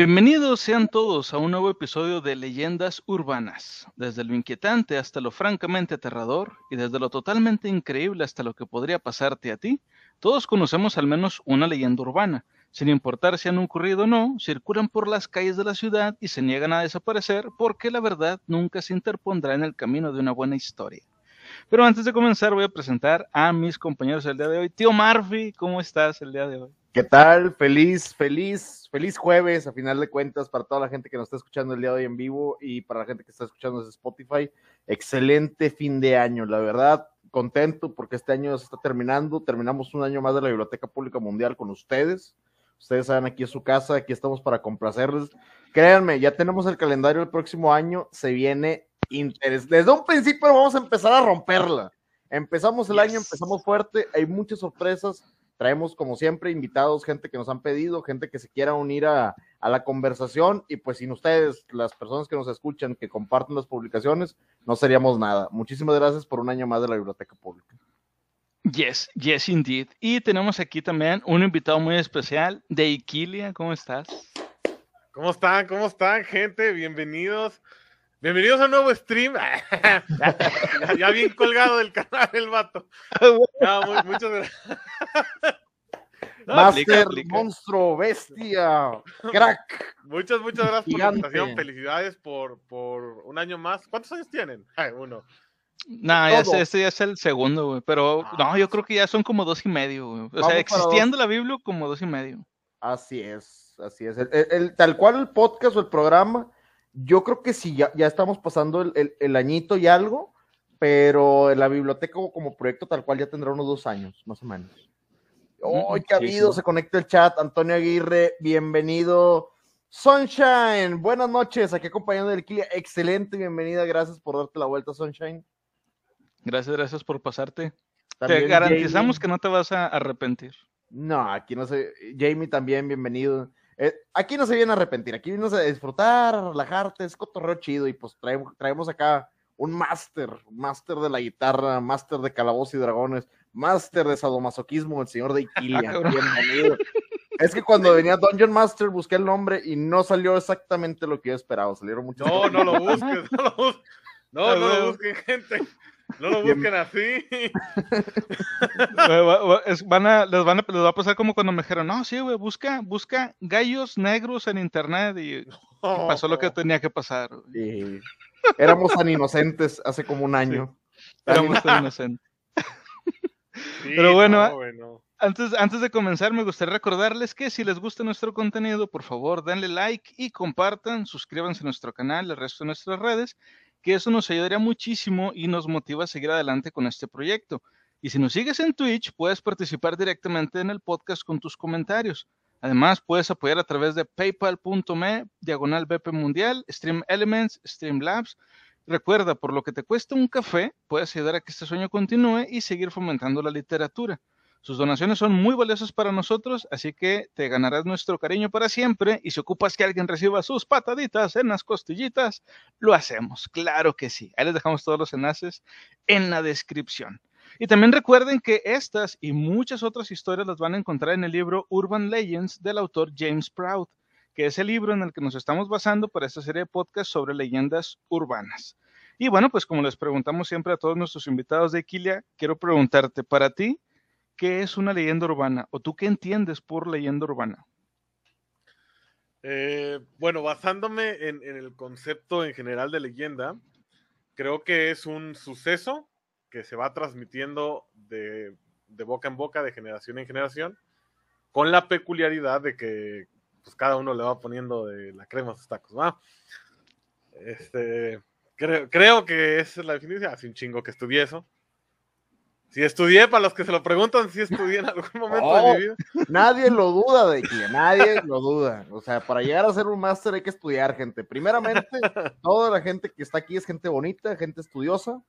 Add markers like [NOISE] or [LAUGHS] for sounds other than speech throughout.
Bienvenidos sean todos a un nuevo episodio de Leyendas Urbanas, desde lo inquietante hasta lo francamente aterrador y desde lo totalmente increíble hasta lo que podría pasarte a ti, todos conocemos al menos una leyenda urbana. Sin importar si han ocurrido o no, circulan por las calles de la ciudad y se niegan a desaparecer porque la verdad nunca se interpondrá en el camino de una buena historia. Pero antes de comenzar voy a presentar a mis compañeros el día de hoy. Tío Murphy, ¿cómo estás el día de hoy? ¿Qué tal? Feliz, feliz, feliz jueves, a final de cuentas, para toda la gente que nos está escuchando el día de hoy en vivo y para la gente que está escuchando desde Spotify. Excelente fin de año, la verdad, contento porque este año se está terminando. Terminamos un año más de la Biblioteca Pública Mundial con ustedes. Ustedes saben, aquí es su casa, aquí estamos para complacerles. Créanme, ya tenemos el calendario del próximo año, se viene interés. Desde un principio vamos a empezar a romperla. Empezamos el año, empezamos fuerte, hay muchas sorpresas Traemos, como siempre, invitados, gente que nos han pedido, gente que se quiera unir a, la conversación y pues sin ustedes, las personas que nos escuchan, que comparten las publicaciones, no seríamos nada. Muchísimas gracias por un año más de la Biblioteca Pública. Yes, yes, indeed. Y tenemos aquí también un invitado muy especial de Iquilia. ¿Cómo estás? ¿Cómo están? ¿Cómo están, gente? Bienvenidos. Bienvenidos a un nuevo stream. [LAUGHS] ya, bien colgado del canal el vato. muchas gracias. [LAUGHS] Master, monstruo, bestia, crack. Muchas, muchas gracias por la invitación. Felicidades por, por un año más. ¿Cuántos años tienen? uno. No, este ya es el segundo, güey. Pero ah, no, yo creo que ya son como dos y medio, güey. O sea, existiendo la Biblia, como dos y medio. Así es, así es. el, tal cual el podcast o el programa yo creo que sí, ya, ya estamos pasando el, el, añito y algo, pero la biblioteca como proyecto tal cual ya tendrá unos dos años, más o menos. ¡Ay, qué ha habido! Se conecta el chat. Antonio Aguirre, bienvenido. Sunshine, buenas noches. Aquí acompañando del Kilia. Excelente, bienvenida. Gracias por darte la vuelta, Sunshine. Gracias, gracias por pasarte. te garantizamos que no te vas a arrepentir. No, aquí no sé. Jamie también, bienvenido. Eh, aquí no se viene a arrepentir, aquí vienes a disfrutar, a relajarte, es cotorreo chido y pues traemos, traemos acá un máster, máster de la guitarra, máster de calabozos y dragones, máster de sadomasoquismo, el señor de Iquilia. [LAUGHS] Bienvenido. Es que cuando [LAUGHS] venía Dungeon Master busqué el nombre y no salió exactamente lo que yo esperaba, salieron muchos. No, no lo busques, no lo busques. [LAUGHS] No, no lo busquen, gente. No lo busquen así. van a, les, van a, les va a pasar como cuando me dijeron, no, sí, güey, busca, busca gallos negros en internet y, pasó lo que tenía que pasar. Éramos tan inocentes hace como un año. Éramos tan inocentes. [LAUGHS] Pero bueno, Antes, antes de comenzar, me gustaría recordarles que si les gusta nuestro contenido, por favor, denle like y compartan, suscríbanse a nuestro canal, el resto de nuestras redes que eso nos ayudaría muchísimo y nos motiva a seguir adelante con este proyecto. Y si nos sigues en Twitch, puedes participar directamente en el podcast con tus comentarios. Además, puedes apoyar a través de paypal.me, diagonal BP Mundial, Stream Elements, Streamlabs. Recuerda, por lo que te cuesta un café, puedes ayudar a que este sueño continúe y seguir fomentando la literatura. Sus donaciones son muy valiosas para nosotros, así que te ganarás nuestro cariño para siempre y si ocupas que alguien reciba sus pataditas en las costillitas, lo hacemos, claro que sí. Ahí les dejamos todos los enlaces en la descripción. Y también recuerden que estas y muchas otras historias las van a encontrar en el libro Urban Legends del autor James Proud, que es el libro en el que nos estamos basando para esta serie de podcasts sobre leyendas urbanas. Y bueno, pues como les preguntamos siempre a todos nuestros invitados de Equilia, quiero preguntarte, para ti, ¿qué es una leyenda urbana? ¿O tú qué entiendes por leyenda urbana? Eh, bueno, basándome en, el concepto en general de leyenda, creo que es un suceso que se va transmitiendo de, boca en boca, de generación en generación, con la peculiaridad de que pues, cada uno le va poniendo de la crema a sus tacos. Este, creo, creo que esa es la definición, hace un chingo que estuviese. Si estudié, para los que se lo preguntan, si estudié en algún [LAUGHS] momento de mi vida. Nadie lo duda de que nadie lo duda. O sea, para llegar a ser un máster hay que estudiar, gente. Primeramente, [LAUGHS] toda la gente que está aquí es gente bonita, gente estudiosa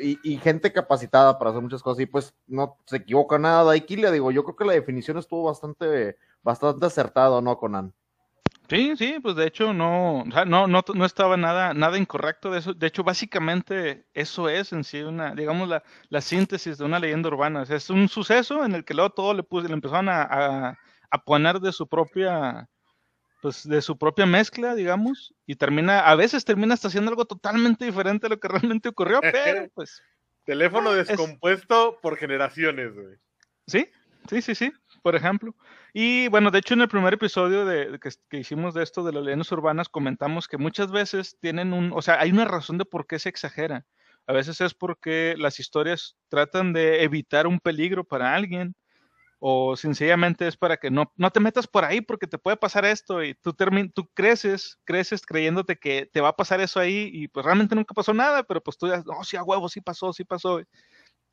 y, gente capacitada para hacer muchas cosas. Y pues no se equivoca nada le Digo, yo creo que la definición estuvo bastante, bastante acertada, ¿no, Conan? Sí, sí, pues de hecho no, o sea, no, no, no estaba nada, nada incorrecto de eso. De hecho, básicamente eso es en sí una, digamos, la, la síntesis de una leyenda urbana. es un suceso en el que luego todo le, puse, le empezaron a, a, poner de su propia, pues de su propia mezcla, digamos, y termina, a veces termina hasta haciendo algo totalmente diferente a lo que [LAUGHS] realmente ocurrió, pero pues... Teléfono descompuesto por generaciones, güey. Sí, sí, sí, sí, por ejemplo. Y bueno, de hecho en el primer episodio de, que, hicimos de esto de las leyendas urbanas comentamos que muchas veces tienen un, o sea, hay una razón de por qué se exagera. A veces es porque las historias tratan de evitar un peligro para alguien o sencillamente es para que no, no te metas por ahí porque te puede pasar esto y tú, tú creces, creces creyéndote que te va a pasar eso ahí y pues realmente nunca pasó nada, pero pues tú ya, no, sí, a huevo, sí pasó, sí pasó.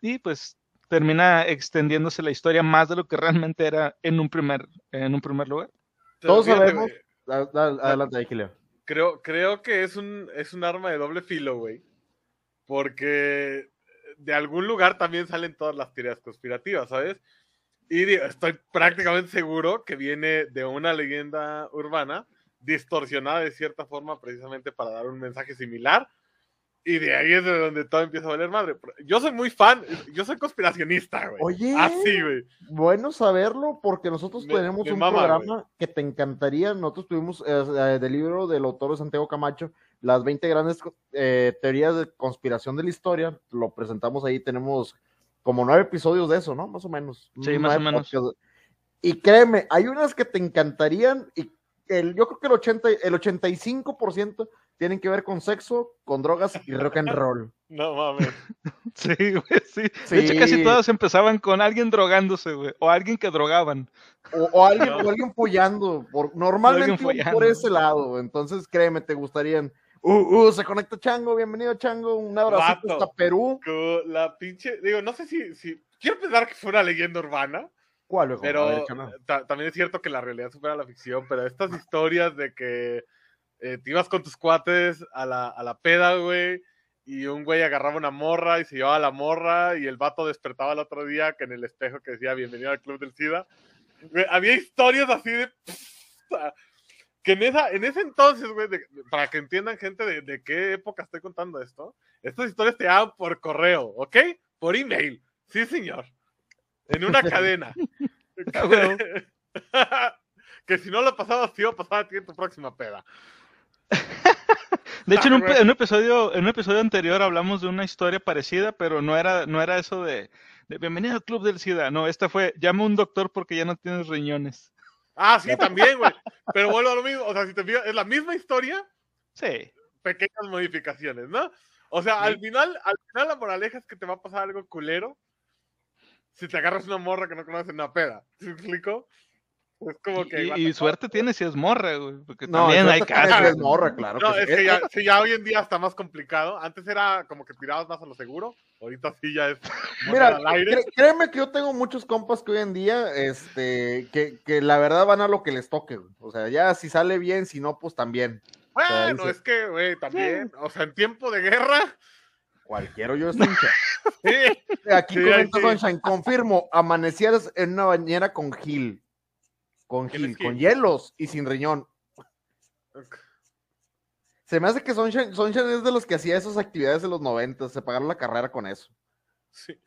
Y pues termina extendiéndose la historia más de lo que realmente era en un primer, en un primer lugar. Todos sabemos. Adelante, Leo. Creo, creo que es un, es un arma de doble filo, güey. Porque de algún lugar también salen todas las teorías conspirativas, ¿sabes? Y estoy prácticamente seguro que viene de una leyenda urbana distorsionada de cierta forma precisamente para dar un mensaje similar. Y de ahí es de donde todo empieza a valer madre. Yo soy muy fan, yo soy conspiracionista, güey. Oye, así, güey. Bueno saberlo, porque nosotros tenemos un programa que te encantaría. Nosotros tuvimos eh, del libro del autor de Santiago Camacho, las 20 grandes eh, teorías de conspiración de la historia. Lo presentamos ahí, tenemos como nueve episodios de eso, ¿no? Más o menos. Sí, más o menos. Y créeme, hay unas que te encantarían y el, yo creo que el, 80, el 85% tienen que ver con sexo, con drogas y rock and roll. [LAUGHS] No mames. [LAUGHS] Sí, güey, sí. De hecho, casi todas empezaban con alguien drogándose, güey, o alguien que drogaban. O, alguien, o alguien follando, por, normalmente por ese lado. Entonces, créeme, te gustarían Uh, uh, se conecta Chango, bienvenido Chango, un abrazo hasta Perú. La pinche, digo, no sé si, si, quiero pensar que fue una leyenda urbana. ¿Cuál? Pero también es cierto que la realidad supera la ficción, pero estas historias de que eh, te ibas con tus cuates a la, a la peda, güey, y un güey agarraba una morra y se llevaba la morra y el vato despertaba el otro día que en el espejo que decía bienvenido al club del SIDA. había historias así de que en, esa, en ese entonces, güey, para que entiendan gente de, qué época estoy contando esto, estas historias te daban por correo, ¿ok? Por email. Sí, señor. En una [LAUGHS] cadena. [LAUGHS] que si no lo pasabas, te iba a pasar a ti en tu próxima peda. De hecho, en un, episodio, en un episodio anterior hablamos de una historia parecida, pero no era, no era eso de, de bienvenido al club del SIDA. No, esta fue llama a un doctor porque ya no tienes riñones. Ah, sí, también, güey. Pero vuelvo a lo mismo. O sea, si te fijas, es la misma historia. Sí. Pequeñas modificaciones, ¿no? O sea, al final, al final la moraleja es que te va a pasar algo culero si te agarras una morra que no conoces una peda. ¿Sí explico? Es como que. Y, suerte tiene si es morra, güey. Porque también hay casos. es morra, claro. No, es que ya, ya, hoy en día está más complicado. Antes era como que tirabas más a lo seguro. Ahorita sí ya es. [LAUGHS] Mira, al aire. créeme que yo tengo muchos compas que hoy en día, este, que, que la verdad van a lo que les toque, güey. O sea, ya si sale bien, si no, pues también. Bueno, es que, güey, también. O sea, en tiempo de guerra. Cualquiera yo estoy. [LAUGHS] sí. Aquí comenta Sunshine, confirmo, amanecieras en una bañera con Gil. Con, con hielos y sin riñón. Se me hace que Sunshine, es de los que hacía esas actividades en los 90, se pagaron la carrera con eso. Sí.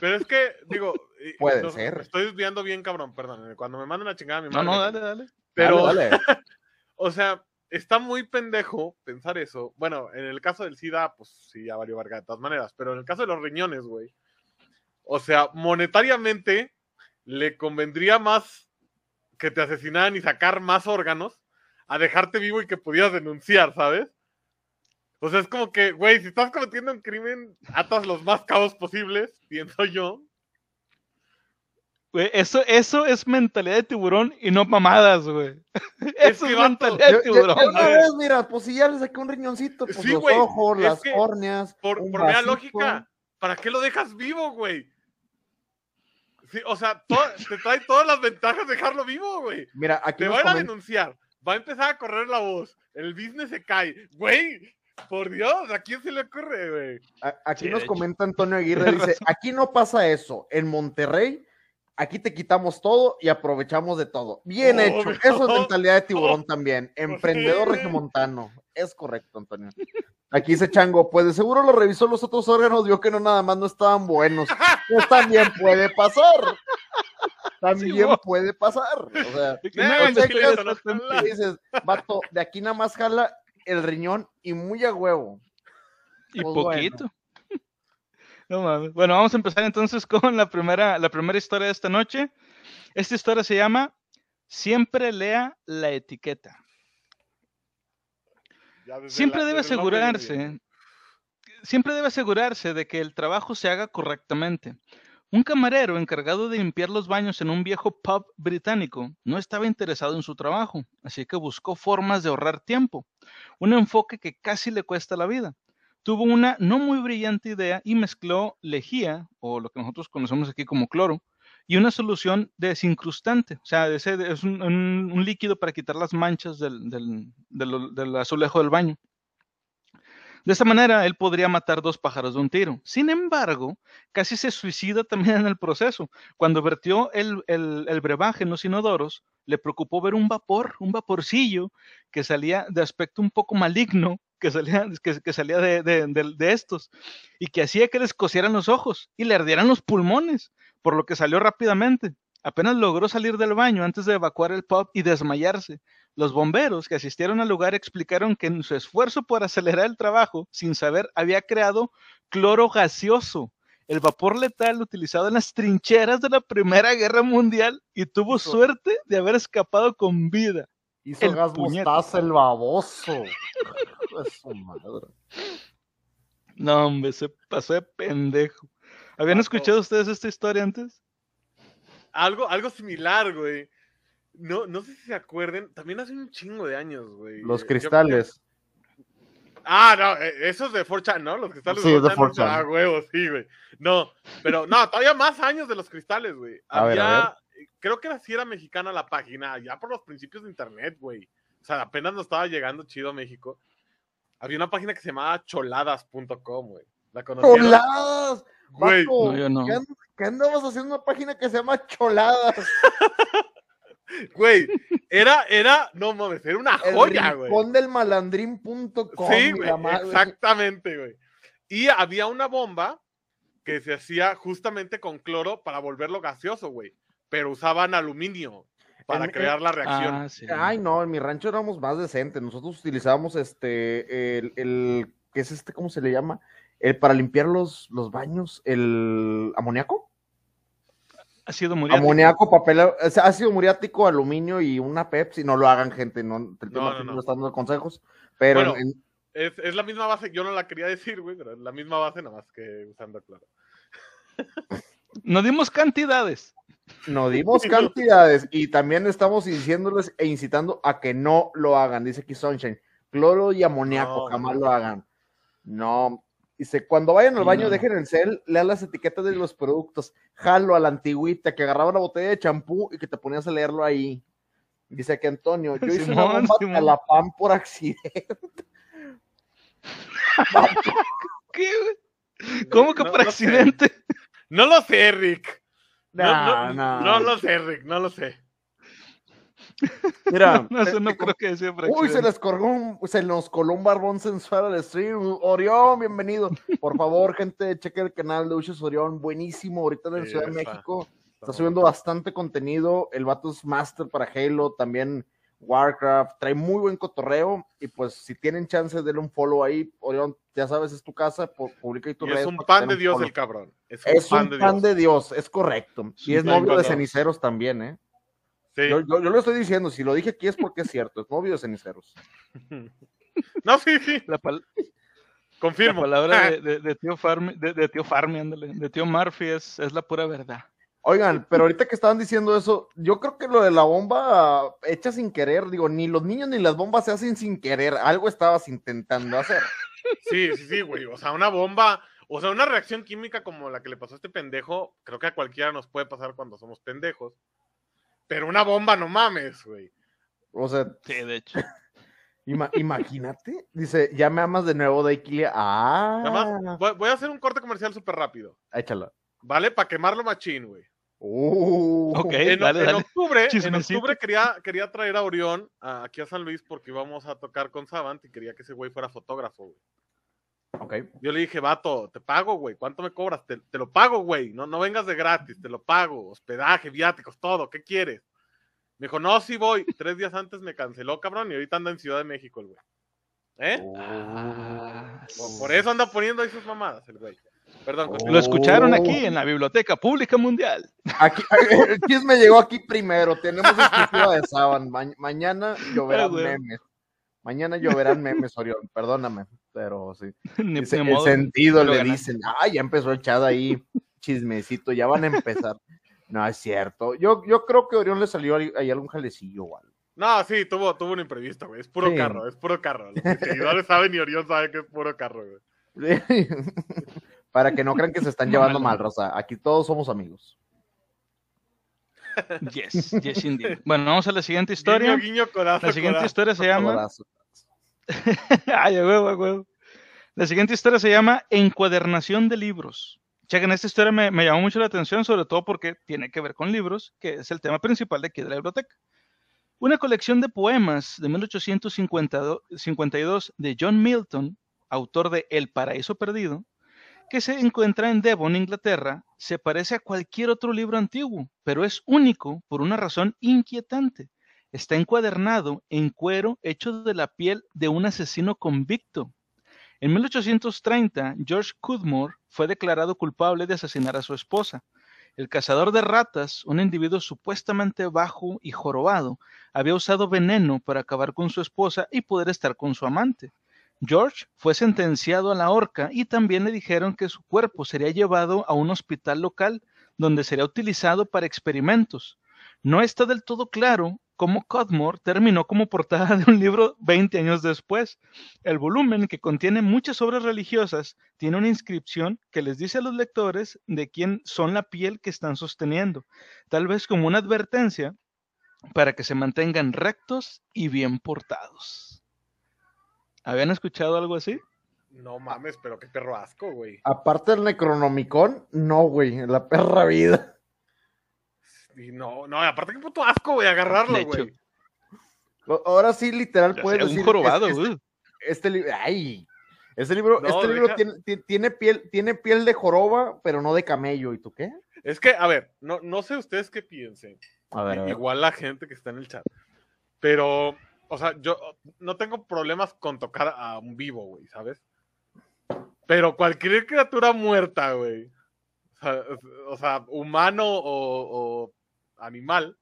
Pero es que, digo, [LAUGHS] puede ser. Estoy desviando bien, cabrón, perdón. Cuando me mandan a chingada mi madre. No, no, dale, dale. Pero, [LAUGHS] o sea, está muy pendejo pensar eso. Bueno, en el caso del SIDA, pues sí, ya valió verga de todas maneras. Pero en el caso de los riñones, güey. O sea, monetariamente le convendría más que te asesinaran y sacar más órganos a dejarte vivo y que pudieras denunciar, ¿sabes? O sea, es como que, güey, si estás cometiendo un crimen, atas los más cabos posibles, [LAUGHS] pienso yo. Güey, eso, eso es mentalidad de tiburón y no mamadas, güey. [LAUGHS] Eso es, mentalidad de tiburón. mira, pues si ya le saqué un riñoncito, pues los ojos, las córneas. Por, por mera lógica, ¿para qué lo dejas vivo, güey? Sí, o sea, te trae todas las ventajas de dejarlo vivo, güey. Mira, aquí te van a denunciar, va a empezar a correr la voz, el business se cae. Güey, por Dios, ¿a quién se le ocurre, güey? Aquí nos comenta Antonio Aguirre, dice, [LAUGHS] aquí no pasa eso. En Monterrey, aquí te quitamos todo y aprovechamos de todo. Bien hecho. Eso es mentalidad de tiburón [LAUGHS] también. Emprendedor regimontano. Es correcto, Antonio. Aquí dice Chango, pues de seguro lo revisó los otros órganos, vio que no nada más no estaban buenos. Pues también puede pasar. también puede pasar. O sea, [LAUGHS] no, dices, vato, de aquí nada más jala el riñón y muy a huevo. Y pues poquito. [LAUGHS] No mames. Bueno, vamos a empezar entonces con la primera, la primera historia de esta noche. Esta historia se llama Siempre lea la etiqueta. Siempre debe asegurarse, siempre debe asegurarse de que el trabajo se haga correctamente. Un camarero encargado de limpiar los baños en un viejo pub británico no estaba interesado en su trabajo, así que buscó formas de ahorrar tiempo, un enfoque que casi le cuesta la vida. Tuvo una no muy brillante idea y mezcló lejía, o lo que nosotros conocemos aquí como cloro, y una solución desincrustante, o sea, es un, líquido para quitar las manchas del, del, azulejo del baño. De esta manera, él podría matar dos pájaros de un tiro. Sin embargo, casi se suicida también en el proceso. Cuando vertió el, el, brebaje en los inodoros, le preocupó ver un vapor, un vaporcillo que salía de aspecto un poco maligno, que salía, que, salía de, de, estos, y que hacía que les cosieran los ojos y le ardieran los pulmones por lo que salió rápidamente. Apenas logró salir del baño antes de evacuar el pub y desmayarse. Los bomberos que asistieron al lugar explicaron que en su esfuerzo por acelerar el trabajo, sin saber, había creado cloro gaseoso, el vapor letal utilizado en las trincheras de la Primera Guerra Mundial y tuvo suerte de haber escapado con vida. Hizo el gas mostaza el baboso. No, hombre, se pasó de pendejo. ¿Habían escuchado ustedes esta historia antes? Algo, algo similar, güey. No, no sé si se acuerden, también hace un chingo de años, güey. Los cristales. Ah, no, e, esos de Forchan, ¿no? Los cristales sí, de Forchan. Ah, huevos, sí, güey. No, pero no, todavía más años de los cristales, güey. Había, creo que así era mexicana la página, ya por los principios de internet, güey. O sea, apenas nos estaba llegando chido a México. Había una página que se llamaba choladas.com, güey. ¿La conocieron? ¡Choladas! Güey, no, ¿qué, andamos haciendo una página que se llama Choladas? [LAUGHS] Güey, era, era, no mames, era una joya, güey. Pondelmalandrín.com. Sí, güey, exactamente, güey. Y había una bomba que se hacía justamente con cloro para volverlo gaseoso, güey. Pero usaban aluminio para crear la reacción. Ah, Ay, no, en mi rancho éramos más decentes. Nosotros utilizábamos este, el, el, ¿qué es este? ¿Cómo se le llama? El, para limpiar los, los baños, el amoníaco. Ácido muriático. Amoníaco, papel, ácido muriático, aluminio y una Pepsi. No lo hagan, gente. No, no, no, están dando consejos. Pero es, es, la misma base. Yo no la quería decir, güey, pero es la misma base, nada más que usando claro. [LAUGHS] No dimos cantidades. No dimos [LAUGHS] cantidades. y también estamos diciéndoles e incitando a que no lo hagan. Dice aquí Sunshine. Cloro y amoníaco, jamás lo hagan. No, Dice, cuando vayan al baño, dejen el cel, lean las etiquetas de los productos. Jalo a la antigüita, que agarraba una botella de champú y que te ponías a leerlo ahí. Dice que Antonio, yo hice una bomba a la pan por accidente. [LAUGHS] ¿Qué? ¿Cómo que por accidente? No lo sé, Rick. no, no, lo sé, Rick, no lo sé. Mira, [LAUGHS] no, eso no creo que sea Uy, se les colgó un, se nos coló un barbón sensual al stream. Orión, bienvenido. Por favor, gente, cheque el canal de Uches Orión, buenísimo. Ahorita en Ciudad de México está, subiendo bastante contenido. El vato es master para Halo, también Warcraft. Trae muy buen cotorreo. Y pues, si tienen chance, denle un follow ahí. Orión, ya sabes, es tu casa, publica ahí tu Es un pan de Dios el cabrón. Es un, pan, de, Dios. es correcto. y es novio de ceniceros también, ¿eh? Yo, yo, lo estoy diciendo, si lo dije aquí es porque es cierto, es novio de ceniceros. [LAUGHS] No, sí, sí. La Confirmo. La palabra de, [LAUGHS] tío Farmi, de, tío Farmi, ándale, de tío Murphy es, es la pura verdad. Oigan, pero ahorita que estaban diciendo eso, yo creo que lo de la bomba hecha sin querer, digo, ni los niños ni las bombas se hacen sin querer, algo estabas intentando hacer. Sí, sí, sí, güey, o sea, una bomba, o sea, una reacción química como la que le pasó a este pendejo, creo que a cualquiera nos puede pasar cuando somos pendejos. Pero una bomba, no mames, güey. O sea. Sí, de hecho. [LAUGHS] imagínate. Dice, ya me amas de nuevo, Daikilia. Ah. voy, a hacer un corte comercial súper rápido. Échalo. ¿Vale? Para quemarlo machín, güey. Uh, ok, en, dale, en octubre, en octubre quería, quería traer a Orión aquí a San Luis porque íbamos a tocar con Savant y quería que ese güey fuera fotógrafo, güey. Okay. Yo le dije, vato, te pago, güey. ¿Cuánto me cobras? Te, lo pago, güey. No, no vengas de gratis, te lo pago. Hospedaje, viáticos, todo. ¿Qué quieres? Me dijo, no, sí voy. Tres días antes me canceló, cabrón, y ahorita anda en Ciudad de México el güey. ¿Eh? Ah, por, eso anda poniendo ahí sus mamadas el güey. Perdón. Lo escucharon aquí en la Biblioteca Pública Mundial. Aquí, [LAUGHS] el chisme llegó aquí primero. Tenemos exclusiva de Saban. mañana lloverán memes. Mañana lloverán memes, Orión. Perdóname, pero sí. [LAUGHS] Ni Ese, el sentido le dicen, ah, ya empezó el chat ahí, chismecito, ya van a empezar. [LAUGHS] No, es cierto. Yo, yo creo que Orión le salió ahí algún jalecillo o algo. No, sí, tuvo, tuvo un imprevisto, güey. Es puro carro, es puro carro. Los seguidores saben y Orión sabe que es puro carro, güey. [LAUGHS] Para que no crean que se están llevando mal, Rosa. Aquí todos somos amigos. Yes, yes indeed. Bueno, vamos a la siguiente historia. Guiño, guiño, la siguiente historia se llama. [LAUGHS] La siguiente historia se llama Encuadernación de libros. Chequen, esta historia me, me, llamó mucho la atención, sobre todo porque tiene que ver con libros, que es el tema principal de aquí de la biblioteca. Una colección de poemas de 1852 de John Milton, autor de El Paraíso Perdido, que se encuentra en Devon, Inglaterra, se parece a cualquier otro libro antiguo, pero es único por una razón inquietante. Está encuadernado en cuero hecho de la piel de un asesino convicto. En 1830, George Cudmore fue declarado culpable de asesinar a su esposa. El cazador de ratas, un individuo supuestamente bajo y jorobado, había usado veneno para acabar con su esposa y poder estar con su amante. George fue sentenciado a la horca y también le dijeron que su cuerpo sería llevado a un hospital local donde sería utilizado para experimentos. No está del todo claro cómo Cudmore terminó como portada de un libro 20 años después. El volumen, que contiene muchas obras religiosas, tiene una inscripción que les dice a los lectores de quién son la piel que están sosteniendo, tal vez como una advertencia para que se mantengan rectos y bien portados. ¿Habían escuchado algo así? No mames, pero qué perro asco, güey. Aparte del Necronomicon, no, güey, en la perra vida. Y no, no, aparte qué puto asco, güey, agarrarlo, güey. Ahora sí, literal, puedes decir. Un jorobado, este, güey. Este, libro, ay, este libro, este libro tiene, piel, tiene piel de joroba, pero no de camello. ¿Y tú qué? Es que, a ver, no, no sé ustedes qué piensen. A ver, Igual la gente que está en el chat. Pero, o sea, yo no tengo problemas con tocar a un vivo, güey, ¿sabes? Pero cualquier criatura muerta, güey. O sea, humano o animal,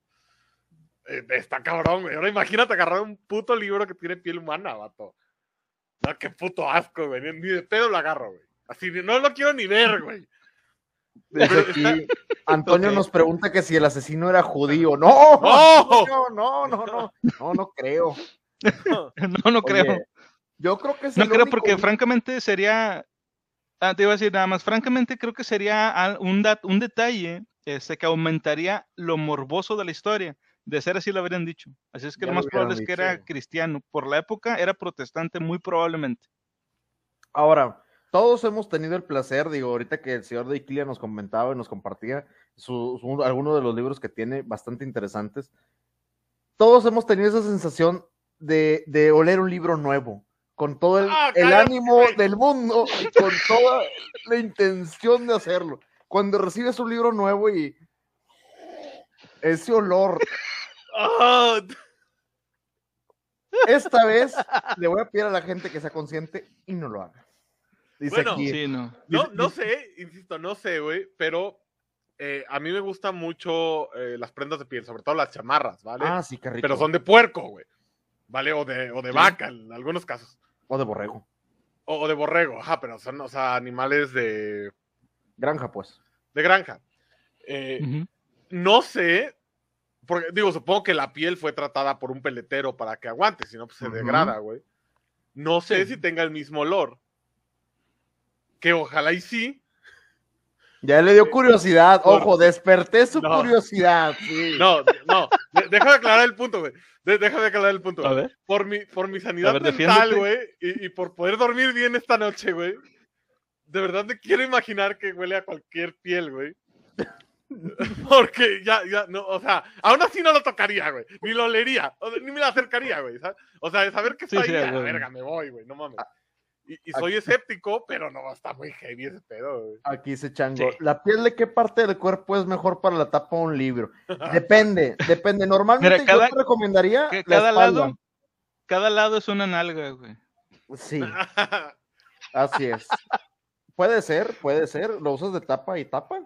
eh, está cabrón, güey. Ahora imagínate agarrar un puto libro que tiene piel humana, vato. No, qué puto asco, güey. Ni de pedo lo agarro, güey. Así, no lo quiero ni ver, güey. Antonio nos pregunta que si el asesino era judío. No, no, no, no, no, no, no, creo. [LAUGHS] No, no creo. Yo creo que No creo porque francamente sería, ah, te iba a decir nada más, francamente creo que sería un, un detalle este, que aumentaría lo morboso de la historia. De ser así lo habrían dicho. Así es que lo más probable es que era cristiano. Por la época era protestante, muy probablemente. Ahora, todos hemos tenido el placer, digo, ahorita que el señor de Iquilia nos comentaba y nos compartía algunos de los libros que tiene bastante interesantes. Todos hemos tenido esa sensación de, de oler un libro nuevo, con todo el, ah, el ánimo del mundo y con toda la intención de hacerlo cuando recibes un libro nuevo y ese olor. [LAUGHS] Esta vez le voy a pedir a la gente que sea consciente y no lo haga. Dice bueno, aquí, no. no. sé, insisto, no sé, güey, pero eh, a mí me gustan mucho eh, las prendas de piel, sobre todo las chamarras, ¿vale? Ah, sí, qué rico. Pero son de puerco, güey. ¿Vale? O de, o de vaca, en algunos casos. O de borrego. O, de borrego, ajá, pero son, o sea, animales de. Granja, pues de granja. Eh, no sé, porque digo, supongo que la piel fue tratada por un peletero para que aguante, si no, pues se degrada, güey. No sé si tenga el mismo olor. Que ojalá y sí. Ya le dio curiosidad, ojo, desperté su curiosidad. [LAUGHS] No, no, déjame aclarar el punto, güey. Déjame aclarar el punto. A ver. Por mi, por mi sanidad mental, güey, y, y, por poder dormir bien esta noche, güey, de verdad me quiero imaginar que huele a cualquier piel, güey. [LAUGHS] Porque ya, ya, no, o sea, aún así no lo tocaría, güey. Ni lo olería, ni me lo acercaría, güey. O sea, de saber que está ahí, a la verga, me voy, güey, no mames. Y, soy escéptico, pero no, está muy heavy ese pedo. Aquí dice Chango, ¿la piel de qué parte del cuerpo es mejor para la tapa de un libro? [LAUGHS] Depende, depende. Normalmente yo te recomendaría que cada lado, cada lado es una nalga, güey. Sí, [LAUGHS] así es. Puede ser, puede ser. Lo usas de tapa y tapa.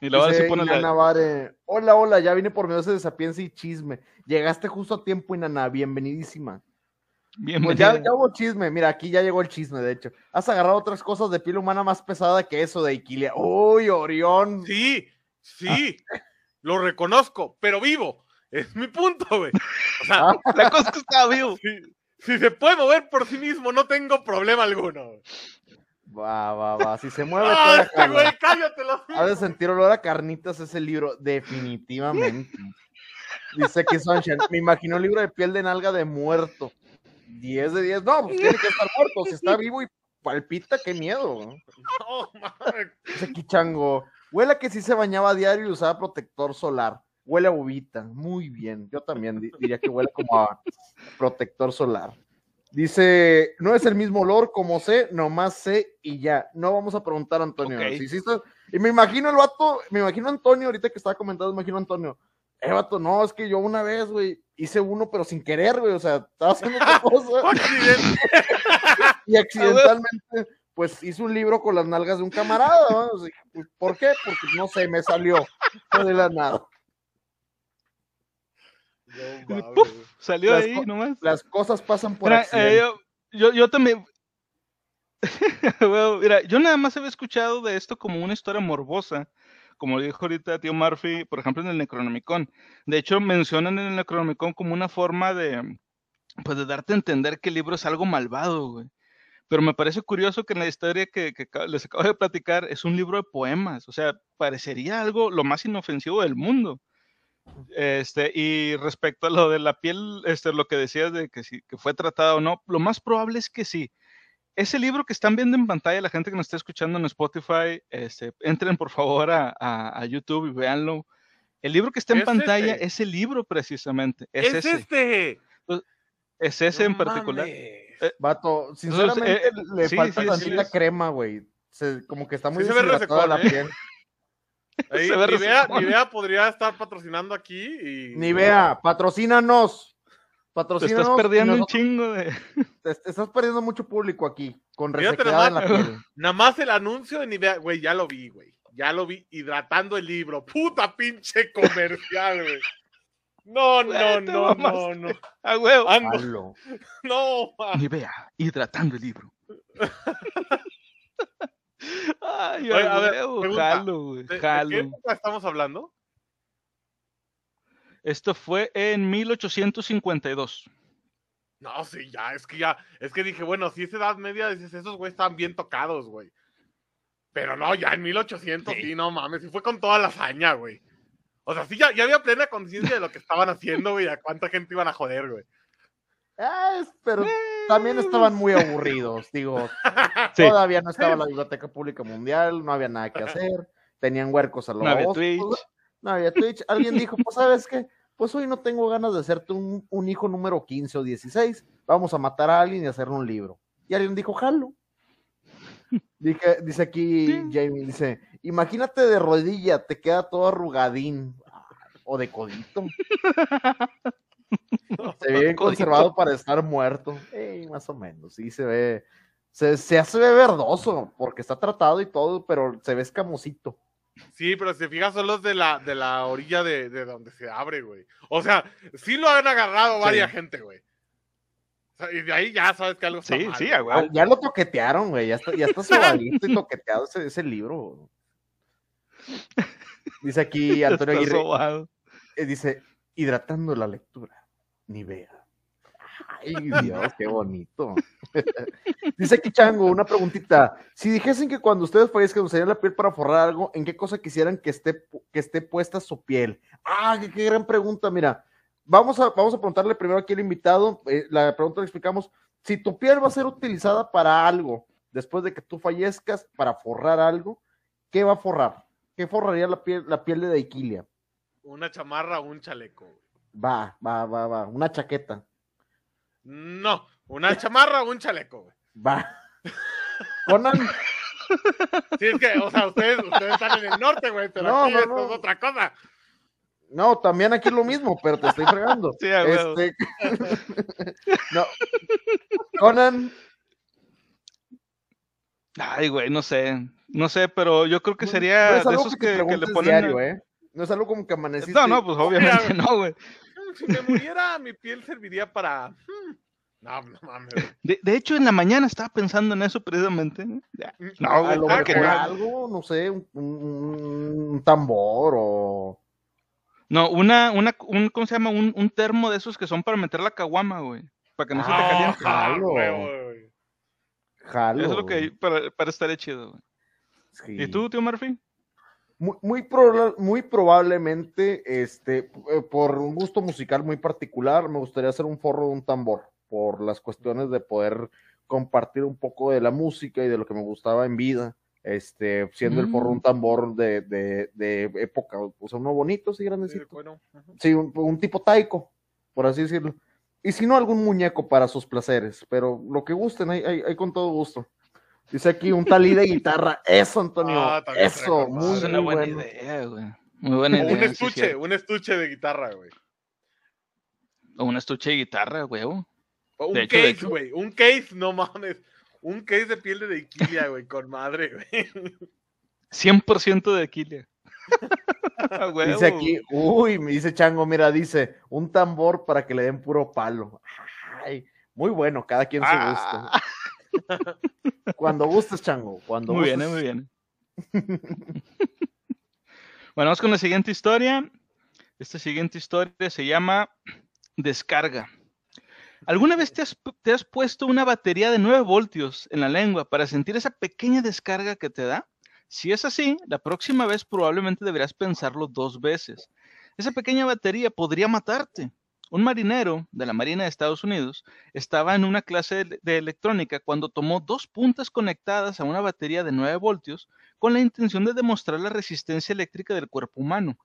Y luego se pone la... Hola, hola, ya vine por medio de sapiencia y chisme. Llegaste justo a tiempo, Inana, bienvenidísima. Pues ya, hubo chisme, mira, aquí ya llegó el chisme, de hecho. Has agarrado otras cosas de piel humana más pesada que eso de Iquilia. Uy, Orión. Sí, sí, lo reconozco, pero vivo. Es mi punto, güey. O sea, ah. la cosa que está vivo. [LAUGHS] Si, se puede mover por sí mismo, no tengo problema alguno. Va, va, va. Si se mueve toda este güey, cállate Ha de sentir olor a carnitas ese libro, definitivamente. Dice que Sunshine, me imagino un libro de piel de nalga de muerto. 10 de 10, no, pues tiene que estar muerto, si está vivo y palpita, qué miedo. No, [LAUGHS] Ese quichango. Huele a que sí se bañaba a diario y usaba protector solar. Huele a bobita, muy bien. Yo también diría que huele como a protector solar. Dice, no es el mismo olor como sé, nomás sé y ya. No vamos a preguntar a Antonio. y me imagino el vato, me imagino a Antonio, ahorita que estaba comentando, me imagino a Antonio. Eh, vato, no, es que yo una vez, güey, hice uno, pero sin querer, güey, o sea, estaba haciendo otra cosa. [LAUGHS] [LAUGHS] y accidentalmente, pues hice un libro con las nalgas de un camarada, ¿no? Pues, ¿Por qué? Porque no sé, me salió. No de la nada. Salió ahí nomás. Las cosas pasan por ahí. Eh, yo, yo, también. [LAUGHS] mira, yo nada más había escuchado de esto como una historia morbosa como dijo ahorita tío Murphy, por ejemplo, en el Necronomicon. De hecho, mencionan en el Necronomicon como una forma de, pues, de darte a entender que el libro es algo malvado, güey. Pero me parece curioso que en la historia que, les acabo de platicar es un libro de poemas, o sea, parecería algo lo más inofensivo del mundo. Este, y respecto a lo de la piel, este, lo que decías de que si que fue tratado o no, lo más probable es que sí ese libro que están viendo en pantalla, la gente que nos está escuchando en Spotify, este, entren por favor a, YouTube y véanlo. El libro que está en pantalla este. es el libro precisamente. Es, ese. este. Es ese en particular. Eh, Vato, sinceramente eh, le falta tantita crema, güey. como que está muy sí deshidratada la ¿eh? piel. Ahí, Nivea, podría estar patrocinando aquí. Y... Nivea, patrocínanos. Te estás perdiendo un chingo de. Te, estás perdiendo mucho público aquí, con resequedad en la piel. Nada más el anuncio de Nivea, güey, ya lo vi, güey. Ya lo vi hidratando el libro. Puta pinche comercial, güey. No, no, no, no, no. A huevo. [LAUGHS] No, Nivea, hidratando el libro. Ay, a, ver, jalo, güey. Jalo. ¿De qué época estamos hablando? Esto fue en 1852. No, sí, ya, es que ya, es que dije, bueno, si es edad media, dices, esos güey están bien tocados, güey. Pero no, ya en 1800, sí, no mames, y fue con toda la hazaña, güey. O sea, sí, ya, ya había plena conciencia de lo que estaban haciendo, güey, a cuánta gente iban a joder, güey. Ah, pero eh. También estaban muy [LAUGHS] aburridos, digo. Todavía no estaba la Biblioteca Pública Mundial, no había nada que hacer, tenían huercos a los No había Twitch. No había Twitch. Alguien dijo, pues, ¿sabes qué? pues hoy no tengo ganas de hacerte un, hijo número 15 o 16, vamos a matar a alguien y hacerle un libro. Y alguien dijo, jalo. Dice, dice aquí Jamie, dice, imagínate de rodilla, te queda todo arrugadín o de codito. [LAUGHS] [LAUGHS] se ve conservado para estar muerto. más o menos, sí, se ve, se, se hace verdoso porque está tratado y todo, pero se ve escamosito. Sí, pero si te fijas, son los de la, de la orilla de, de donde se abre, güey. O sea, sí lo han agarrado varias gente, güey. y de ahí ya sabes que algo está Sí, mal, sí, güey. Ya lo toquetearon, güey. Ya está, ya está [LAUGHS] y toqueteado ese, ese libro. Dice aquí [LAUGHS] Antonio Aguirre. Eh, dice, hidratando la lectura. Ni vea. Ay, Dios, qué bonito. [LAUGHS] Dice aquí Chango, una preguntita. Si dijesen que cuando ustedes fallezcan usarían la piel para forrar algo, ¿en qué cosa quisieran que esté, que esté puesta su piel? Ah, qué, gran pregunta, mira. Vamos a, vamos a preguntarle primero aquí al invitado. Eh, la pregunta le explicamos. Si tu piel va a ser utilizada para algo, después de que tú fallezcas, para forrar algo, ¿qué va a forrar? ¿Qué forraría la piel, la piel de Daiquilia? Una chamarra o un chaleco. Va, va, va, va. Una chaqueta. No, una chamarra o un chaleco, güey. Va. Conan. Sí, es que, o sea, ustedes, ustedes están en el norte, güey, pero No, aquí no, esto no. es otra cosa. No, también aquí es lo mismo, pero te estoy fregando. Sí. Este, [LAUGHS] no. Conan, Ay, güey, no sé. No sé, pero yo creo que no sería es de esos que, que le ponen. diario, ¿eh? No es algo como que amaneciste. No, no, pues obviamente Mira, no, güey. Si me muriera, [LAUGHS] mi piel serviría para. hmm, No, no mames. De, de hecho, en la mañana estaba pensando en eso precisamente. Ya. No, a güey, lo que no. algo, no sé, un, un- un tambor o. No, una, una, un, ¿cómo se llama? Un, un termo de esos que son para meter la caguama, güey. Para que no se te Ah, caliente. jalo. güey. Jalo. Eso es lo que para, para estar chido, güey. Sí. ¿Y tú, tío Murphy? Muy, muy, proba- muy probablemente, este, eh, por un gusto musical muy particular, me gustaría hacer un forro de un tambor, por las cuestiones de poder compartir un poco de la música y de lo que me gustaba en vida, este, siendo el forro Mm. un tambor de, de, de época, o sea, uno bonito, sí, grandecito. bueno. Sí, un, un tipo taiko, por así decirlo. Y si no, algún muñeco para sus placeres, pero lo que gusten, ahí, ahí- ahí con todo gusto. Dice aquí un talí de guitarra. Eso, Antonio. Ah, eso, muy, Es una muy buena bueno. idea, güey. Muy buena O idea. un estuche, un estuche de guitarra, güey. O un estuche de guitarra, güey. O Un De hecho, de case, hecho. güey. Un case, no mames. Un case de piel de deiquilia, güey, con madre, güey. 100% de Aquilia. [LAUGHS] A huevo. Dice aquí, uy, me dice Chango, mira, dice, un tambor para que le den puro palo. Ay, muy bueno, cada quien su Ah. gusto. [LAUGHS] Cuando gustes, Chango, cuando Muy bien, gustes. muy bien. [LAUGHS] bueno, vamos con la siguiente historia. Esta siguiente historia se llama Descarga. ¿Alguna vez te has, te has puesto una batería de 9 voltios en la lengua para sentir esa pequeña descarga que te da? Si es así, la próxima vez probablemente deberás pensarlo dos veces. Esa pequeña batería podría matarte. Un marinero de la Marina de Estados Unidos estaba en una clase de, electrónica cuando tomó dos puntas conectadas a una batería de 9 voltios con la intención de demostrar la resistencia eléctrica del cuerpo humano.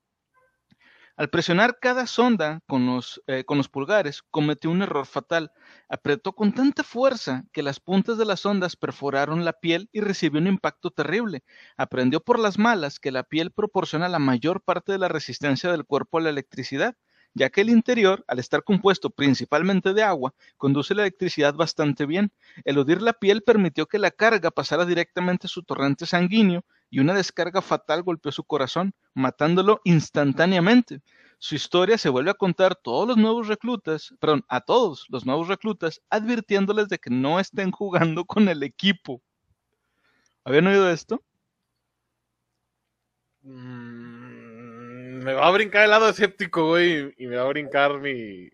Al presionar cada sonda con los, eh, con los pulgares, cometió un error fatal. Apretó con tanta fuerza que las puntas de las ondas perforaron la piel y recibió un impacto terrible. Aprendió por las malas que la piel proporciona la mayor parte de la resistencia del cuerpo a la electricidad, ya que el interior, al estar compuesto principalmente de agua, conduce la electricidad bastante bien. Eludir la piel permitió que la carga pasara directamente a su torrente sanguíneo y una descarga fatal golpeó su corazón, matándolo instantáneamente. Su historia se vuelve a contar todos los nuevos reclutas, perdón, a todos los nuevos reclutas, advirtiéndoles de que no estén jugando con el equipo. ¿Habían oído esto? Mm, me va a brincar el lado escéptico, güey, y me va a brincar mi,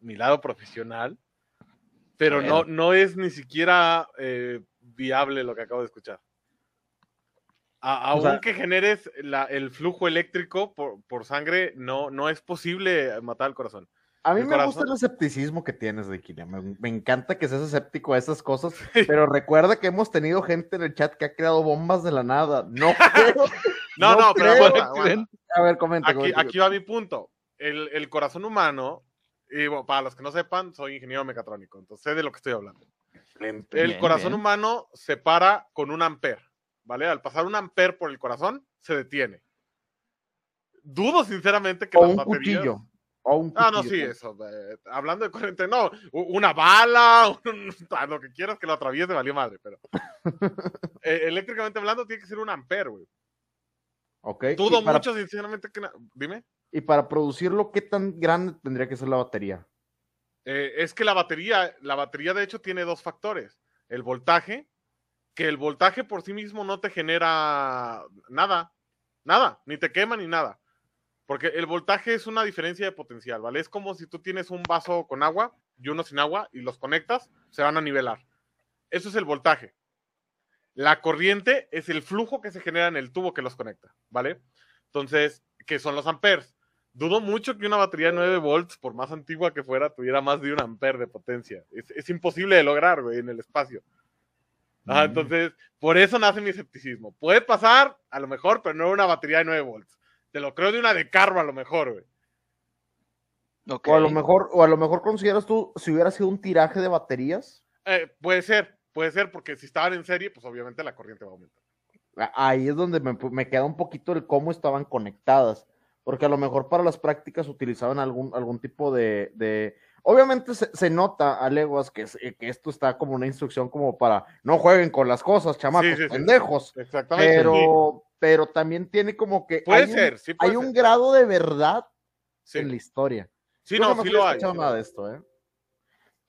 mi lado profesional. Pero no, no es ni siquiera eh, viable lo que acabo de escuchar. A- sea- aunque generes la- el flujo eléctrico por, por sangre, no, no es posible matar al corazón. A mí El me corazón. gusta el escepticismo que tienes, de Me, me encanta que seas escéptico a esas cosas, [LAUGHS] pero recuerda que hemos tenido gente en el chat que ha creado bombas de la nada. No creo. [LAUGHS] No, no, pero aguanta, aguanta. A ver, comenta. Aquí, comenta. aquí va mi punto. El, el corazón humano, y bueno, para los que no sepan, soy ingeniero mecatrónico, entonces sé de lo que estoy hablando. El corazón bien. humano se para con un amper, ¿vale? Al pasar un amper por el corazón, se detiene. Dudo sinceramente que O las un baterías... cuchillo. O un Ah, no, sí, eso. eh, hablando de corriente, no. Una bala, [LAUGHS] un- lo que quieras que lo atraviese, valió madre, pero. [LAUGHS] eh, eléctricamente hablando, tiene que ser un amper, güey. Ok. Dudo para, mucho, sinceramente, que. Dime. Y para producirlo, ¿qué tan grande tendría que ser la batería? Eh, es que la batería, la batería de hecho tiene dos factores. El voltaje, que el voltaje por sí mismo no te genera nada, nada, ni te quema ni nada. Porque el voltaje es una diferencia de potencial, ¿vale? Es como si tú tienes un vaso con agua y uno sin agua y los conectas, se van a nivelar. Eso es el voltaje. La corriente es el flujo que se genera en el tubo que los conecta, ¿vale? Entonces, ¿qué son los amperes? Dudo mucho que una batería de 9 volts, por más antigua que fuera, tuviera más de un amper de potencia. Es, es imposible de lograr, güey, en el espacio. Ajá, Mm. entonces, por eso nace mi escepticismo. Puede pasar, a lo mejor, pero no una batería de 9 volts. Te lo creo de una de carro, a lo mejor, güey. O a lo mejor, o a lo mejor consideras tú, si hubiera sido un tiraje de baterías, Eh, puede ser, puede ser porque si estaban en serie, pues obviamente la corriente va a aumentar. Ahí es donde me, queda un poquito el cómo estaban conectadas, porque a lo mejor para las prácticas utilizaban algún, algún tipo de, Obviamente se, nota a leguas que, que, esto está como una instrucción como para no jueguen con las cosas, chamacos, pendejos. Exactamente. Pero, pero también tiene como que. Puede ser, sí Hay un grado de verdad en la historia. Sí, no, sí lo hay. nada de esto, ¿eh?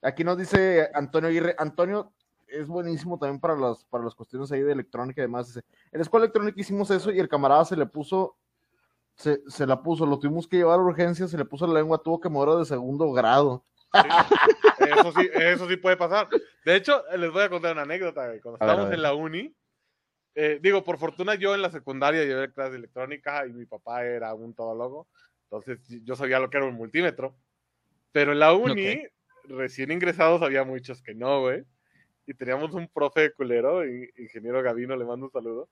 Aquí nos dice Antonio Aguirre. Antonio es buenísimo también para las, para las cuestiones ahí de electrónica y demás. En la escuela electrónica hicimos eso y el camarada se le puso se, se, la puso, lo tuvimos que llevar a urgencia, se le puso la lengua, tuvo que morir de segundo grado. eso sí, eso sí puede pasar. De hecho, les voy a contar una anécdota. Cuando estábamos en la uni, eh, digo, por fortuna yo en la secundaria llevé clases de electrónica y mi papá era un todólogo, entonces yo sabía lo que era un multímetro. Pero en la uni, recién ingresados, había muchos que no, güey. Y teníamos un profe culero, ingeniero Gavino, le mando un saludo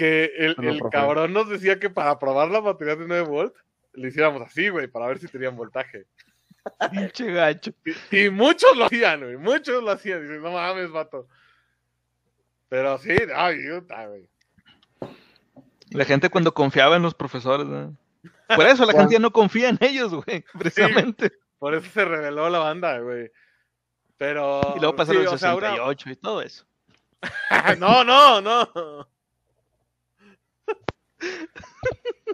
que el, el cabrón nos decía que para probar la batería de 9 volt le hiciéramos así, güey, para ver si tenían voltaje. Pinche gacho. Y, muchos lo hacían, güey, muchos lo hacían. Dicen, no mames, vato. Pero sí, ay, puta, güey. La gente cuando confiaba en los profesores, ¿no? Por eso la gente ya no confía en ellos, güey, precisamente. por eso se reveló la banda, güey. Pero. Y luego pasaron sí, el 68 y todo eso. [LAUGHS] no, no, no.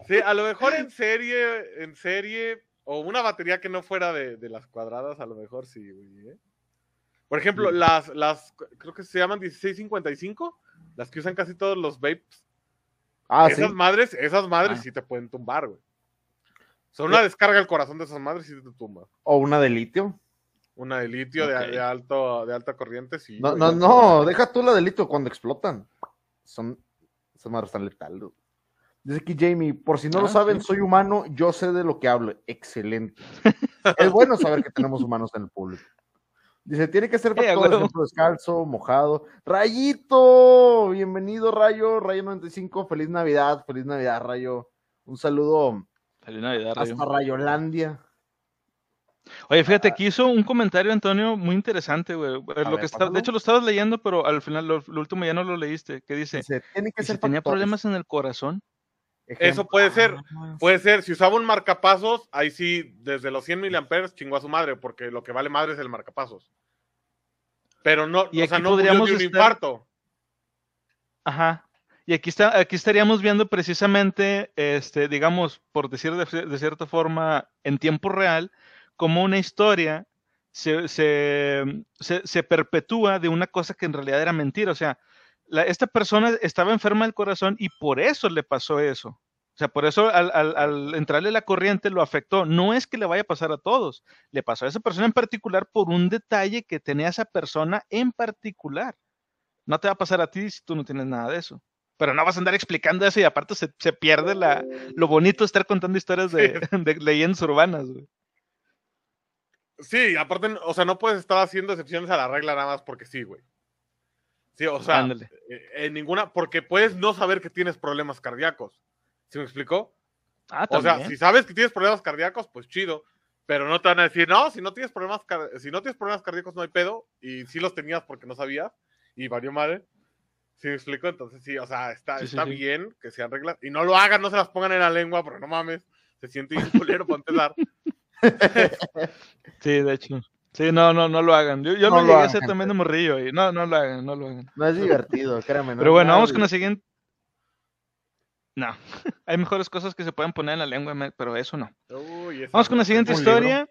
Sí, a lo mejor en serie, en serie, o una batería que no fuera de, las cuadradas, a lo mejor sí, ¿eh? Por ejemplo, las, las, creo que se llaman 1655, las que usan casi todos los vapes. Ah, esas madres, esas madres ah. sí te pueden tumbar, güey. Son una descarga el corazón de esas madres y te tumba. O una de litio. Una de litio de, alto, de alta corriente, sí. No, no, no, deja tú la de litio cuando explotan. Son, esas madres están letales. Dice aquí Jamie, por si no lo ah, saben, soy humano, yo sé de lo que hablo. Excelente. [LAUGHS] es bueno saber que tenemos humanos en el público. Dice, tiene que ser para todo descalzo, mojado. Rayito, bienvenido Rayo, Rayo 95, feliz Navidad, feliz Navidad Rayo. Un saludo. Feliz Navidad, Rayo. Hasta Rayolandia. Oye, fíjate, aquí hizo un comentario, Antonio, muy interesante, güey. Lo que está, de hecho, lo estabas leyendo, pero al final, lo, último ya no lo leíste. Que dice, tiene que ser tenía problemas en el corazón, eso puede ser, ah, puede ser. Si usaba un marcapasos, ahí sí, desde los 100 miliamperes chingó a su madre, porque lo que vale madre es el marcapasos. Pero no, y o sea, no podríamos un infarto. Ajá. Y aquí, está, aquí estaríamos viendo precisamente, este, digamos, por decir de, cierta forma, en tiempo real, como una historia se, se, se perpetúa de una cosa que en realidad era mentira. O sea, esta persona estaba enferma del corazón y por eso le pasó eso. O sea, por eso al, entrarle la corriente lo afectó. No es que le vaya a pasar a todos, le pasó a esa persona en particular por un detalle que tenía esa persona en particular. No te va a pasar a ti si tú no tienes nada de eso. Pero no vas a andar explicando eso y aparte se, pierde la, lo bonito de estar contando historias de, [LAUGHS] de leyendas urbanas. Sí, aparte, o sea, no puedes estar haciendo excepciones a la regla nada más porque sí, güey. Sí, o sea, eh, en ninguna, porque puedes no saber que tienes problemas cardíacos. ¿Sí me explicó? Ah, o sea, si sabes que tienes problemas cardíacos, pues chido. Pero no te van a decir, no, si no tienes problemas, si no tienes problemas cardíacos no hay pedo. Y sí los tenías porque no sabías. Y varió madre. ¿Sí me explico? Entonces sí, o sea, está, está bien que sean reglas. Y no lo hagan, no se las pongan en la lengua, pero no mames. Se siente bien culero para empezar. [LAUGHS] [LAUGHS] sí, de hecho. Sí, no, no, no lo hagan. Yo, yo no lo, llegué a hacer también de morrillo y no, no lo hagan, no lo hagan. No es divertido, créame. Pero bueno, vamos con la siguiente. No, [LAUGHS] hay mejores cosas que se pueden poner en la lengua, pero eso no. vamos con la siguiente historia.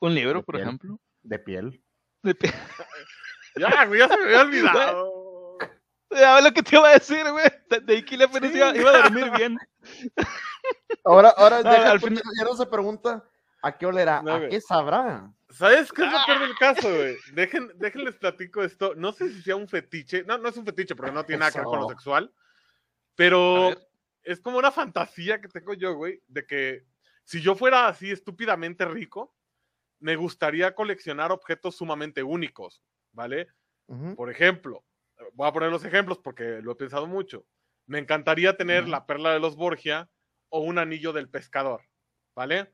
Un libro, por ejemplo. De piel. De piel. [LAUGHS] ya, ya se me había olvidado. Ya, lo que te iba a decir, güey. De aquí le iba a dormir bien. Ahora, ahora, al final ya no se pregunta ¿A qué olerá? ¿A qué sabrá? ¿Sabes qué es lo peor del caso, güey? Dejen, déjenles platico esto. No sé si sea un fetiche. No, no es un fetiche porque no tiene nada que ver con lo sexual. Pero es como una fantasía que tengo yo, güey, de que si yo fuera así estúpidamente rico, me gustaría coleccionar objetos sumamente únicos, ¿vale? Por ejemplo, voy a poner los ejemplos porque lo he pensado mucho. Me encantaría tener la perla de los Borgia o un anillo del pescador, ¿vale?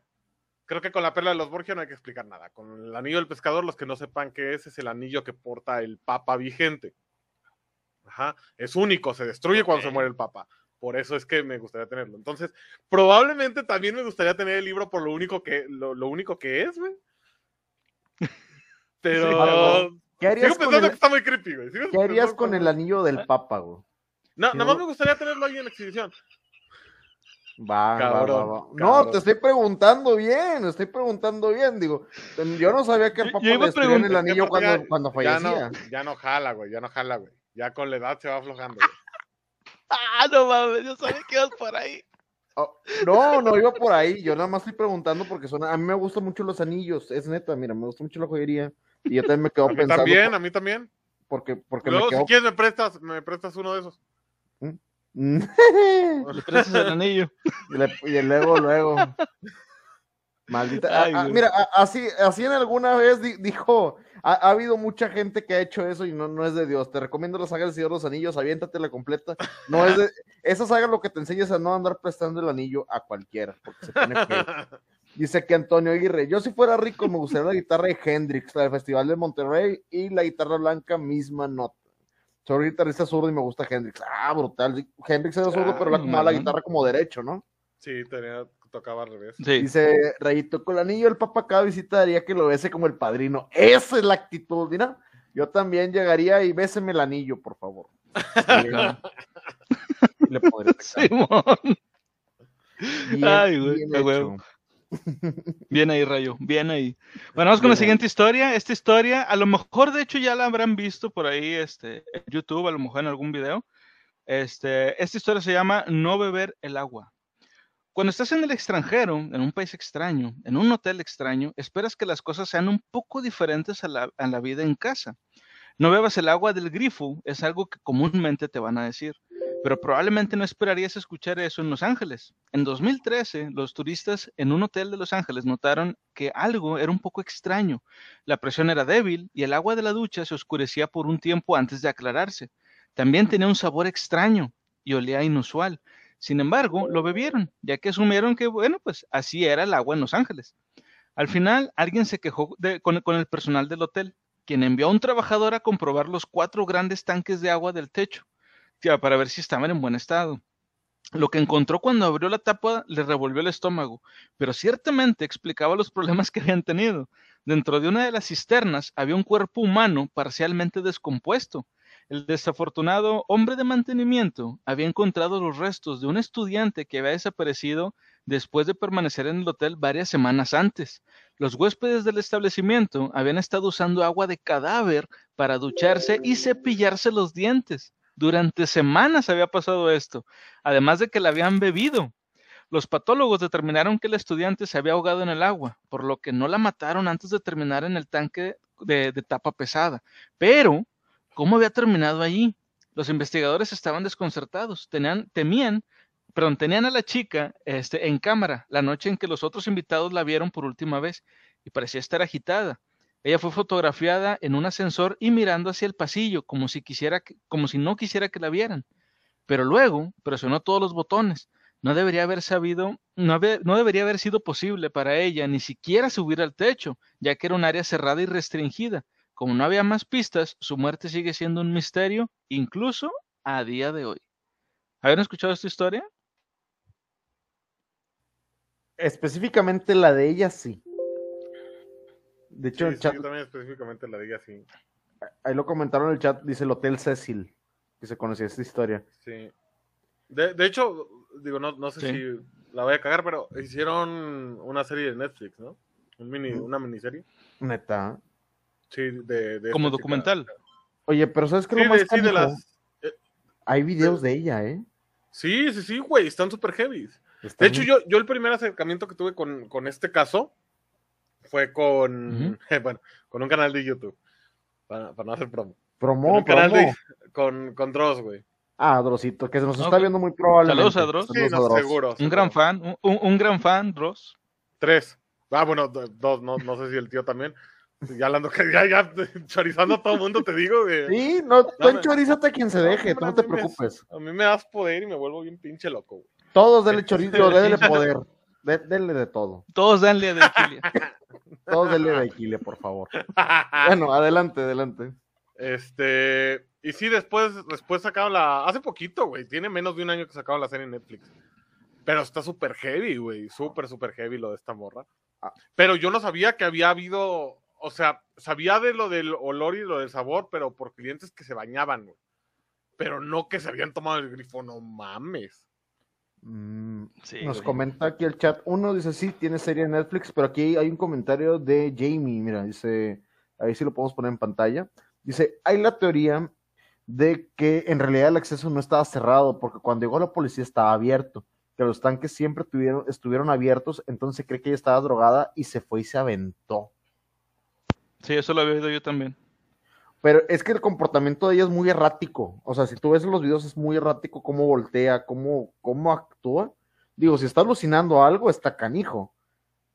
creo que con la perla de los Borgia no hay que explicar nada. Con el anillo del pescador, los que no sepan qué es, es el anillo que porta el papa vigente. Ajá, es único, se destruye cuando se muere el papa. Por eso es que me gustaría tenerlo. Entonces, probablemente también me gustaría tener el libro por lo único que, lo, único que es, güey. [LAUGHS] Pero. ¿Qué harías con el... está muy creepy, güey. ¿Qué harías con el anillo del papa, güey? No, nada más me gustaría tenerlo ahí en la exhibición. Va, va, va, No, te estoy preguntando bien, estoy preguntando bien. Digo, yo no sabía que el papá le destruía el anillo cuando, cuando fallecía. Ya no, ya no jala, güey, ya no jala, güey. Ya con la edad se va aflojando, güey. [LAUGHS] ah, no mames, yo sabía que ibas por ahí. Oh, no, no iba por ahí. Yo nada más estoy preguntando porque son, a mí me gustan mucho los anillos. Es neta, mira, me gusta mucho la joyería. Y yo también me quedo a mí pensando. También, a mí también. Porque, porque Luego, si quieres, me prestas, me prestas uno de esos. ¿Mm? [LAUGHS] Le prestas el anillo. Y, luego, luego. Maldita. mira, así, así en alguna vez dijo, ha, habido mucha gente que ha hecho eso y no, no es de Dios. Te recomiendo la saga del Señor de los Anillos, aviéntate la completa. No es de, esa saga lo que te enseña es a no andar prestando el anillo a cualquiera, porque se pone [LAUGHS] Dice que Antonio Aguirre, yo si fuera rico me gustaría la guitarra de Hendrix, la del Festival de Monterrey y la guitarra blanca, misma nota. Soy guitarrista zurdo y me gusta Hendrix. Ah, brutal. Hendrix era zurdo, pero la, la guitarra como derecho, ¿no? Sí, tenía, tocaba al revés. Dice Rayito, con el anillo el papá cada visita haría que lo bese como el padrino. Esa es la actitud, mira. Yo también llegaría y béseme el anillo, por favor. [LAUGHS] Le Simón. Ay, güey, Bien ahí, Rayo, bien ahí. Bueno, vamos con la siguiente historia. Esta historia, a lo mejor, de hecho, ya la habrán visto por ahí este, en YouTube, a lo mejor en algún video. Este, esta historia se llama No beber el agua. Cuando estás en el extranjero, en un país extraño, en un hotel extraño, esperas que las cosas sean un poco diferentes a la, a la vida en casa. No bebas el agua del grifo, es algo que comúnmente te van a decir pero probablemente no esperarías escuchar eso en Los Ángeles. En 2013, los turistas en un hotel de Los Ángeles notaron que algo era un poco extraño. La presión era débil y el agua de la ducha se oscurecía por un tiempo antes de aclararse. También tenía un sabor extraño y olía inusual. Sin embargo, lo bebieron, ya que asumieron que, bueno, pues así era el agua en Los Ángeles. Al final, alguien se quejó con, con el personal del hotel, quien envió a un trabajador a comprobar los cuatro grandes tanques de agua del techo para ver si estaban en buen estado. Lo que encontró cuando abrió la tapa le revolvió el estómago, pero ciertamente explicaba los problemas que habían tenido. Dentro de una de las cisternas había un cuerpo humano parcialmente descompuesto. El desafortunado hombre de mantenimiento había encontrado los restos de un estudiante que había desaparecido después de permanecer en el hotel varias semanas antes. Los huéspedes del establecimiento habían estado usando agua de cadáver para ducharse y cepillarse los dientes. Durante semanas había pasado esto, además de que la habían bebido. Los patólogos determinaron que el estudiante se había ahogado en el agua, por lo que no la mataron antes de terminar en el tanque de, tapa pesada. Pero, ¿cómo había terminado allí? Los investigadores estaban desconcertados, tenían, temían, perdón, tenían a la chica este, en cámara la noche en que los otros invitados la vieron por última vez y parecía estar agitada. Ella fue fotografiada en un ascensor y mirando hacia el pasillo, como si, quisiera como si no quisiera que la vieran. Pero luego presionó todos los botones. No debería haber sabido, no, no debería haber sido posible para ella ni siquiera subir al techo, ya que era un área cerrada y restringida. Como no había más pistas, su muerte sigue siendo un misterio, incluso a día de hoy. ¿Habían escuchado esta historia? Específicamente la de ella, sí. De hecho, el chat. también específicamente la diga así. Ahí lo comentaron en el chat, dice el Hotel Cecil, que se conocía esta historia. Sí. De, de hecho, digo, no, no sé si la voy a cagar, pero hicieron una serie de Netflix, ¿no? Un mini, Una miniserie. Neta. Sí, de. de Como documental. Oye, pero ¿sabes qué lo más de, de las... Eh, Hay videos de... ella, ¿eh? Sí, sí, sí, güey, están súper heavy. De hecho, yo, yo el primer acercamiento que tuve con, con este caso fue con, [LAUGHS] bueno, con un canal de YouTube, para, no hacer promo. Promo, con promo. [LAUGHS] con, con Dross, güey. Ah, Drosito, que se nos está viendo muy probablemente. Saludos a Dross. Sí, no, seguro, Un gran fan, un, un, gran fan, Dross. Tres. Ah, bueno, dos, no, no sé si el tío también. Ya hablando que ya, ya [LAUGHS] chorizando a todo el mundo, te digo. Güey. Sí, no, tú enchorízate a quien se deje, tú no te preocupes. a mí me das poder y me vuelvo bien pinche loco, güey. Todos denle chorizo, denle poder. Denle de todo. Todos denle de Equilia. [LAUGHS] Todos denle de Equilia, por favor. [LAUGHS] bueno, adelante, adelante. Este, y sí, después, después sacaron la, hace poquito, güey, tiene menos de un año que sacaron la serie en Netflix. Pero está súper heavy, güey, súper, súper heavy lo de esta morra. Ah. Pero yo no sabía que había habido, o sea, sabía de lo del olor y lo del sabor, pero por clientes que se bañaban, güey. Pero no que se habían tomado el grifo, no mames. Mm, nos comenta aquí el chat. Uno dice, sí, tiene serie en Netflix, pero aquí hay un comentario de Jamie, mira, dice, ahí sí lo podemos poner en pantalla. Dice, hay la teoría de que en realidad el acceso no estaba cerrado, porque cuando llegó la policía estaba abierto, que los tanques siempre tuvieron, estuvieron abiertos, entonces cree que ella estaba drogada y se fue y se aventó. Sí, eso lo había oído yo también. Pero es que el comportamiento de ella es muy errático. O sea, si tú ves los videos es muy errático cómo voltea, cómo, cómo actúa. Digo, si está alucinando algo, está canijo.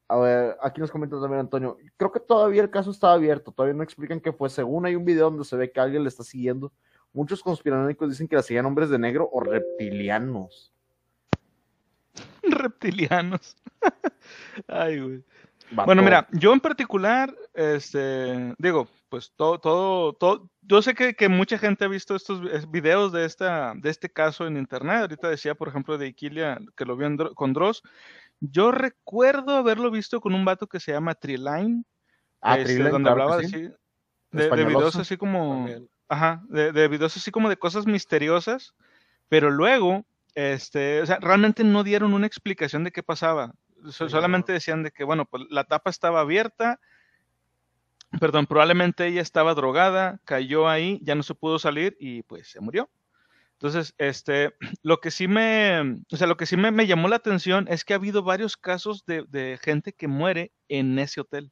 A ver, aquí nos comenta también Antonio. Creo que todavía el caso está abierto, todavía no explican qué fue. Según hay un video donde se ve que alguien le está siguiendo. Muchos conspiranoicos dicen que la siguen hombres de negro o reptilianos. reptilianos. [LAUGHS] Ay, güey. Bueno, mira, yo en particular, este, digo, pues todo, todo, todo, yo sé que, que, mucha gente ha visto estos videos de, esta, de este caso en internet. Ahorita decía, por ejemplo, de Iquilia, que lo vio con Dross. Yo recuerdo haberlo visto con un vato que se llama Triline. Ah, este, donde hablaba así, de, videos así como. Ajá, de, de, videos así como de cosas misteriosas. Pero luego, este, o sea, realmente no dieron una explicación de qué pasaba. solamente decían de que, bueno, pues la tapa estaba abierta. Perdón, probablemente ella estaba drogada, cayó ahí, ya no se pudo salir y pues se murió. Entonces, este, [CLEARS THROAT] lo que sí me, o sea, lo que sí me, llamó la atención es que ha habido varios casos de, gente que muere en ese hotel.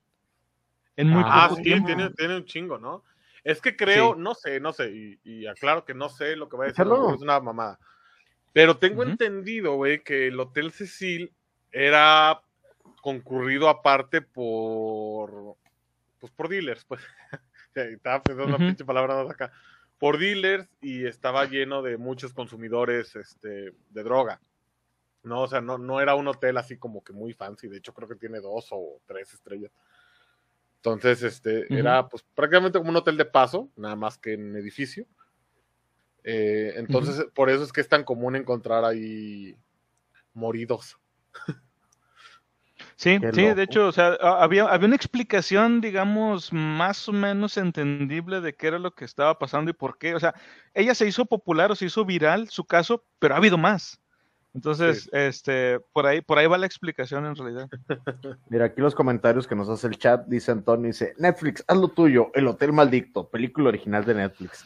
En muy ah, poco sí, tiempo. Tiene, tiene, un chingo, ¿no? Es que creo, no sé, no sé, y, aclaro que no sé lo que va a decir, es una mamada. Pero tengo entendido, güey, que el Hotel Cecil era concurrido aparte por, pues por dealers, pues. [LAUGHS] Estaba pensando una pinche palabra acá por dealers y estaba lleno de muchos consumidores este, de droga. No, o sea, no, no era un hotel así como que muy fancy, de hecho creo que tiene dos o tres estrellas. Entonces, este, era pues prácticamente como un hotel de paso, nada más que en edificio. Eh, entonces, por eso es que es tan común encontrar ahí moridos. [LAUGHS] Sí, sí, de hecho, o sea, había, había una explicación, digamos, más o menos entendible de qué era lo que estaba pasando y por qué. O sea, ella se hizo popular o se hizo viral su caso, pero ha habido más. Entonces, este, por ahí, por ahí va la explicación en realidad. [LAUGHS] Mira, aquí los comentarios que nos hace el chat, dice Antonio, dice, Netflix, haz lo tuyo, El Hotel Maldito, película original de Netflix.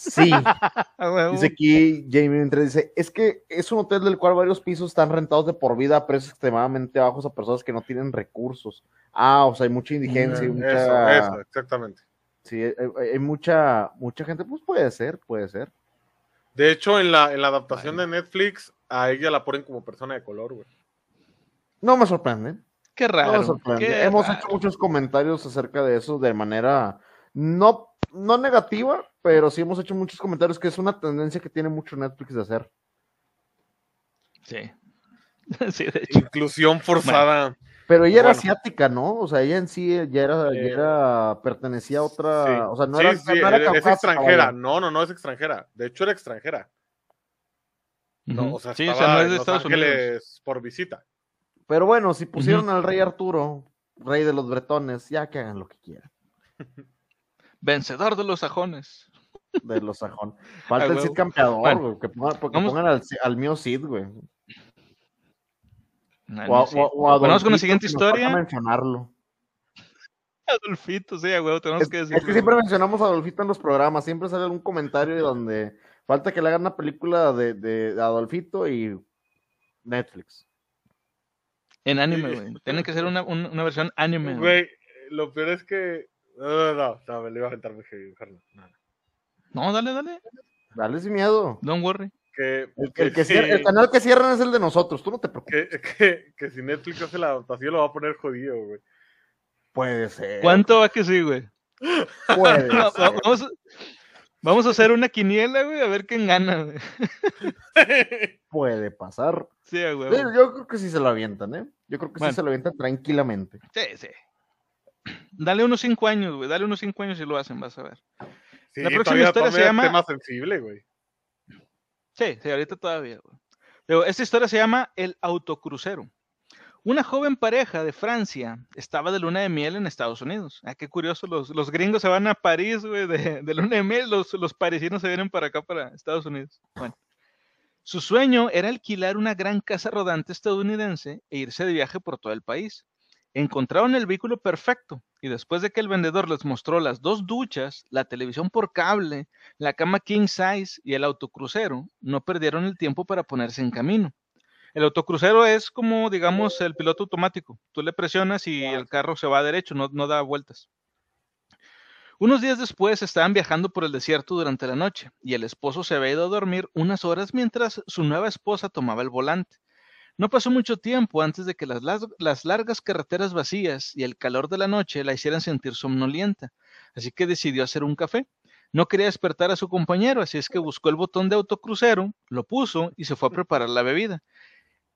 Sí. [LAUGHS] dice aquí Jamie entre dice, es que es un hotel del cual varios pisos están rentados de por vida a precios extremadamente bajos a personas que no tienen recursos. Ah, o sea, hay mucha indigencia. Mm, mucha... Eso, exactamente. Sí, hay, mucha, mucha gente, pues puede ser, puede ser. De hecho, en la, en la adaptación de Netflix, a ella la ponen como persona de color, güey. No me sorprende. Qué raro. Hemos hecho muchos comentarios acerca de eso de manera no no negativa, pero sí hemos hecho muchos comentarios que es una tendencia que tiene mucho Netflix de hacer. Sí. [LAUGHS] sí de hecho. Inclusión forzada. pero ella era asiática, ¿no? O sea, ella en sí ya era, eh, era pertenecía a otra, o sea, no era, es extranjera. No, no, no es extranjera. De hecho era extranjera. No, o sea, estaba no es de Estados Unidos por visita. Pero bueno, si pusieron al rey Arturo, rey de los bretones, ya que hagan lo que quieran. [LAUGHS] Vencedor de los sajones. De los sajones. [LAUGHS] Falta el Cid campeador, güey. Que pongan, al, al, mío Cid, güey. vamos con la siguiente historia. mencionarlo. [LAUGHS] Adolfito, sí, güey, tenemos que decir. Es que siempre mencionamos a Adolfito en los programas, siempre sale algún comentario donde falta que le hagan una película de, de, Adolfito y Netflix. En anime, güey. Tiene que ser una, una versión anime. Güey, lo peor es que no, no, no, me lo iba a aventar muy heavy, no, no, dale, dale. Dale sin miedo. Don't worry. Que, el, que, el, canal que cierran es el de nosotros, tú no te preocupes. Que, que, si Netflix hace la adaptación lo va a poner jodido, güey. Puede ser. ¿Cuánto va que sí, güey? Puede [LAUGHS] ser. Vamos, Vamos a hacer una quiniela, güey, a ver quién gana, güey. [LAUGHS] Puede pasar. Sí, güey. Yo creo que sí se lo avientan, ¿eh? Yo creo que sí se lo avientan tranquilamente. Sí, sí. Dale unos cinco años, güey. Dale unos cinco años y lo hacen, vas a ver. Sí, la próxima historia se llama. Tema sensible, güey. Sí, sí, ahorita todavía, güey. esta historia se llama El Autocrucero. Una joven pareja de Francia estaba de luna de miel en Estados Unidos. Ah, qué curioso, los, los gringos se van a París, güey, de, de, luna de miel, los, los parisinos se vienen para acá, para Estados Unidos. Bueno, su sueño era alquilar una gran casa rodante estadounidense e irse de viaje por todo el país. Encontraron el vehículo perfecto y después de que el vendedor les mostró las dos duchas, la televisión por cable, la cama king size y el autocrucero, no perdieron el tiempo para ponerse en camino. El autocrucero es como, digamos, el piloto automático. Tú le presionas y el carro se va derecho, no, no da vueltas. Unos días después estaban viajando por el desierto durante la noche y el esposo se había ido a dormir unas horas mientras su nueva esposa tomaba el volante. No pasó mucho tiempo antes de que las, largas carreteras vacías y el calor de la noche la hicieran sentir somnolienta, así que decidió hacer un café. No quería despertar a su compañero, así es que buscó el botón de autocrucero, lo puso y se fue a preparar la bebida.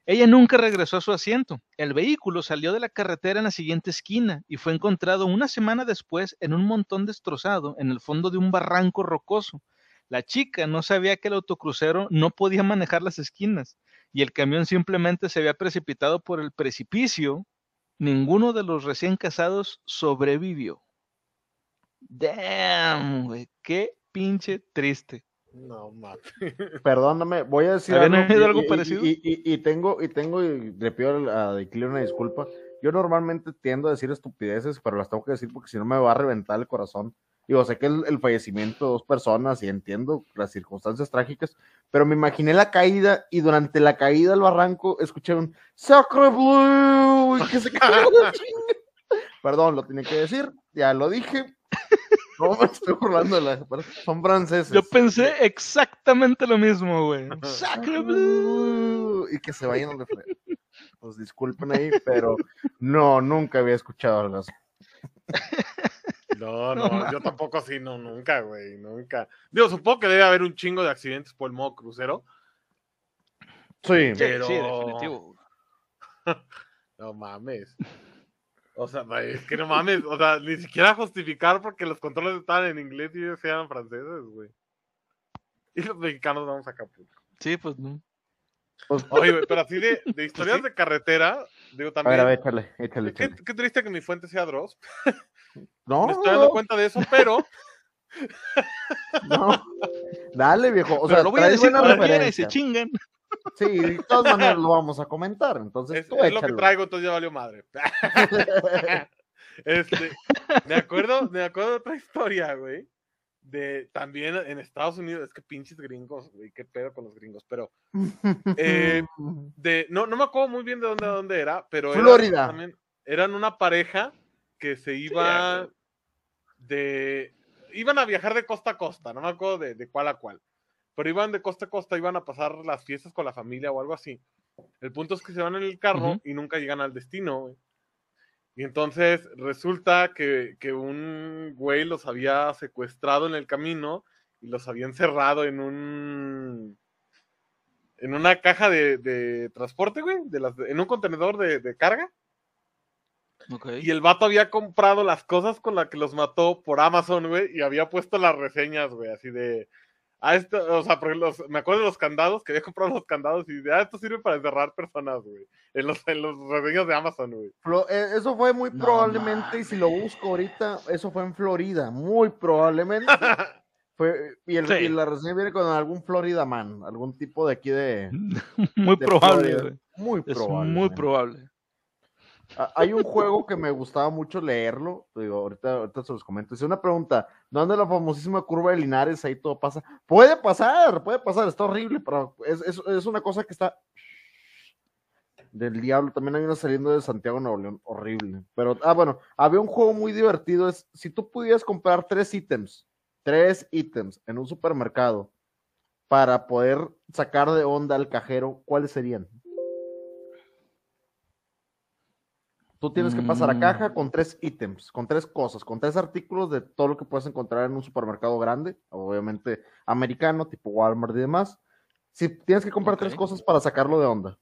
Ella nunca regresó a su asiento. El vehículo salió de la carretera en la siguiente esquina y fue encontrado una semana después en un montón destrozado en el fondo de un barranco rocoso. La chica no sabía que el autocrucero no podía manejar las esquinas y el camión simplemente se había precipitado por el precipicio. Ninguno de los recién casados sobrevivió. Damn, güey, qué pinche triste. No, mames. [LAUGHS] Perdóname, voy a decir algo, algo parecido? Y, tengo, y tengo, y le pido a Declir una disculpa. Yo normalmente tiendo a decir estupideces, pero las tengo que decir porque si no me va a reventar el corazón. Digo, sé que el, fallecimiento de dos personas y entiendo las circunstancias trágicas, pero me imaginé la caída y durante la caída del barranco escuché un Sacre Blue y que se cayó [LAUGHS] Perdón, lo tenía que decir, ya lo dije, no me estoy burlando de las Son franceses. Yo pensé exactamente lo mismo, güey. Sacre Y que se vayan a reflejo. Pues disculpen ahí, pero no, nunca había escuchado algo así. No, [LAUGHS] no, yo tampoco así, no, nunca, güey, nunca. Digo, supongo que debe haber un chingo de accidentes por el modo crucero. Sí, pero... sí, definitivo. [LAUGHS] no mames. O sea, es que no mames, o sea, ni siquiera justificar porque los controles estaban en inglés y ellos eran franceses, güey. Y los mexicanos vamos a Acapulco. Sí, pues no. Pues, [LAUGHS] Oye, güey, pero así de, de historias de carretera, digo también. A ver, a ver, échale, échale, Qué, qué, triste que mi fuente sea Dross. [LAUGHS] No. Me estoy dando cuenta de eso, pero. no. Dale, viejo. O pero sea, lo voy a decir para y se chingan. Sí, de todas [LAUGHS] maneras lo vamos a comentar. Entonces, es, es lo que traigo, entonces ya valió madre. este, me acuerdo, me acuerdo de otra historia, güey. De también en Estados Unidos, es que pinches gringos, güey, qué pedo con los gringos, pero [LAUGHS] eh, de, no, no me acuerdo muy bien de dónde, dónde era, pero Florida. también, eran una pareja que se iba de. Iban a viajar de costa a costa, no me acuerdo de, de cuál a cuál pero iban de costa a costa, iban a pasar las fiestas con la familia o algo así. El punto es que se van en el carro y nunca llegan al destino. Y entonces resulta que, que, un güey los había secuestrado en el camino y los había encerrado en un. en una caja de, de transporte, güey, de las, en un contenedor de, de carga. Y el vato había comprado las cosas con las que los mató por Amazon, güey, y había puesto las reseñas, güey, así de Ah, esto, o sea, los, me acuerdo de los candados, que había comprado los candados y de, ah, esto sirve para encerrar personas, güey. En los, en los reseños de Amazon, güey. Eh, eso fue muy probablemente, y si lo busco ahorita, eso fue en Florida, muy probablemente. [LAUGHS] fue, y, el, y, la reseña viene con algún Florida Man, algún tipo de aquí de. [LAUGHS] muy probable, güey. Muy probable. muy probable. Hay un juego que me gustaba mucho leerlo, digo, ahorita, ahorita se los comento. Es una pregunta, ¿dónde la famosísima curva de Linares? Ahí todo pasa. Puede pasar, puede pasar, está horrible, pero es, es, una cosa que está del diablo. También hay una saliendo de Santiago Nuevo León, horrible. Pero, ah, bueno, había un juego muy divertido, es si tú pudieras comprar tres ítems, tres ítems en un supermercado para poder sacar de onda al cajero, ¿cuáles serían? Tú tienes que pasar a caja con tres ítems, con tres cosas, con tres artículos de todo lo que puedes encontrar en un supermercado grande, obviamente americano, tipo Walmart y demás. Si tienes que comprar tres cosas para sacarlo de onda.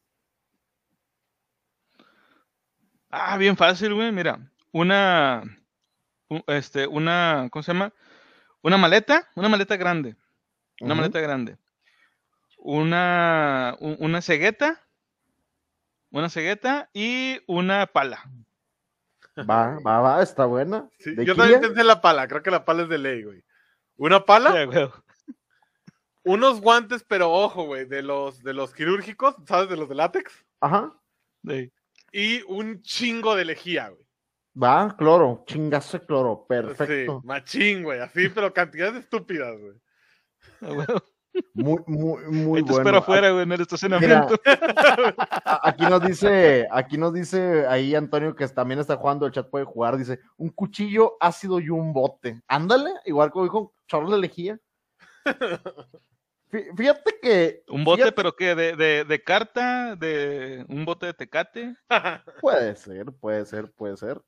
Ah, bien fácil, güey. Mira, una, este, una, ¿cómo se llama? Una maleta, una maleta grande. Una maleta grande. Una, una cegueta. Una cegueta y una pala. Va, va, va, está buena. yo también pensé en la pala, creo que la pala es de ley, güey. Una pala. Unos guantes, pero ojo, güey, de los, de los quirúrgicos, ¿sabes? De los de látex. Ajá. Y un chingo de lejía, güey. Va, cloro, chingazo de cloro, perfecto. Sí, machín, güey, así, pero cantidades estúpidas, güey. Muy, muy, muy bueno. espero afuera, güey, en el estacionamiento. [LAUGHS] aquí nos dice, aquí nos dice ahí Antonio que también está jugando, el chat puede jugar, dice, un cuchillo ácido y un bote. Ándale, igual como dijo Charles Lejía. Fíjate que. ¿Un bote, pero qué? ¿De, de, carta? ¿De un bote de tecate? puede ser, puede ser, puede ser.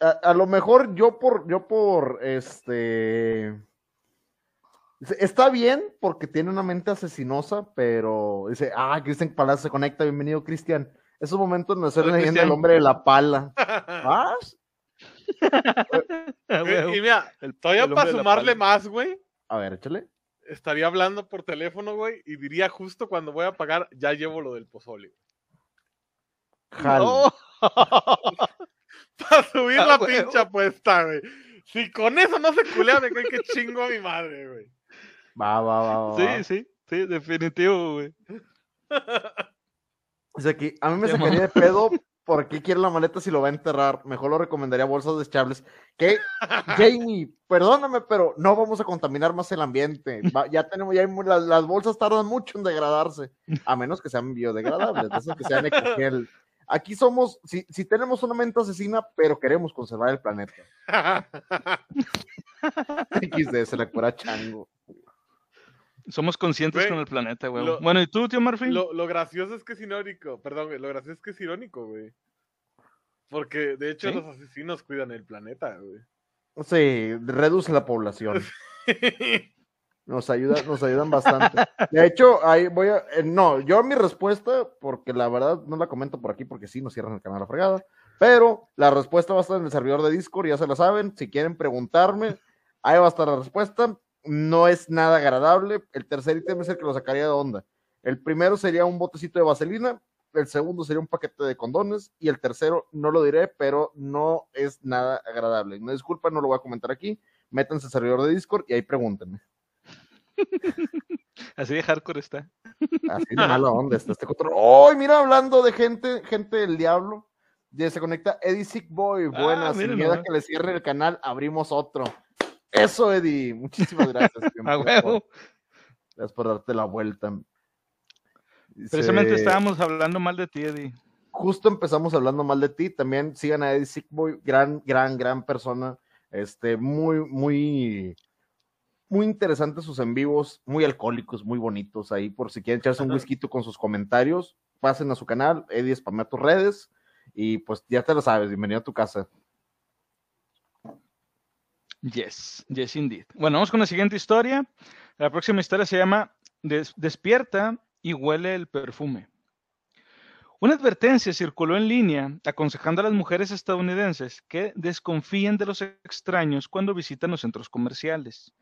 A, lo mejor yo por, yo por este. Está bien porque tiene una mente asesinosa, pero dice, ah, Cristian Palacio se conecta, bienvenido Cristian. Esos momentos no ser leyenda el hombre de la pala. [LAUGHS] ¿Ah? [LAUGHS] y, mira, todavía para sumarle más, güey. A ver, échale. Estaría hablando por teléfono, güey, y diría justo cuando voy a pagar, ya llevo lo del pozole. Jalo. [LAUGHS] Para subir ah, la pincha apuesta, güey. Si con eso no se culea, me creen que chingo a mi madre, güey. Va, va, va, Sí, sí, sí, definitivo, güey. O sea, que a mí me sacaría de pedo ¿por qué quiere la maleta si lo va a enterrar? Mejor lo recomendaría bolsas desechables. Que, Jamie, perdóname, pero no vamos a contaminar más el ambiente. ya tenemos, ya las, bolsas tardan mucho en degradarse, a menos que sean biodegradables, de que sean ecogel. Aquí somos, si, si tenemos una mente asesina, pero queremos conservar el planeta. [LAUGHS] XD, se le cura chango. Somos conscientes con el planeta, güey. Bueno, ¿y tú, tío Murphy? Lo, lo, gracioso es que es irónico, perdón, lo gracioso es que es irónico, güey. Porque de hecho los asesinos cuidan el planeta, güey. Sí, reduce la población. [LAUGHS] Nos ayudan, nos ayudan bastante. De hecho, ahí voy a. Eh, no, yo mi respuesta, porque la verdad no la comento por aquí porque sí nos cierran el canal a la fregada. Pero la respuesta va a estar en el servidor de Discord, ya se la saben. Si quieren preguntarme, ahí va a estar la respuesta no es nada agradable. El tercer ítem es el que lo sacaría de onda. El primero sería un botecito de vaselina, el segundo sería un paquete de condones y el tercero no lo diré, pero no es nada agradable. No disculpa, no lo voy a comentar aquí. Métanse al servidor de Discord y ahí pregúntenme. [LAUGHS] Así de hardcore está. Así de malo onda está este control. ¡Oh! Mira, hablando de gente, gente del diablo. Ya se conecta Eddie Sickboy. Ah, Buenas, sin miedo a que le cierre el canal, abrimos otro. Eso, Eddie. Muchísimas gracias. [LAUGHS] a huevo. Gracias por darte la vuelta. Precisamente estábamos hablando mal de ti, Eddie. Justo empezamos hablando mal de ti. También sigan a Eddie Sickboy, gran, gran, gran persona. Este, muy, muy, muy interesantes sus en vivos, muy alcohólicos, muy bonitos ahí. Por si quieren echarse un whisky con sus comentarios, pasen a su canal. Eddie, spamea tus redes. Y pues ya te lo sabes. Bienvenido a tu casa. Yes, yes indeed. Bueno, vamos con la siguiente historia. La próxima historia se llama Despierta y huele el perfume. Una advertencia circuló en línea aconsejando a las mujeres estadounidenses que desconfíen de los extraños cuando visitan los centros comerciales.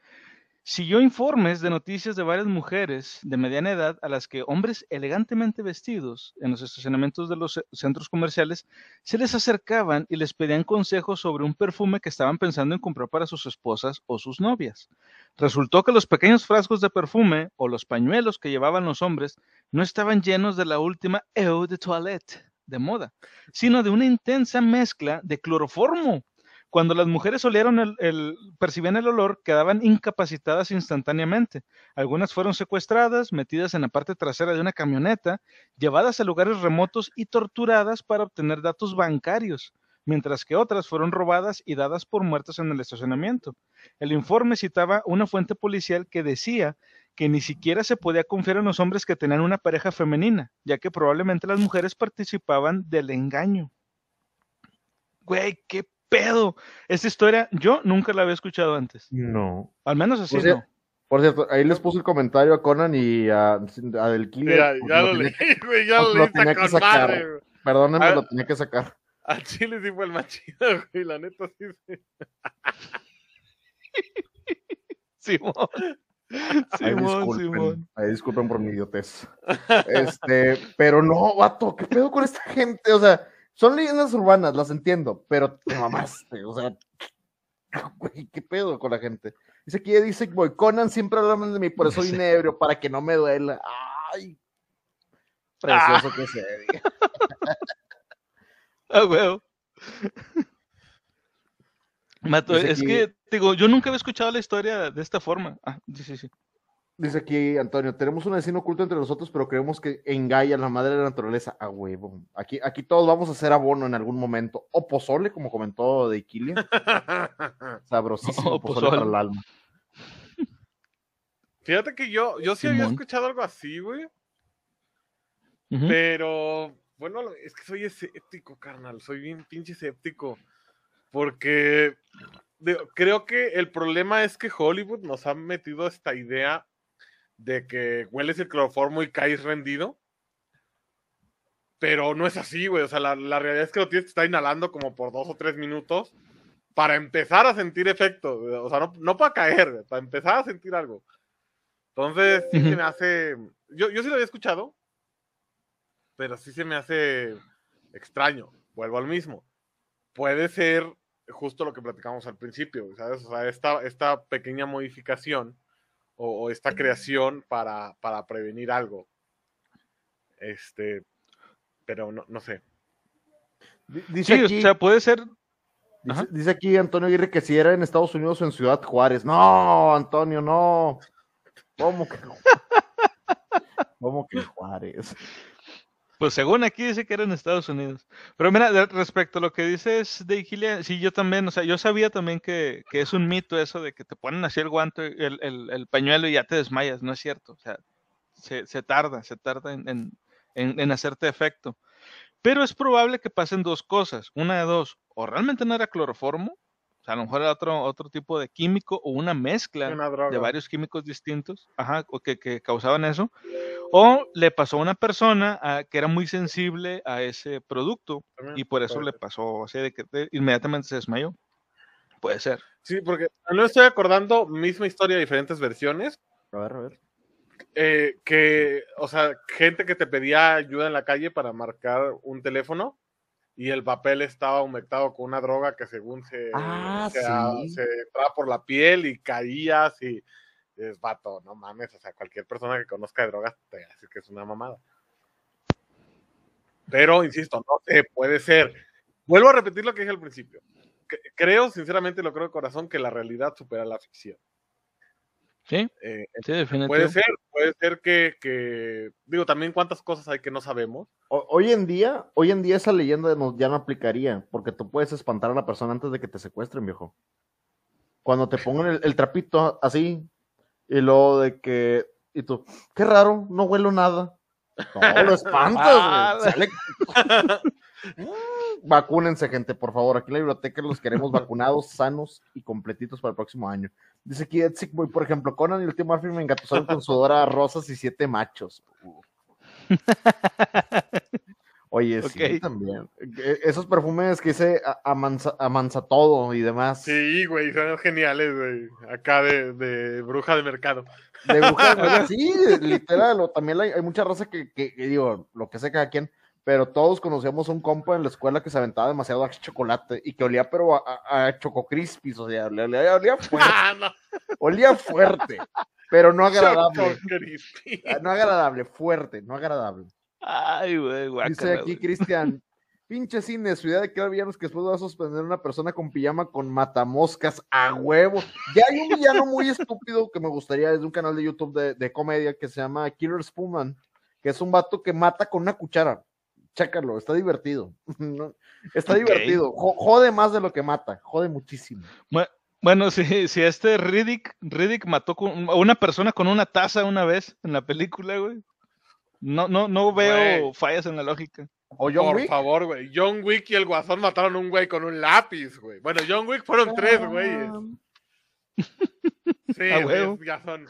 Siguió informes de noticias de varias mujeres de mediana edad a las que hombres elegantemente vestidos en los estacionamientos de los centros comerciales se les acercaban y les pedían consejos sobre un perfume que estaban pensando en comprar para sus esposas o sus novias. Resultó que los pequeños frascos de perfume o los pañuelos que llevaban los hombres no estaban llenos de la última eau de toilette de moda, sino de una intensa mezcla de cloroformo cuando las mujeres olieron el, percibían el olor, quedaban incapacitadas instantáneamente. Algunas fueron secuestradas, metidas en la parte trasera de una camioneta, llevadas a lugares remotos y torturadas para obtener datos bancarios, mientras que otras fueron robadas y dadas por muertas en el estacionamiento. El informe citaba una fuente policial que decía que ni siquiera se podía confiar en los hombres que tenían una pareja femenina, ya que probablemente las mujeres participaban del engaño. Güey, qué pedo. Esta historia yo nunca la había escuchado antes. No. Al menos así no. Por cierto, ahí les puse el comentario a Conan y a, a Del Ya, ya lo, leí, güey, ya lo, leí tenía que sacar. Perdónenme, lo tenía que sacar. A Chile sí fue el más chido, güey, la neta sí. [LAUGHS] Simón. Simón, Simón. Ahí disculpen por mi idiotez. Este, pero no, vato, ¿qué pedo con esta gente? O sea, son leyendas urbanas, las entiendo, pero te mamaste, o sea, [LAUGHS] güey, ¿qué pedo con la gente? Dice aquí, dice, boy, Conan siempre hablan de mí, por eso vine [LAUGHS] ebrio, para que no me duela. Ay, precioso que se diga. [LAUGHS] Ah, huevo. Mato, es que, digo, yo nunca había escuchado la historia de esta forma. Ah, sí, sí, sí. Dice aquí Antonio, tenemos un vecino oculto entre nosotros, pero creemos que engalla la madre de la naturaleza. A huevo. Aquí, aquí todos vamos a hacer abono en algún momento. O pozole, como comentó de Iquilia. [LAUGHS] Sabrosísimo pozole, para el alma. Fíjate que yo, yo sí había escuchado algo así, güey. Pero, bueno, es que soy escéptico, carnal. Soy bien pinche escéptico. Porque creo que el problema es que Hollywood nos ha metido esta idea de que hueles el cloroformo y caes rendido. Pero no es así, güey. O sea, la, realidad es que lo tienes que estar inhalando como por dos o tres minutos para empezar a sentir efecto. O sea, no, para caer, para empezar a sentir algo. Entonces, sí se me hace. Yo, yo sí lo había escuchado, pero sí se me hace extraño. Vuelvo al mismo. Puede ser justo lo que platicamos al principio, ¿sabes? O sea, esta, esta pequeña modificación o, esta creación para, para, prevenir algo. Este, pero no, no sé. Dice sí, o sea, puede ser. Dice, aquí Antonio Aguirre que si era en Estados Unidos o en Ciudad Juárez. No, Antonio, no. ¿Cómo que, ¿Cómo que Juárez? Pues según aquí dice que era en Estados Unidos. Pero mira, respecto a lo que dices de Igilia, sí, yo también, o sea, yo sabía también que, que, es un mito eso de que te ponen así el guante, el, el, el pañuelo y ya te desmayas, no es cierto. O sea, se, tarda, se tarda en, en, en, hacerte efecto. Pero es probable que pasen dos cosas, una de dos, o realmente no era cloroformo, sea, a lo mejor era otro, otro tipo de químico o una mezcla de varios químicos distintos, ajá, que, que causaban eso, o le pasó a una persona ah, que era muy sensible a ese producto y por eso le pasó, o sea, de que inmediatamente se desmayó. Puede ser. Sí, porque no estoy acordando, misma historia, diferentes versiones. A ver, a ver. Eh, que, o sea, gente que te pedía ayuda en la calle para marcar un teléfono y el papel estaba humectado con una droga que según se, ah, se, se entraba por la piel y caías y es vato, no mames, o sea, cualquier persona que conozca de drogas te va a decir que es una mamada. Pero, insisto, no sé, puede ser. Vuelvo a repetir lo que dije al principio. Creo, sinceramente, lo creo de corazón, que la realidad supera la ficción. Sí, eh, sí definitivamente. Puede ser, puede ser que, digo, también cuántas cosas hay que no sabemos. hoy en día, hoy en día esa leyenda ya no aplicaría, porque tú puedes espantar a la persona antes de que te secuestren, viejo. Cuando te pongan el trapito así, y luego de que, y tú, qué raro, no huelo nada. [LAUGHS] No, lo espantas, güey. [LAUGHS] [LAUGHS] Vacúnense, gente, por favor. Aquí en la biblioteca los queremos vacunados, [LAUGHS] sanos y completitos para el próximo año. Dice aquí Edsik Boy, por ejemplo, Conan y el tío Murphy me engatusaron con sudor a rosas y siete machos. [LAUGHS] Oye, sí, también. E, esos perfumes que dice amansa, todo y demás. Sí, güey, son geniales, güey. Acá de, bruja de mercado. De bruja de mercado, [LAUGHS] sí, literal. también hay, mucha raza que, que, digo, lo que sé cada quien, pero todos conocíamos un compa en la escuela que se aventaba demasiado a chocolate y que olía, pero a, a Choco Crispis, o sea, olía, olía [LAUGHS] fuerte. Ah, olía fuerte, pero no agradable. Ah, no agradable, fuerte, no agradable. Ay, güey, Dice aquí Cristian, pinche cine, su idea de que villanos que después va a suspender a una persona con pijama con matamoscas a huevo. Ya hay un villano muy estúpido que me gustaría, es de un canal de YouTube de, comedia que se llama Killer Spoonman, que es un vato que mata con una cuchara. Chécalo, está divertido. [LAUGHS] está divertido. Jode más de lo que mata, jode muchísimo. Bueno, [LAUGHS] si, si este Riddick, Riddick mató a una persona con una taza una vez en la película, güey. No, no, no veo fallas en la lógica. ¿O John Por favor, güey. John Wick y el Guasón mataron a un güey con un lápiz, güey. Bueno, John Wick fueron tres, güeyes. [LAUGHS] Sí, ya son,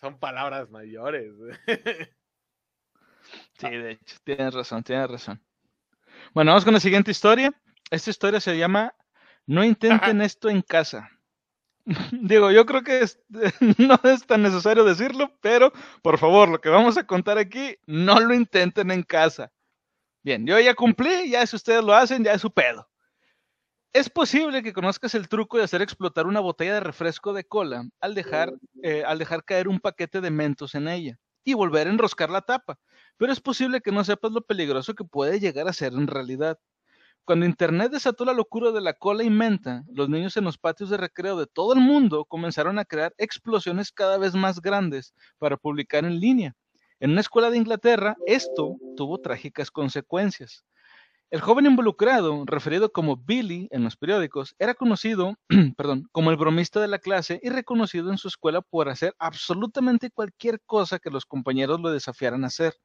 son palabras mayores. Sí, de hecho, tienes razón, tienes razón. Bueno, vamos con la siguiente historia. Esta historia se llama No intenten esto en casa. [LAUGHS] Digo, yo creo que [LAUGHS] no es tan necesario decirlo, pero por favor, lo que vamos a contar aquí, no lo intenten en casa. Bien, yo ya cumplí, ya si ustedes lo hacen, ya es su pedo. Es posible que conozcas el truco de hacer explotar una botella de refresco de cola al dejar, eh, al dejar caer un paquete de mentos en ella y volver a enroscar la tapa, pero es posible que no sepas lo peligroso que puede llegar a ser en realidad. Cuando Internet desató la locura de la cola y menta, los niños en los patios de recreo de todo el mundo comenzaron a crear explosiones cada vez más grandes para publicar en línea. En una escuela de Inglaterra, esto tuvo trágicas consecuencias. El joven involucrado, referido como Billy en los periódicos, era conocido, [CLEARS THROAT] perdón, como el bromista de la clase y reconocido en su escuela por hacer absolutamente cualquier cosa que los compañeros lo desafiaran a hacer.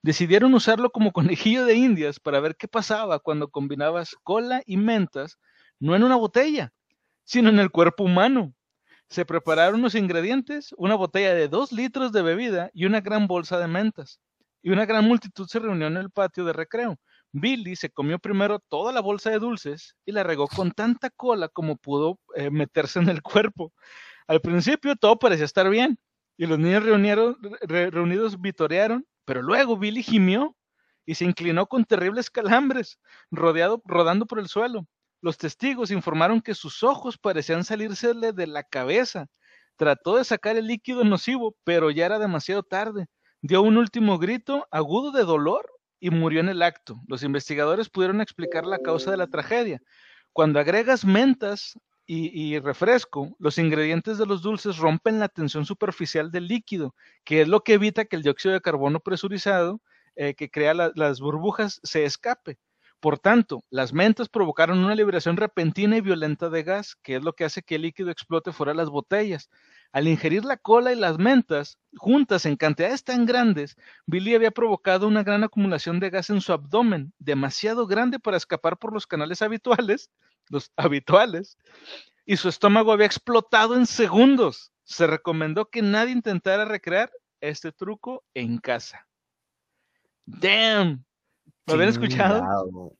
Decidieron usarlo como conejillo de indias para ver qué pasaba cuando combinabas cola y mentas, no en una botella, sino en el cuerpo humano. Se prepararon los ingredientes, una botella de dos litros de bebida y una gran bolsa de mentas. Y una gran multitud se reunió en el patio de recreo Billy se comió primero toda la bolsa de dulces y la regó con tanta cola como pudo eh, meterse en el cuerpo. Al principio todo parecía estar bien y los niños reunidos vitorearon, pero luego Billy gimió y se inclinó con terribles calambres, rodeado, rodando por el suelo. Los testigos informaron que sus ojos parecían salírsele de la cabeza. Trató de sacar el líquido nocivo, pero ya era demasiado tarde. Dio un último grito agudo de dolor y murió en el acto. Los investigadores pudieron explicar la causa de la tragedia. Cuando agregas mentas y, refresco, los ingredientes de los dulces rompen la tensión superficial del líquido, que es lo que evita que el dióxido de carbono presurizado eh, que crea las burbujas se escape. Por tanto, las mentas provocaron una liberación repentina y violenta de gas, que es lo que hace que el líquido explote fuera de las botellas. Al ingerir la cola y las mentas juntas en cantidades tan grandes, Billy había provocado una gran acumulación de gas en su abdomen, demasiado grande para escapar por los canales habituales, los habituales, y su estómago había explotado en segundos. Se recomendó que nadie intentara recrear este truco en casa. Damn. ¿Lo habían escuchado?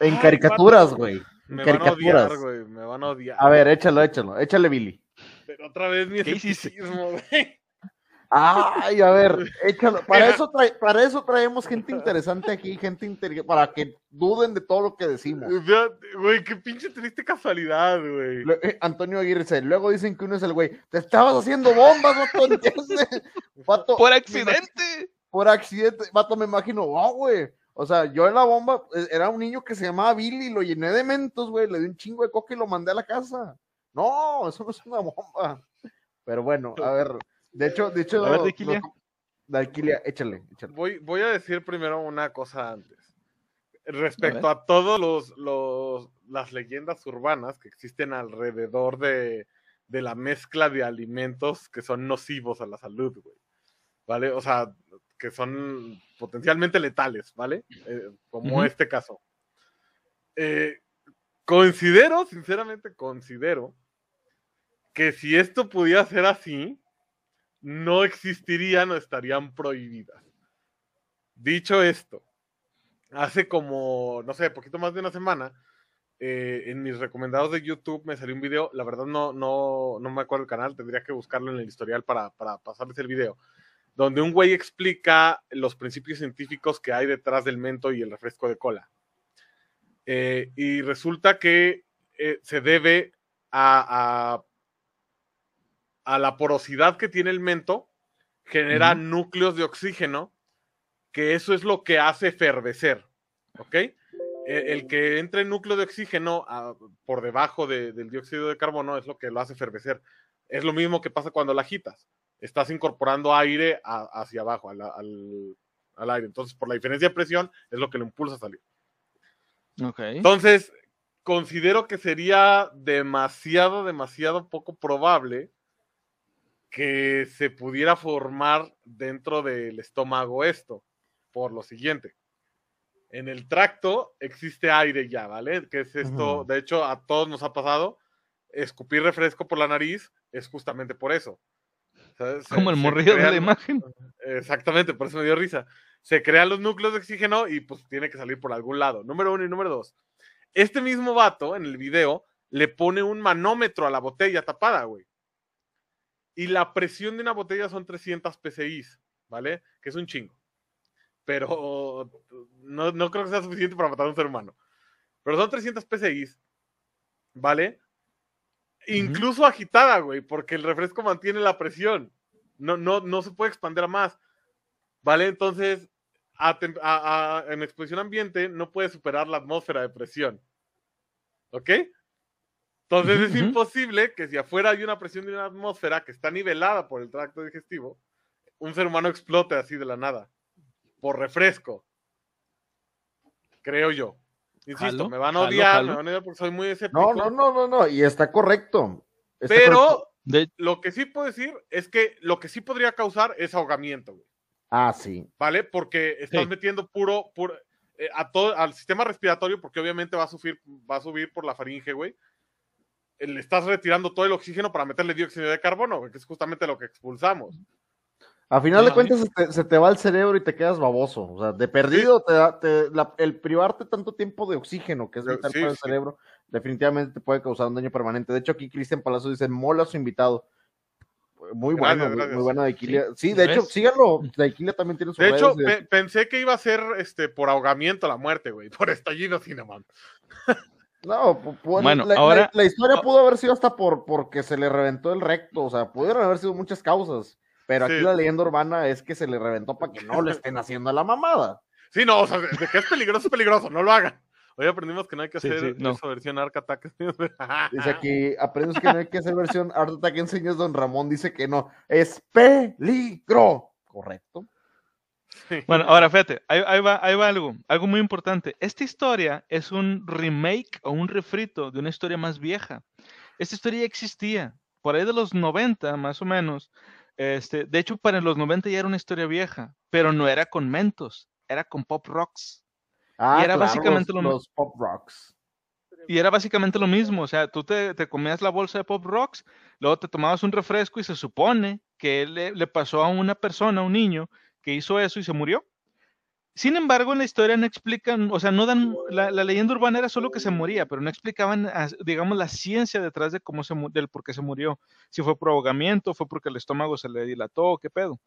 En caricaturas, güey. Me van a odiar, güey. Me van a odiar. A ver, échalo, échalo. Échale, Billy. Pero otra vez mi escepticismo, güey. Ay, a ver, échalo. [LAUGHS] Para eso, para eso traemos gente interesante aquí, gente para que duden de todo lo que decimos. Güey, qué pinche triste casualidad, güey. Eh, Antonio Aguirre dice, luego dicen que uno es el güey. Te estabas haciendo bombas, vato. [LAUGHS] Por accidente. Por accidente. Vato, me imagino, oh, güey. O sea, yo en la bomba eh, era un niño que se llamaba Billy, lo llené de mentos, güey, le di un chingo de coca y lo mandé a la casa. No, eso no es una bomba. Pero bueno, a ver, de hecho, de hecho, a ver, de échale, échale. Voy, voy a decir primero una cosa antes. Respecto a, todos los, los, las leyendas urbanas que existen alrededor de, de la mezcla de alimentos que son nocivos a la salud, güey. ¿Vale? O sea, que son potencialmente letales, ¿vale? Eh, como este caso. Eh, considero, sinceramente considero, que si esto pudiera ser así, no existirían o estarían prohibidas. Dicho esto, hace como, no sé, poquito más de una semana, eh, en mis recomendados de YouTube me salió un video, la verdad no, no, no me acuerdo el canal, tendría que buscarlo en el historial para, para pasarles el video, donde un güey explica los principios científicos que hay detrás del mento y el refresco de cola. Eh, y resulta que eh, se debe a a la porosidad que tiene el mento, genera núcleos de oxígeno, que eso es lo que hace efervecer. ¿Ok? E, el, que entre núcleo de oxígeno por debajo del dióxido de carbono es lo que lo hace efervecer. Es lo mismo que pasa cuando la agitas. Estás incorporando aire hacia abajo, al, aire. Entonces, por la diferencia de presión, es lo que lo impulsa a salir. Okay. Entonces, considero que sería demasiado, demasiado poco probable que se pudiera formar dentro del estómago esto, por lo siguiente. En el tracto existe aire ya, ¿vale? Que es esto, de hecho, a todos nos ha pasado, escupir refresco por la nariz es justamente por eso. Como el morrillo de la imagen. Exactamente, por eso me dio risa. Se crean los núcleos de oxígeno y pues tiene que salir por algún lado. Número uno y número dos. Este mismo vato en el video le pone un manómetro a la botella tapada, güey. Y la presión de una botella son 300 PSI, ¿vale? Que es un chingo. Pero no, no creo que sea suficiente para matar a un ser humano. Pero son 300 PSI, ¿vale? Incluso agitada, güey, porque el refresco mantiene la presión. No, no, no se puede expandir a más. ¿Vale? Entonces, en exposición ambiente no puede superar la atmósfera de presión. ¿Ok? Entonces es imposible que si afuera hay una presión de una atmósfera que está nivelada por el tracto digestivo, un ser humano explote así de la nada. Por refresco. Creo yo. Insisto, me van a odiar, me van a odiar porque soy muy escéptico. No, no, no, no, no, y está correcto. Pero lo que sí puedo decir es que lo que sí podría causar es ahogamiento, güey. Ah, sí. ¿Vale? Porque estás metiendo puro, puro eh, a todo, al sistema respiratorio, porque obviamente va a subir, va a subir por la faringe, güey. Le estás retirando todo el oxígeno para meterle dióxido de carbono, que es justamente lo que expulsamos. A final de cuentas se te, va el cerebro y te quedas baboso. O sea, de perdido te da, el privarte tanto tiempo de oxígeno, que es vital para el cerebro, definitivamente te puede causar un daño permanente. De hecho, aquí Cristian Palazzo dice, mola su invitado. Muy bueno, muy, bueno de Sí, de hecho, síganlo. De también tiene su De hecho, pensé que iba a ser este por ahogamiento la muerte, güey, [LAUGHS] por estallido Cinnamon. No, bueno, la, ahora... la, historia pudo haber sido hasta por porque se le reventó el recto, o sea, pudieron haber sido muchas causas. Pero aquí la leyenda urbana es que se le reventó para que no le estén haciendo a la mamada. Sí, no, o sea, de que es peligroso, es peligroso, no lo hagan. Hoy aprendimos que no hay que hacer esa versión Arc Attack. [LAUGHS] dice aquí, aprendimos que no hay que hacer versión Art Attack, enseñas Don Ramón, dice que no. Es peligro. Correcto. Bueno, ahora fíjate, ahí, va, ahí va algo, algo muy importante. Esta historia es un remake o un refrito de una historia más vieja. Esta historia ya existía, por ahí de los 90 más o menos, este, de hecho, para los 90 ya era una historia vieja, pero no era con Mentos, era con Pop Rocks. Ah, y era básicamente lo los Pop Rocks. Y era básicamente lo mismo, o sea, tú te, comías la bolsa de Pop Rocks, luego te tomabas un refresco y se supone que le, le pasó a una persona, a un niño, que hizo eso y se murió. Sin embargo, en la historia no explican, o sea, no dan, la, leyenda urbana era solo que se moría, pero no explicaban, digamos, la ciencia detrás de cómo se, del por qué se murió. Si fue por ahogamiento, fue porque el estómago se le dilató, qué pedo.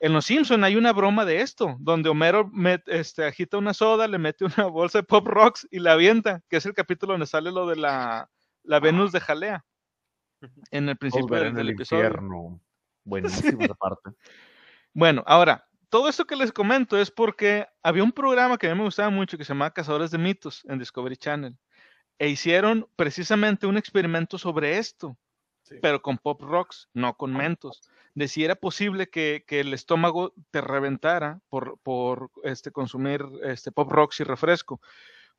En Los Simpson hay una broma de esto, donde Homero este, agita una soda, le mete una [LAUGHS] bolsa de Pop Rocks y la avienta, que es el capítulo donde sale lo de la, la Venus de Jalea. En el principio del, episodio. Buenísima [LAUGHS] esa parte. Bueno, ahora, todo esto que les comento es porque había un programa que a mí me gustaba mucho que se llamaba Cazadores de Mitos en Discovery Channel. E hicieron precisamente un experimento sobre esto, pero con pop rocks, no con mentos. De si era posible que, el estómago te reventara por, por este, consumir este, pop rocks y refresco.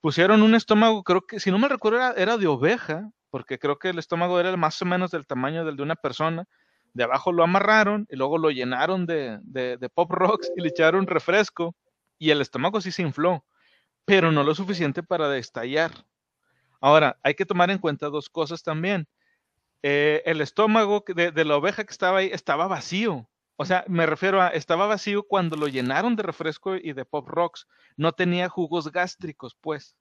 Pusieron un estómago, creo que, si no me recuerdo, era, era de oveja, porque creo que el estómago era más o menos del tamaño del de una persona de abajo lo amarraron y luego lo llenaron de, pop rocks y le echaron refresco y el estómago sí se infló, pero no lo suficiente para destallar. Ahora, hay que tomar en cuenta dos cosas también. Eh, el estómago de, de, la oveja que estaba ahí estaba vacío. O sea, me refiero a, estaba vacío cuando lo llenaron de refresco y de pop rocks. No tenía jugos gástricos, pues,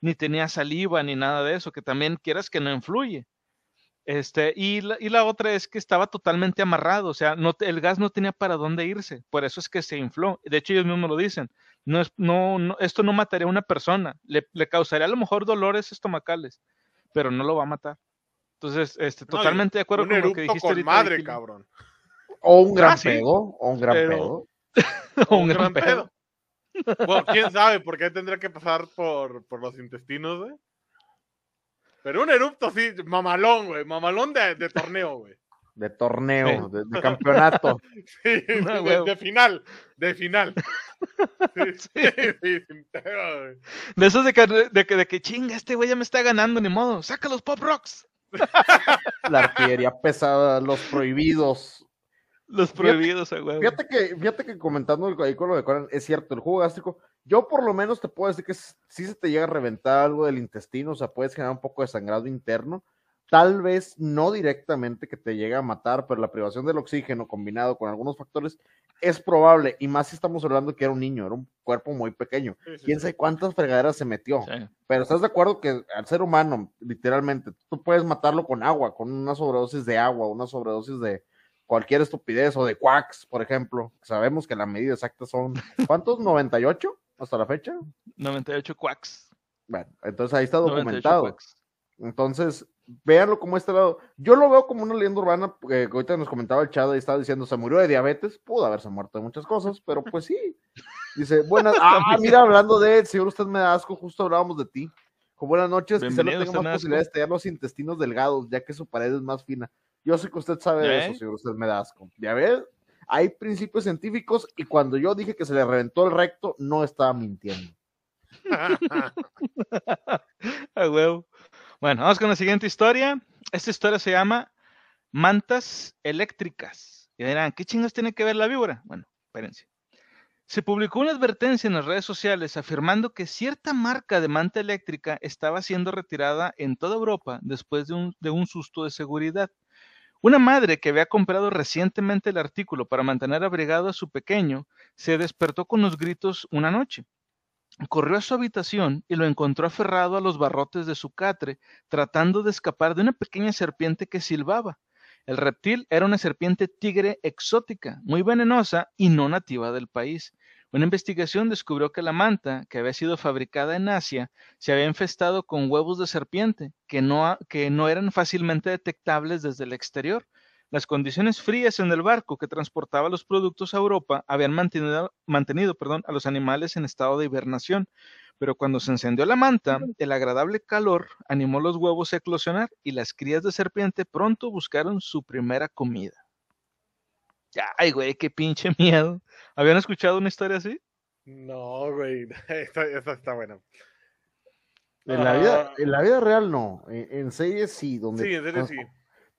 ni tenía saliva ni nada de eso, que también quieras que no influye. Este, y, la, y la otra es que estaba totalmente amarrado, o sea, no, el gas no tenía para dónde irse, por eso es que se infló. De hecho, ellos mismos lo dicen, no es, no, esto no mataría a una persona, le, le, causaría a lo mejor dolores estomacales, pero no lo va a matar. Entonces, este, totalmente de acuerdo con lo que dijiste. Con madre, cabrón. O un gran pedo, o un gran pedo. [LAUGHS] o un, gran, pedo. Bueno, quién sabe, porque tendría que pasar por, por los intestinos, ¿eh? Pero un erupto así, mamalón, güey. Mamalón de, torneo, güey. de torneo, de, campeonato. [LAUGHS] Sí, de, final, de final. [LAUGHS] de esos de que, de, que, de que chinga, este güey ya me está ganando, ni modo, saca los pop rocks. La artillería pesada, los prohibidos. Los prohibidos, güey. Fíjate que, fíjate que comentando ahí con lo de Coran, es cierto, el jugo gástrico, yo por lo menos te puedo decir que si se te llega a reventar algo del intestino, o sea, puedes generar un poco de sangrado interno, tal vez no directamente que te llegue a matar, pero la privación del oxígeno combinado con algunos factores es probable, y más si estamos hablando que era un niño, era un cuerpo muy pequeño. Quién sabe cuántas fregaderas se metió. Pero estás de acuerdo que al ser humano, literalmente, tú puedes matarlo con agua, con una sobredosis de agua, una sobredosis de cualquier estupidez o de quacks, por ejemplo. Sabemos que la medida exacta son, [LAUGHS] ¿cuántos? ¿98 hasta la fecha? 98 quacks. Bueno, entonces ahí está documentado. Entonces, véanlo como este lado. Yo lo veo como una leyenda urbana, porque ahorita nos comentaba el chat y estaba diciendo, se murió de diabetes, pudo haberse muerto de muchas cosas, pero pues sí. Dice, [LAUGHS] buenas, ah, mira, hablando de, señor, usted me da asco, justo hablábamos de ti. Con buenas noches, quizá no tenga más posibilidades de tallar los intestinos delgados, ya que su pared es más fina. Yo sé que usted sabe de eso, señor, usted me da asco. Ya ves, hay principios científicos y cuando yo dije que se le reventó el recto, no estaba mintiendo. [LAUGHS] A huevo. Bueno, vamos con la siguiente historia. Esta historia se llama Mantas Eléctricas. Y dirán, ¿qué chingos tiene que ver la víbora? Bueno, espérense. Se publicó una advertencia en las redes sociales afirmando que cierta marca de manta eléctrica estaba siendo retirada en toda Europa después de un, de un susto de seguridad. Una madre que había comprado recientemente el artículo para mantener abrigado a su pequeño se despertó con los gritos una noche. Corrió a su habitación y lo encontró aferrado a los barrotes de su catre, tratando de escapar de una pequeña serpiente que silbaba. El reptil era una serpiente tigre exótica, muy venenosa y no nativa del país. Una investigación descubrió que la manta, que había sido fabricada en Asia, se había infestado con huevos de serpiente, que no, que no eran fácilmente detectables desde el exterior. Las condiciones frías en el barco que transportaba los productos a Europa habían mantenido, mantenido perdón, a los animales en estado de hibernación, pero cuando se encendió la manta, el agradable calor animó los huevos a eclosionar y las crías de serpiente pronto buscaron su primera comida. Ay, güey, qué pinche [LAUGHS] miedo. ¿Habían escuchado una historia así? No, güey, [LAUGHS] esta, está buena. En la, vida, ah. en la vida real no, en, en series sí, donde... Sí, en series sí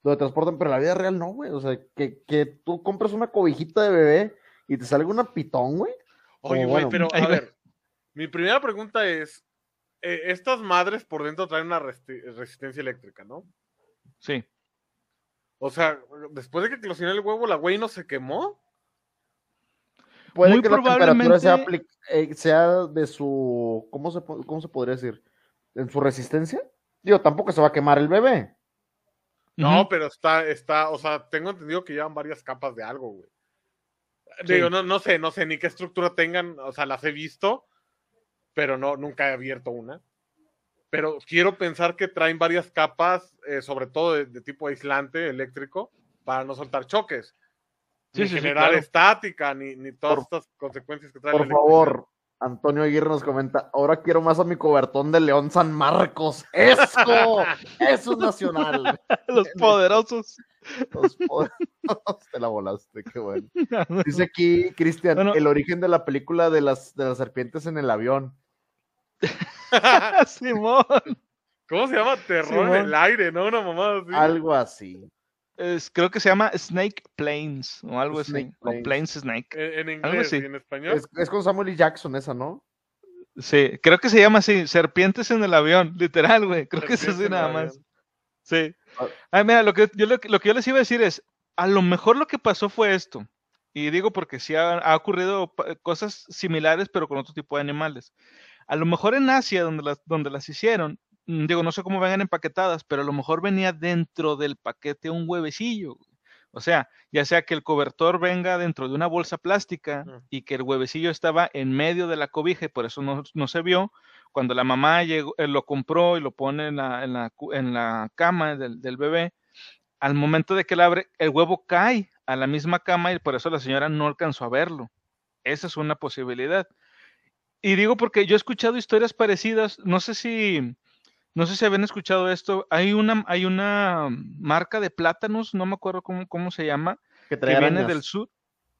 lo transportan, pero en la vida real no, güey. O sea, que, que tú compras una cobijita de bebé y te salga una pitón, güey. Oye, güey, pero a ver, mi primera pregunta es, eh, estas madres por dentro traen una resistencia eléctrica, ¿no? Sí. O sea, después de que eclosionó el huevo, ¿la güey no se quemó? Puede Muy que probablemente... la temperatura eh, sea, de su, ¿cómo se, ¿cómo se podría decir? ¿En su resistencia? Digo, tampoco se va a quemar el bebé. No, pero está, está, o sea, tengo entendido que llevan varias capas de algo, güey. Digo, no, no sé, no sé ni qué estructura tengan, o sea, las he visto, pero no, nunca he abierto una. Pero quiero pensar que traen varias capas, eh, sobre todo de, tipo aislante eléctrico, para no soltar choques. ni generar estática, ni, ni todas estas consecuencias que trae. Por favor, Antonio Aguirre nos comenta, ahora quiero más a mi cobertón de León San Marcos. ¡Eso! [LAUGHS] ¡Eso es nacional! Los poderosos. Los poderosos. Te la volaste, qué bueno. [LAUGHS] Dice aquí, Cristian, el origen de la película de las, de las serpientes en el avión. [LAUGHS] Simón. ¿Cómo se llama? Terror en el aire, ¿no? Una mamada así. Algo así creo que se llama Snake Plains o algo así. O Plains Snake. En, inglés y en español. Es, con Samuel L. Jackson esa, ¿no? Sí, creo que se llama así, Serpientes en el avión, literal, güey. Creo que es así nada más. Sí. Ah, mira, lo que, yo, lo, que yo les iba a decir es, a lo mejor lo que pasó fue esto. Y digo porque sí ha, ha ocurrido cosas similares, pero con otro tipo de animales. A lo mejor en Asia, donde las, donde las hicieron, Mm, digo, no sé cómo vengan empaquetadas, pero a lo mejor venía dentro del paquete un huevecillo. O sea, ya sea que el cobertor venga dentro de una bolsa plástica y que el huevecillo estaba en medio de la cobija y por eso no, se vio. Cuando la mamá llegó, eh, lo compró y lo pone en la, en la, cama del, del, bebé, al momento de que la abre, el huevo cae a la misma cama y por eso la señora no alcanzó a verlo. Esa es una posibilidad. Y digo porque yo he escuchado historias parecidas, no sé si no sé si habían escuchado esto, hay una, hay una marca de plátanos, no me acuerdo cómo, cómo se llama, que, viene del sur,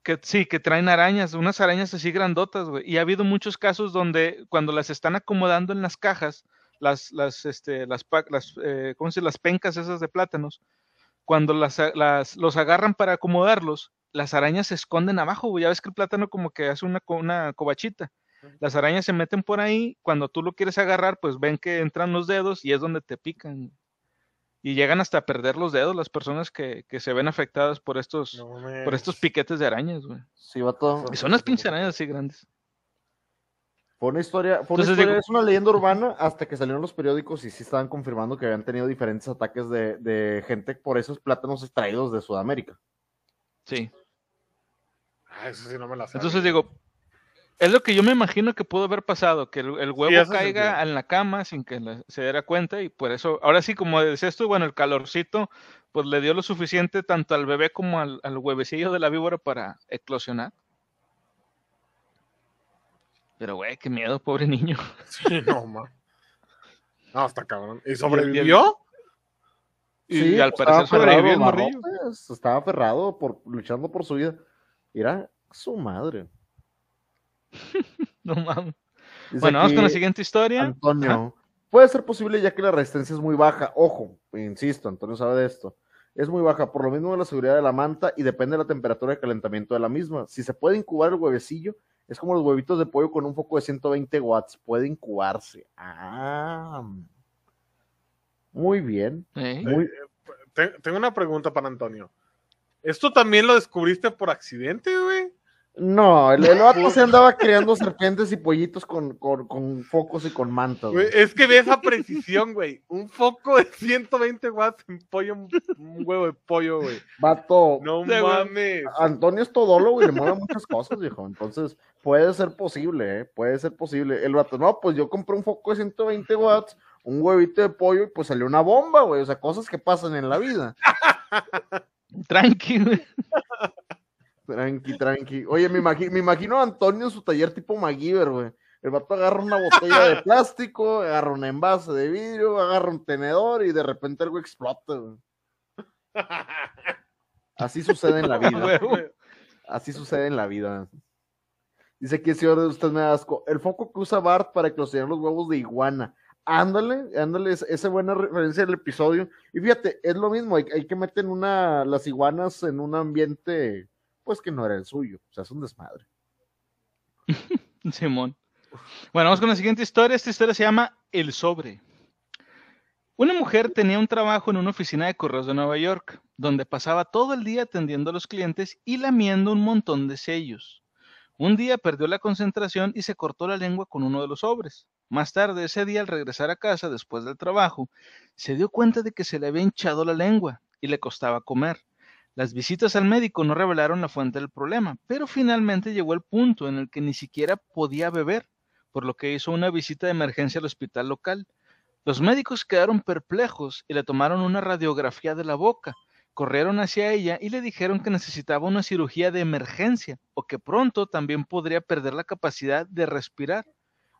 que sí, que traen arañas, unas arañas así grandotas, güey. Y ha habido muchos casos donde cuando las están acomodando en las cajas, las, las, este, las, las, eh, ¿cómo se Las pencas esas de plátanos, cuando las, las, los agarran para acomodarlos, las arañas se esconden abajo, güey. Ya ves que el plátano como que hace una, una cobachita. Las arañas se meten por ahí, cuando tú lo quieres agarrar, pues ven que entran los dedos y es donde te pican. Y llegan hasta a perder los dedos las personas que, que se ven afectadas por estos, por estos piquetes de arañas, güey. Sí, va todo. Y son unas pinches arañas así grandes. Fue una historia, fue una historia es una leyenda urbana hasta que salieron los periódicos y sí estaban confirmando que habían tenido diferentes ataques de, de gente por esos plátanos extraídos de Sudamérica. Sí. Ah, eso sí no me la Entonces digo, es lo que yo me imagino que pudo haber pasado, que el, huevo caiga en la cama sin que se diera cuenta y por eso, ahora sí, como decías tú, bueno, el calorcito, pues le dio lo suficiente tanto al bebé como al, huevecillo de la víbora para eclosionar. Pero, güey, qué miedo, pobre niño. [LAUGHS] Sí, no, ma. No, está cabrón. ¿Y sobrevivió? Y, sí, al parecer sobrevivió el morrillo. Estaba aferrado, por, luchando por su vida. Era su madre. [LAUGHS] no mames. bueno, vamos con la siguiente historia. Antonio, puede ser posible ya que la resistencia es muy baja. Ojo, insisto, Antonio sabe de esto. Es muy baja, por lo mismo de la seguridad de la manta y depende de la temperatura de calentamiento de la misma. Si se puede incubar el huevecillo, es como los huevitos de pollo con un foco de 120 watts. Puede incubarse. Ah. Muy bien. ¿Eh? Tengo una pregunta para Antonio. ¿Esto también lo descubriste por accidente, güey? No, el, el se andaba creando serpientes y pollitos con, con, focos y con mantos. Es que ve esa precisión, güey. Un foco de 120 watts en pollo, un huevo de pollo, güey. Vato. No mames. Antonio es todólogo güey, le mueve muchas cosas, viejo. Entonces, puede ser posible, ¿eh? Puede ser posible. El vato, no, pues yo compré un foco de 120 watts, un huevito de pollo y pues salió una bomba, güey. O sea, cosas que pasan en la vida. [LAUGHS] Tranquilo. Tranqui, tranqui. Oye, me imagino, me imagino a Antonio en su taller tipo MacGyver, güey. El vato agarra una botella de [LAUGHS] plástico, agarra un envase de vidrio, agarra un tenedor y de repente algo explota, güey. Así sucede en la vida. [LAUGHS] Así sucede en la vida. Dice que señor de usted me da asco. El foco que usa Bart para eclosionar los huevos de iguana. Ándale, ándale, esa buena referencia del episodio. Y fíjate, es lo mismo, hay, hay que meter una, las iguanas en un ambiente pues que no era el suyo. O sea, es un desmadre. [LAUGHS] Simón. Bueno, vamos con la siguiente historia. Esta historia se llama El Sobre. Una mujer tenía un trabajo en una oficina de correos de Nueva York, donde pasaba todo el día atendiendo a los clientes y lamiendo un montón de sellos. Un día perdió la concentración y se cortó la lengua con uno de los sobres. Más tarde ese día, al regresar a casa después del trabajo, se dio cuenta de que se le había hinchado la lengua y le costaba comer. Las visitas al médico no revelaron la fuente del problema, pero finalmente llegó el punto en el que ni siquiera podía beber, por lo que hizo una visita de emergencia al hospital local. Los médicos quedaron perplejos y le tomaron una radiografía de la boca, corrieron hacia ella y le dijeron que necesitaba una cirugía de emergencia o que pronto también podría perder la capacidad de respirar.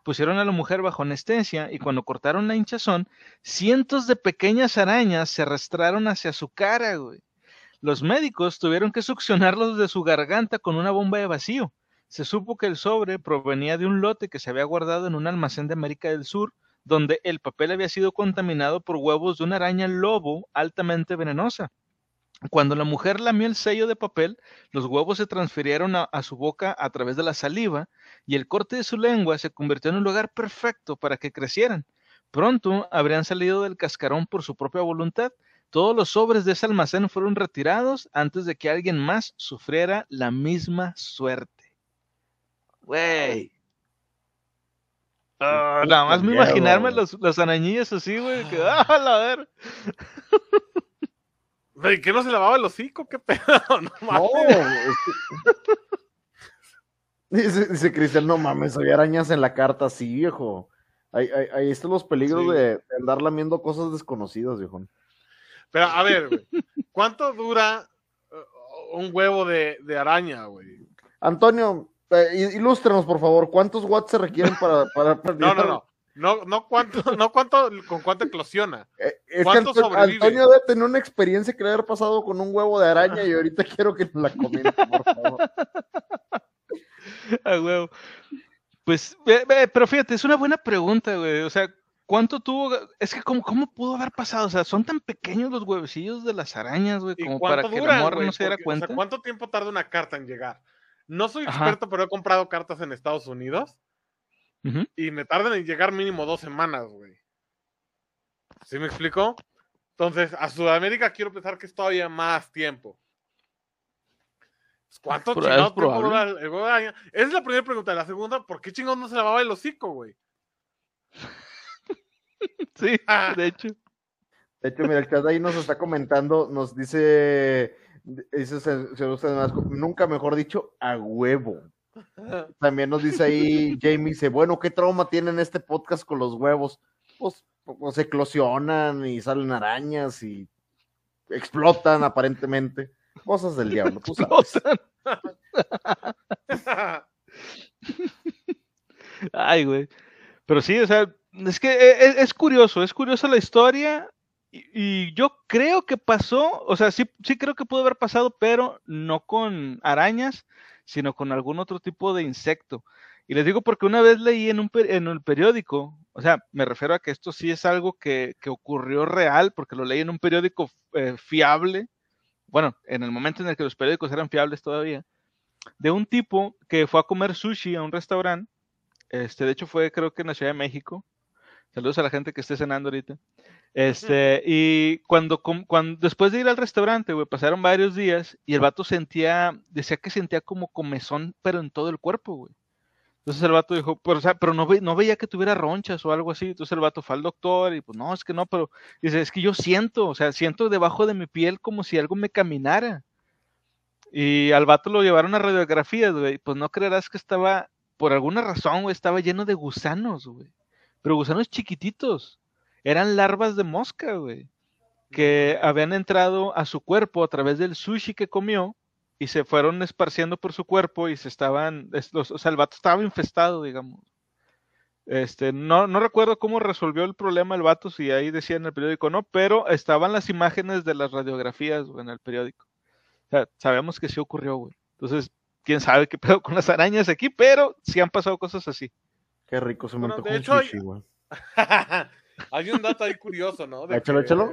Pusieron a la mujer bajo anestesia y cuando cortaron la hinchazón, cientos de pequeñas arañas se arrastraron hacia su cara, güey. Los médicos tuvieron que succionarlos de su garganta con una bomba de vacío. Se supo que el sobre provenía de un lote que se había guardado en un almacén de América del Sur, donde el papel había sido contaminado por huevos de una araña lobo altamente venenosa. Cuando la mujer lamió el sello de papel, los huevos se transfirieron a, su boca a través de la saliva y el corte de su lengua se convirtió en un lugar perfecto para que crecieran. Pronto habrían salido del cascarón por su propia voluntad todos los sobres de ese almacén fueron retirados antes de que alguien más sufriera la misma suerte. Güey. Ah, nada más me imaginarme los, los arañillos así, güey. Que, ah, la ver. [LAUGHS] ¿Y qué no se lavaba el hocico? ¿Qué pedo? [LAUGHS] No, mames. [LAUGHS] dice, Cristian, no mames, había arañas en la carta, sí, viejo. Ahí, ahí, están los peligros de, de, andar lamiendo cosas desconocidas, viejo. Pero a ver, ¿cuánto dura uh, un huevo de, araña, güey? Antonio, eh, ilústrenos, por favor, ¿cuántos watts se requieren para, para, [LAUGHS] No, no, no. No, no cuánto, no cuánto, con cuánto eclosiona. [LAUGHS] Eh, es ¿Cuánto que Antonio debe tener una experiencia que le haber pasado con un huevo de araña y ahorita quiero que la comente, por favor. [LAUGHS] A huevo. Pues, pero fíjate, es una buena pregunta, güey. O sea, ¿cuánto tuvo? Es que, ¿cómo, ¿cómo pudo haber pasado? O sea, son tan pequeños los huevecillos de las arañas, güey, como para que la morra no se diera cuenta. ¿Cuánto tiempo tarda una carta en llegar? No soy experto, pero he comprado cartas en Estados Unidos y me tardan en llegar mínimo dos semanas, güey. ¿Sí me explico? Entonces, a Sudamérica quiero pensar que es todavía más tiempo. ¿Cuánto chingados el Esa es la primera pregunta. La segunda, ¿por qué chingados no se lavaba el hocico, güey? [LAUGHS] sí, ah. de hecho. De hecho, mira, el chat ahí nos está comentando, nos dice, dice se, nunca mejor dicho, a huevo. También nos dice ahí [LAUGHS] Jamie, dice, bueno, ¿qué trauma tienen este podcast con los huevos? Pues, pues se eclosionan y salen arañas y explotan aparentemente. Cosas del diablo, tú sabes. [LAUGHS] Ay, güey. Pero sí, o sea, es que e, e, es, curioso, es curiosa la historia. Y, yo creo que pasó, o sea, sí, sí creo que pudo haber pasado, pero no con arañas, sino con algún otro tipo de insecto. Y les digo porque una vez leí en, un, en el periódico, o sea, me refiero a que esto sí es algo que, ocurrió real, porque lo leí en un periódico eh, fiable, bueno, en el momento en el que los periódicos eran fiables todavía, de un tipo que fue a comer sushi a un restaurante, este, de hecho fue creo que en la Ciudad de México, saludos a la gente que esté cenando ahorita, este, y cuando, cuando, después de ir al restaurante, güey, pasaron varios días y el vato sentía, decía que sentía como comezón, pero en todo el cuerpo, güey. Entonces el vato dijo, pero, o sea, pero no, no, veía que tuviera ronchas o algo así. Entonces el vato fue al doctor y pues no, es que no, pero dice, es que yo siento, o sea, siento debajo de mi piel como si algo me caminara. Y al vato lo llevaron a radiografías, güey. Pues no creerás que estaba, por alguna razón, güey, estaba lleno de gusanos, güey. Pero gusanos chiquititos. Eran larvas de mosca, güey. Que habían entrado a su cuerpo a través del sushi que comió y se fueron esparciendo por su cuerpo y se estaban, o sea, el vato estaba infestado, digamos. Este, no, no recuerdo cómo resolvió el problema el vato, si ahí decía en el periódico no, pero estaban las imágenes de las radiografías en el periódico. O sea, sabemos que sí ocurrió, güey. Entonces, quién sabe qué pedo con las arañas aquí, pero sí han pasado cosas así. Qué rico se me bueno, un sushi, güey. [LAUGHS] hay... un dato ahí curioso, ¿no? De échalo, échalo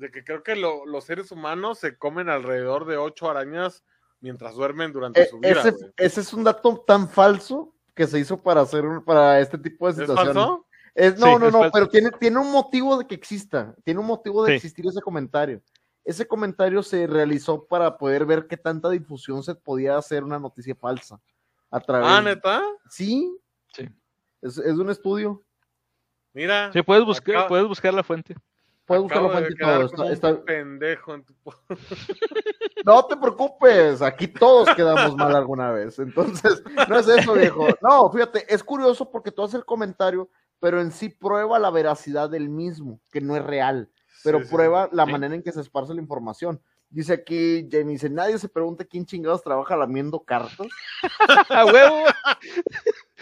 de que creo que los seres humanos se comen alrededor de ocho arañas mientras duermen durante eh, su vida. Ese, es un dato tan falso que se hizo para hacer para este tipo de situaciones. ¿Es falso? no, no, no, pero tiene, tiene un motivo de que exista, tiene un motivo de existir ese comentario. Ese comentario se realizó para poder ver qué tanta difusión se podía hacer una noticia falsa. A través... Ah, neta. Sí. Sí. Es, es un estudio. Mira. Sí, puedes buscar, puedes buscar la fuente. Puedes buscar la fuente todo. Está, pendejo en tu... [LAUGHS] No te preocupes, aquí todos quedamos mal alguna vez. Entonces, no es eso, viejo. No, fíjate, es curioso porque tú haces el comentario, pero en sí prueba la veracidad del mismo, que no es real, pero prueba la manera en que se esparce la información. Dice aquí Jamie, dice, nadie se pregunta quién chingados trabaja lamiendo cartas. [LAUGHS] A huevo.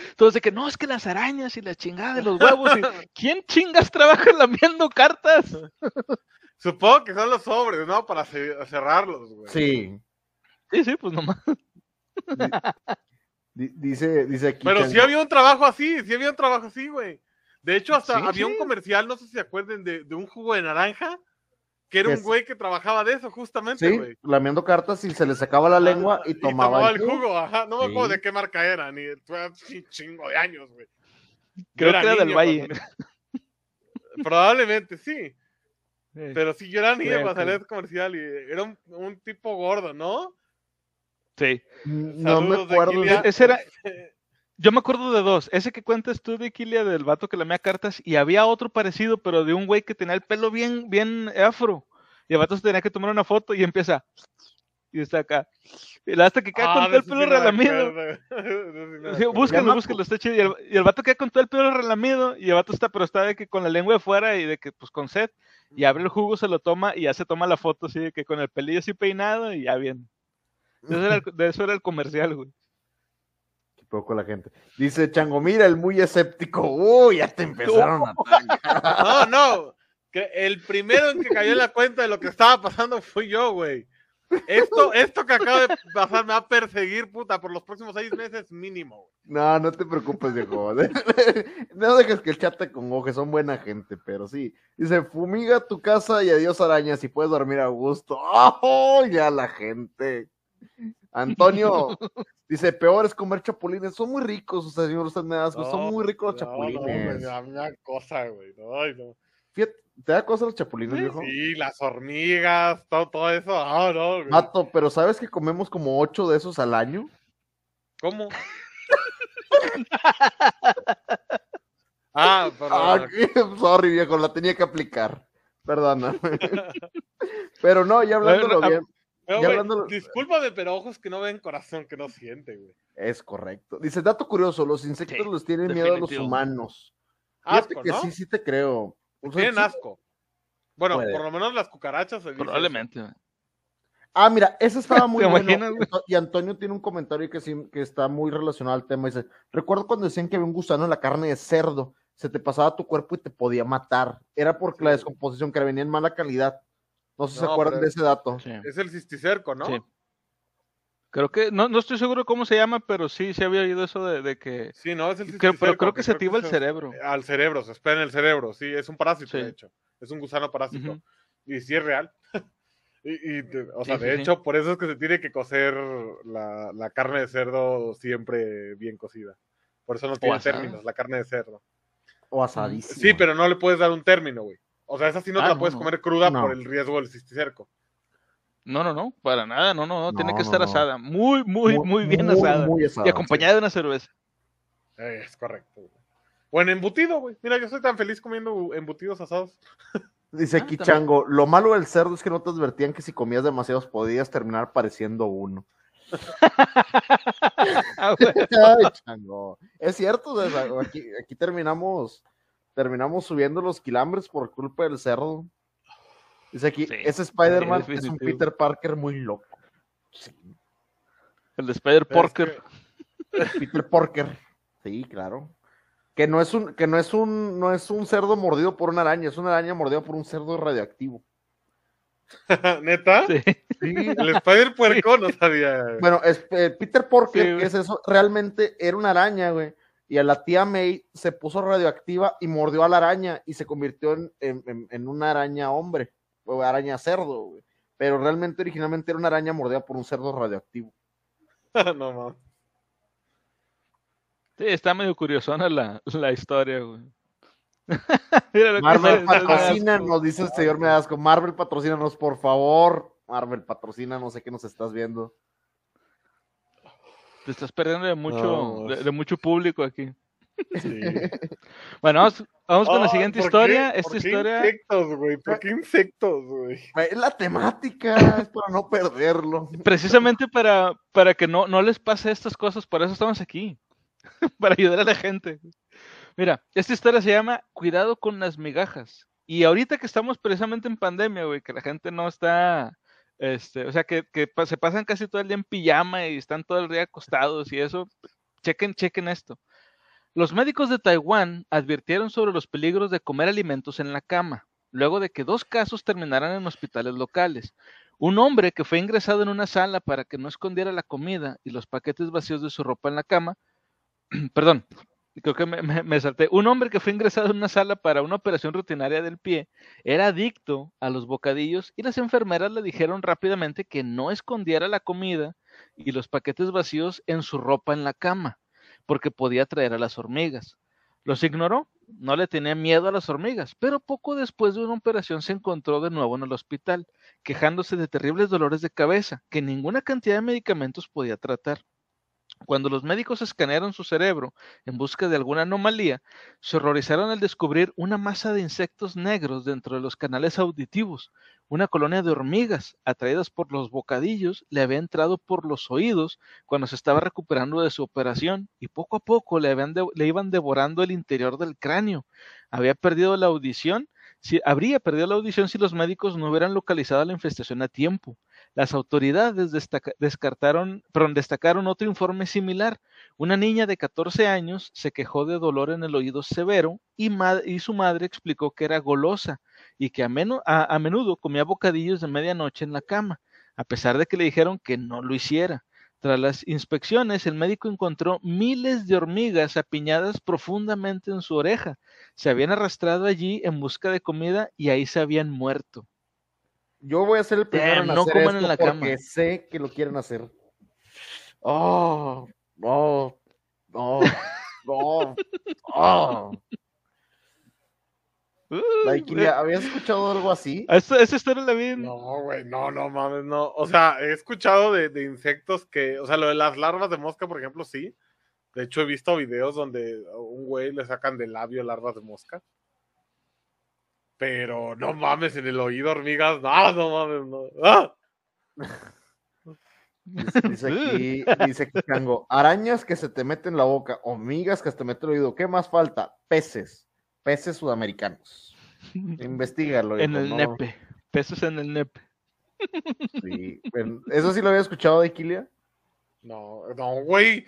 Entonces, que no, es que las arañas y la chingada de los huevos. [LAUGHS] ¿Quién chingas trabaja lamiendo cartas? [LAUGHS] Supongo que son los sobres, ¿no? Para cerrarlos, güey. Sí. Sí, sí, pues nomás. Dice, dice aquí. Pero sí había un trabajo así, sí había un trabajo así, güey. De hecho, hasta había un comercial, no sé si se acuerden, de, de un jugo de naranja que era un güey que trabajaba de eso, justamente, güey. Sí, lamiendo cartas y se le sacaba la lengua y tomaba, y tomaba el, jugo. ajá. No me acuerdo de qué marca era, ni un chingo de años, güey. Creo que era del Valle. Probablemente, sí. Pero sí, yo era niño para salir comercial y era un, un, tipo gordo, ¿no? Sí. no me acuerdo. Ese era, [LAUGHS] Yo me acuerdo de dos. Ese que cuentas tú de Kilia del vato que lamea cartas y había otro parecido, pero de un güey que tenía el pelo bien, bien afro. Y el vato se tenía que tomar una foto y empieza. Y está acá. Y hasta que queda con ah, todo el pelo relamido. [LAUGHS] sí, búscalo, búscalo, está chido. Y el, y el, vato queda con todo el pelo relamido. Y el vato está, pero está de que con la lengua de fuera y de que, pues con sed. Y abre el jugo, se lo toma y ya se toma la foto así de que con el pelillo así peinado y ya bien. De eso era el, de eso era el comercial, güey poco la gente. Dice Chango, mira, el muy escéptico. Uy, ya te empezaron a atacar. No, no. El primero en que cayó en la cuenta de lo que estaba pasando fui yo, güey. Esto, esto que acaba de pasar me va a perseguir, puta, por los próximos seis meses mínimo. No, no te preocupes, viejo. [LAUGHS] no dejes que el chat te congoje, son buena gente, pero sí. Dice, fumiga tu casa y adiós arañas y puedes dormir a gusto. [LAUGHS] ¡Oh! Ya la gente. Antonio [LAUGHS] dice, peor es comer chapulines. Son muy ricos, o sea, señor, usted me das, son muy ricos los chapulines. No, me da cosa, güey. Ay, no. Fíjate, ¿Te da cosa los chapulines, viejo? Sí, las hormigas, todo, todo eso. Ah, no, Mato, pero ¿sabes que comemos como ocho de esos al año? ¿Cómo? [LAUGHS] ah, perdón. Ah, [LAUGHS] sorry, viejo, la tenía que aplicar. Perdóname. pero no, ya hablándolo bien. Pero, Discúlpame, pero ojos que no ven, corazón que no siente, güey. Es correcto. Dice, dato curioso, los insectos los tienen miedo a los humanos. Fíjate que sí, sí te creo. Tienen asco. Bueno, por lo menos las cucarachas. Probablemente. Ah, mira, eso estaba [LAUGHS] muy bueno. Y Antonio tiene un comentario que, sí, que está muy relacionado al tema. Dice, recuerdo cuando decían que había un gusano en la carne de cerdo, se te pasaba tu cuerpo y te podía matar. Era porque la descomposición que venía en mala calidad. No sé si se acuerdan de ese dato. Es el cisticerco, ¿no? Sí. Creo que, no, no estoy seguro cómo se llama, pero sí, se había oído eso de, que... Sí, no, es el cisticerco. Pero creo que se activa el cerebro. Al cerebro, se espera en el cerebro, sí, es un parásito, de hecho. Es un gusano parásito. Y sí es real. [LAUGHS] y, o sea, de hecho, por eso es que se tiene que cocer la, carne de cerdo siempre bien cocida. Por eso no tiene términos, la carne de cerdo. O asadísima. Sí, pero no le puedes dar un término, güey. O sea, esa sí no te ah, la puedes comer cruda por el riesgo del cisticerco. No, no, no, para nada, no, no, no, tiene que estar asada. Muy, muy, muy, bien asada. Y acompañada de una cerveza. Es correcto. O en embutido, güey. Mira, yo soy tan feliz comiendo embutidos asados. Dice aquí ah, Chango, lo malo del cerdo es que no te advertían que si comías demasiados podías terminar pareciendo uno. [LAUGHS] Ah, [LAUGHS] Ay, Chango. Es cierto, aquí, aquí terminamos terminamos subiendo los quilambres por culpa del cerdo. Dice aquí, ese Spider-Man es, un Peter Parker muy loco. El de Spider Parker. [LAUGHS] Peter Parker. Sí, claro. Que no es un, que no es un, no es un cerdo mordido por una araña, es una araña mordida por un cerdo radioactivo. [LAUGHS] ¿Neta? Sí. El Spider Puerco no sabía. Bueno, es, eh, Peter Parker, es eso, realmente era una araña, güey y a la tía May se puso radioactiva y mordió a la araña y se convirtió en, una araña hombre, o araña cerdo, Pero realmente originalmente era una araña mordida por un cerdo radioactivo. [LAUGHS] no mames. Sí, está medio curiosona la, la historia, güey. [LAUGHS] Marvel patrocínanos, dice el señor Medasco. Marvel patrocínanos, por favor. Marvel patrocina, no sé qué nos estás viendo. Te estás perdiendo de mucho, de, mucho público aquí. [LAUGHS] bueno, vamos, con la siguiente historia. Esta ¿por qué historia. Insectos, güey. ¿Por qué insectos, güey? Es la temática, [LAUGHS] es para no perderlo. Precisamente para, para que no, no les pase estas cosas, por eso estamos aquí. [LAUGHS] para ayudar a la gente. Mira, esta historia se llama Cuidado con las migajas. Y ahorita que estamos precisamente en pandemia, güey, que la gente no está este, o sea, que, se pasan casi todo el día en pijama y están todo el día acostados y eso. Chequen, chequen esto. Los médicos de Taiwán advirtieron sobre los peligros de comer alimentos en la cama, luego de que dos casos terminaran en hospitales locales. Un hombre que fue ingresado en una sala para que no escondiera la comida y los paquetes vacíos de su ropa en la cama, [CLEARS THROAT] perdón, creo que me, salté. Un hombre que fue ingresado en una sala para una operación rutinaria del pie era adicto a los bocadillos y las enfermeras le dijeron rápidamente que no escondiera la comida y los paquetes vacíos en su ropa en la cama, porque podía traer a las hormigas. Los ignoró, no le tenía miedo a las hormigas, pero poco después de una operación se encontró de nuevo en el hospital, quejándose de terribles dolores de cabeza que ninguna cantidad de medicamentos podía tratar. Cuando los médicos escanearon su cerebro en busca de alguna anomalía, se horrorizaron al descubrir una masa de insectos negros dentro de los canales auditivos. Una colonia de hormigas, atraídas por los bocadillos, le había entrado por los oídos cuando se estaba recuperando de su operación y poco a poco le, le iban devorando el interior del cráneo. Había perdido la audición si, habría perdido la audición si los médicos no hubieran localizado la infestación a tiempo. Las autoridades descartaron, destacaron otro informe similar, Una niña de 14 años se quejó de dolor en el oído severo y, su madre explicó que era golosa y que a, a menudo comía bocadillos de medianoche en la cama, a pesar de que le dijeron que no lo hiciera. Tras las inspecciones, el médico encontró miles de hormigas apiñadas profundamente en su oreja. Se habían arrastrado allí en busca de comida y ahí se habían muerto. Yo voy a ser el primero en hacer esto en la porque sé que lo quieren hacer. Oh, [LAUGHS] oh, oh, oh, oh. ¿habías escuchado algo así? Esa, historia la vi. No, güey, no, no mames, no. O sea, he escuchado de, de, insectos que, o sea, lo de las larvas de mosca, por ejemplo, sí. De hecho, he visto videos donde a un güey le sacan del labio larvas de mosca. Pero no mames, en el oído hormigas, no, no mames, no. ¡Ah! Dice, aquí, dice aquí Chango, arañas que se te meten en la boca, hormigas que se te meten en el oído. ¿Qué más falta? Peces, peces sudamericanos. [LAUGHS] Investígalo. En el nepe, peces en el nepe. Sí, ¿Eso sí lo había escuchado de Iquilia? No, no, güey.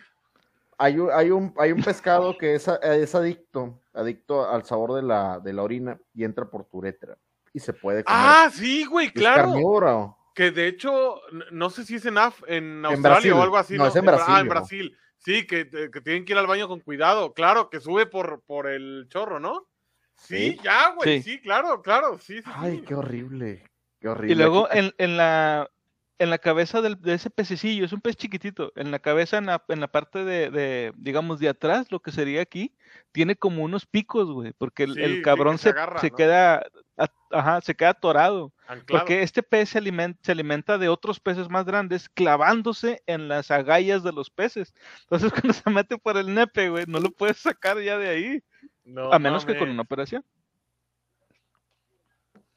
Hay un, hay, un, hay un pescado que es, es adicto, adicto al sabor de la, de la orina y entra por tu uretra y se puede comer. Ah, sí, güey, claro. Que de hecho, no sé si es en, en Australia o algo así. No, es en Brasil. Ah, en Brasil. Sí, que, que, tienen que ir al baño con cuidado. Claro, que sube por, por el chorro, ¿no? Sí, ya, güey. Sí. claro, claro. Sí, sí, Ay, qué horrible. Qué horrible. Y luego en, en la en la cabeza del, de ese pececillo, es un pez chiquitito, en la cabeza, en la, en la parte de, de, digamos, de atrás, lo que sería aquí, tiene como unos picos, güey, porque el, cabrón se, se, queda, ajá, se queda atorado. Porque este pez se alimenta, se alimenta de otros peces más grandes clavándose en las agallas de los peces. Entonces [LAUGHS] cuando se mete por el nepe, güey, no lo puedes sacar ya de ahí. a menos que con una operación.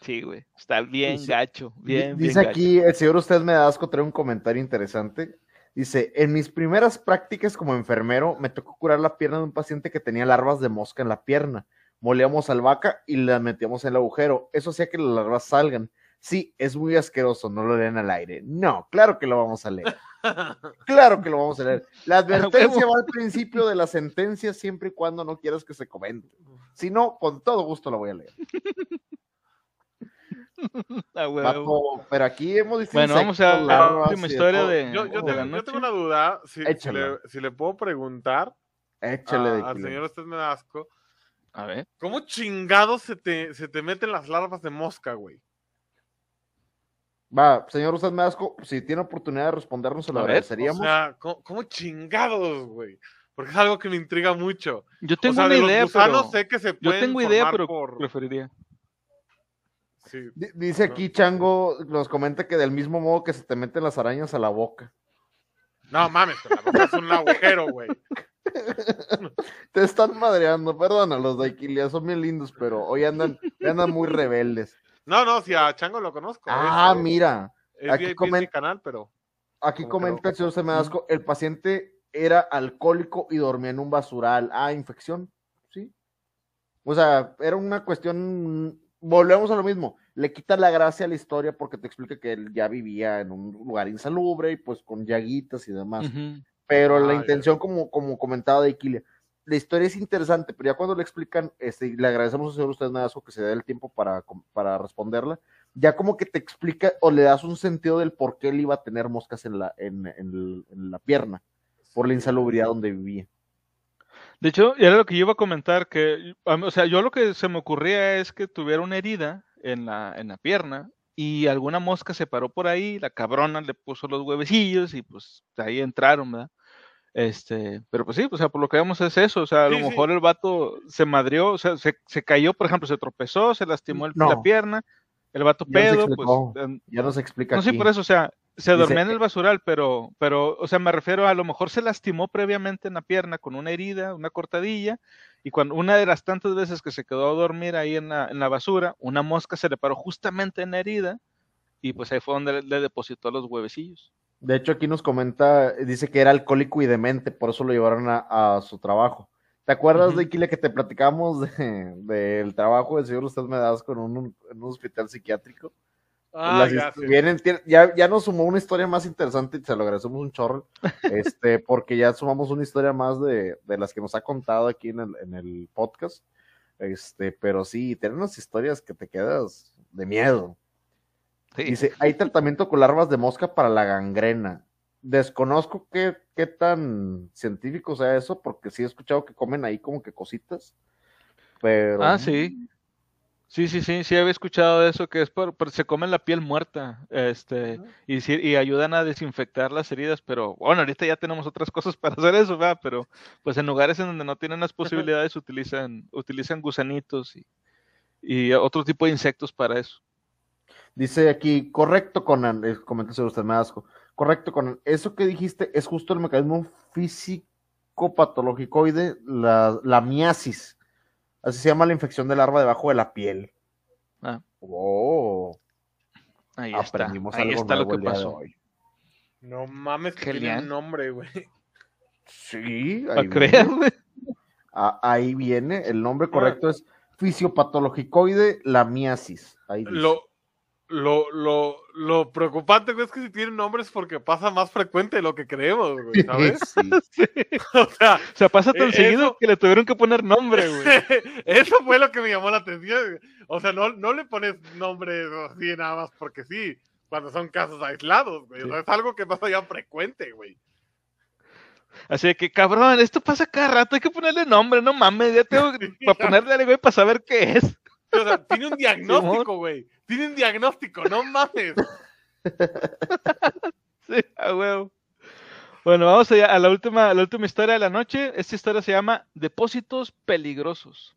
Sí, güey. Está bien gacho. Bien, dice aquí, el señor Usted me da asco trae un comentario interesante. Dice, en mis primeras prácticas como enfermero me tocó curar la pierna de un paciente que tenía larvas de mosca en la pierna. Moleamos albahaca y la metíamos en el agujero. Eso hacía que las larvas salgan. Sí, es muy asqueroso, no lo leen al aire. No, claro que lo vamos a leer. [LAUGHS] Claro que lo vamos a leer. La advertencia va al principio de la sentencia siempre y cuando no quieras que se comente. Si no, con todo gusto la voy a leer. [LAUGHS] pero aquí hemos dicho. Bueno, vamos a la última historia de. Yo, yo, tengo, una duda. Si, le, puedo preguntar al señor Usted Medasco. A ver. ¿Cómo chingados se te, se te meten las larvas de mosca, güey? Va, señor Usted Medasco, si tiene oportunidad de respondernos, se lo agradeceríamos. O sea, ¿cómo, chingados, güey? Porque es algo que me intriga mucho. Yo tengo una idea, pero... sé que se Yo tengo idea, pero preferiría. Dice aquí Chango, nos comenta que del mismo modo que se te meten las arañas a la boca. No mames, la boca es un agujero, güey. Te están madreando, perdona, los de Aquilia son bien lindos, pero hoy andan, andan muy rebeldes. No, no, si a Chango lo conozco. Ah, mira. aquí comenta, canal, pero. Aquí comenta el señor Semedasco, el paciente era alcohólico y dormía en un basural. Ah, infección, sí. O sea, era una cuestión volvemos a lo mismo, le quita la gracia a la historia porque te explica que él ya vivía en un lugar insalubre y pues con llaguitas y demás. Pero la intención, como, como comentaba de Iquilia, la historia es interesante, pero ya cuando le explican, este, le agradecemos al señor usted Nadasco que se dé el tiempo para, para responderla, ya como que te explica o le das un sentido del por qué él iba a tener moscas en la, en, en la pierna, por la insalubridad donde vivía. De hecho, era lo que yo iba a comentar, que, o sea, yo lo que se me ocurría es que tuviera una herida en la, en la pierna y alguna mosca se paró por ahí, la cabrona le puso los huevecillos y pues ahí entraron, ¿verdad? Este, pero pues sí, o sea, por lo que vemos es eso, o sea, a lo mejor el vato se madrió, o sea, se, se, cayó, por ejemplo, se tropezó, se lastimó la pierna, el vato pedo, pues... Ya nos explica. No, sí, por eso, o sea, se dormía en el basural, pero, pero, o sea, me refiero a lo mejor se lastimó previamente en la pierna con una herida, una cortadilla, y cuando una de las tantas veces que se quedó a dormir ahí en la, en la basura, una mosca se le paró justamente en la herida, y pues ahí fue donde le, depositó los huevecillos. De hecho, aquí nos comenta, dice que era alcohólico y demente, por eso lo llevaron a, su trabajo. ¿Te acuerdas de Kile que te platicamos del trabajo del señor Usted me das con un, un hospital psiquiátrico? Ah, ya, vienen, ya, ya, nos sumó una historia más interesante y se lo agradecemos un chorro, [LAUGHS] este, porque ya sumamos una historia más de, de las que nos ha contado aquí en el, en el, podcast. Este, pero sí, tienen unas historias que te quedas de miedo. Dice, hay tratamiento con larvas de mosca para la gangrena. Desconozco qué, qué tan científico sea eso, porque sí he escuchado que comen ahí como que cositas. Pero. Ah, sí. Sí, sí, sí, sí había escuchado eso, que es por, se comen la piel muerta, este, y, y ayudan a desinfectar las heridas, pero bueno, ahorita ya tenemos otras cosas para hacer eso, ¿verdad? Pero pues en lugares en donde no tienen las posibilidades utilizan, utilizan gusanitos y, y otro tipo de insectos para eso. Dice aquí, correcto, Conan, eh, comenta sobre usted, me asco. Correcto, Conan, eso que dijiste es justo el mecanismo físico patológico la, la miasis Así se llama la infección del larva debajo de la piel. Ah. Oh. Ahí está. Ahí está lo que pasó. No mames, que tiene un nombre, güey. Sí, ahí viene. Ah, ahí viene. El nombre correcto es fisiopatologicoide lamiasis. Ahí dice. Lo, lo, lo, lo preocupante es que si tienen nombres porque pasa más frecuente de lo que creemos, güey, ¿sabes? Sí. [LAUGHS] [LAUGHS] o, sea, o, sea, pasa tan e-, seguido que le tuvieron que poner nombre, güey. [LAUGHS] eso fue lo que me llamó la atención. O sea, no, no le pones nombre así nada más porque sí, cuando son casos aislados, güey. O sea, es algo que pasa ya frecuente, güey. Así que, cabrón, esto pasa cada rato, hay que ponerle nombre, no mames, ya tengo para ponerle algo para saber qué es. O sea, tiene un diagnóstico, güey. Tiene un diagnóstico, no mames. [LAUGHS] sí, a huevo. Bueno, vamos allá a la última, la última historia de la noche. Esta historia se llama Depósitos peligrosos.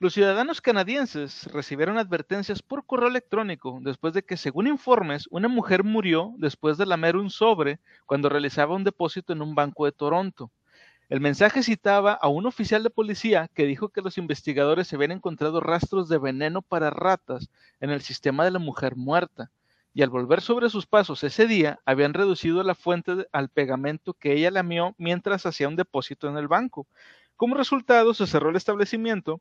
Los ciudadanos canadienses recibieron advertencias por correo electrónico después de que, según informes, una mujer murió después de lamer un sobre cuando realizaba un depósito en un banco de Toronto. El mensaje citaba a un oficial de policía que dijo que los investigadores se habían encontrado rastros de veneno para ratas en el sistema de la mujer muerta, y al volver sobre sus pasos ese día habían reducido la fuente al pegamento que ella lamió mientras hacía un depósito en el banco. Como resultado, se cerró el establecimiento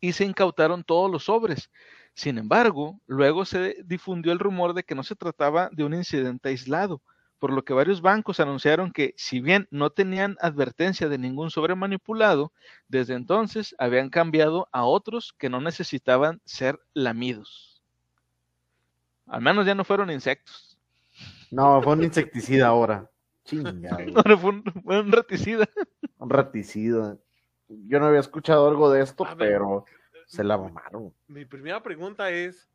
y se incautaron todos los sobres. Sin embargo, luego se difundió el rumor de que no se trataba de un incidente aislado por lo que varios bancos anunciaron que, si bien no tenían advertencia de ningún sobre manipulado, desde entonces habían cambiado a otros que no necesitaban ser lamidos. Al menos ya no fueron insectos. No, fue un insecticida ahora. Chinga. [LAUGHS] No, fue un, raticida. Un raticida. Yo no había escuchado algo de esto, pero se la mamaron. Mi primera pregunta es: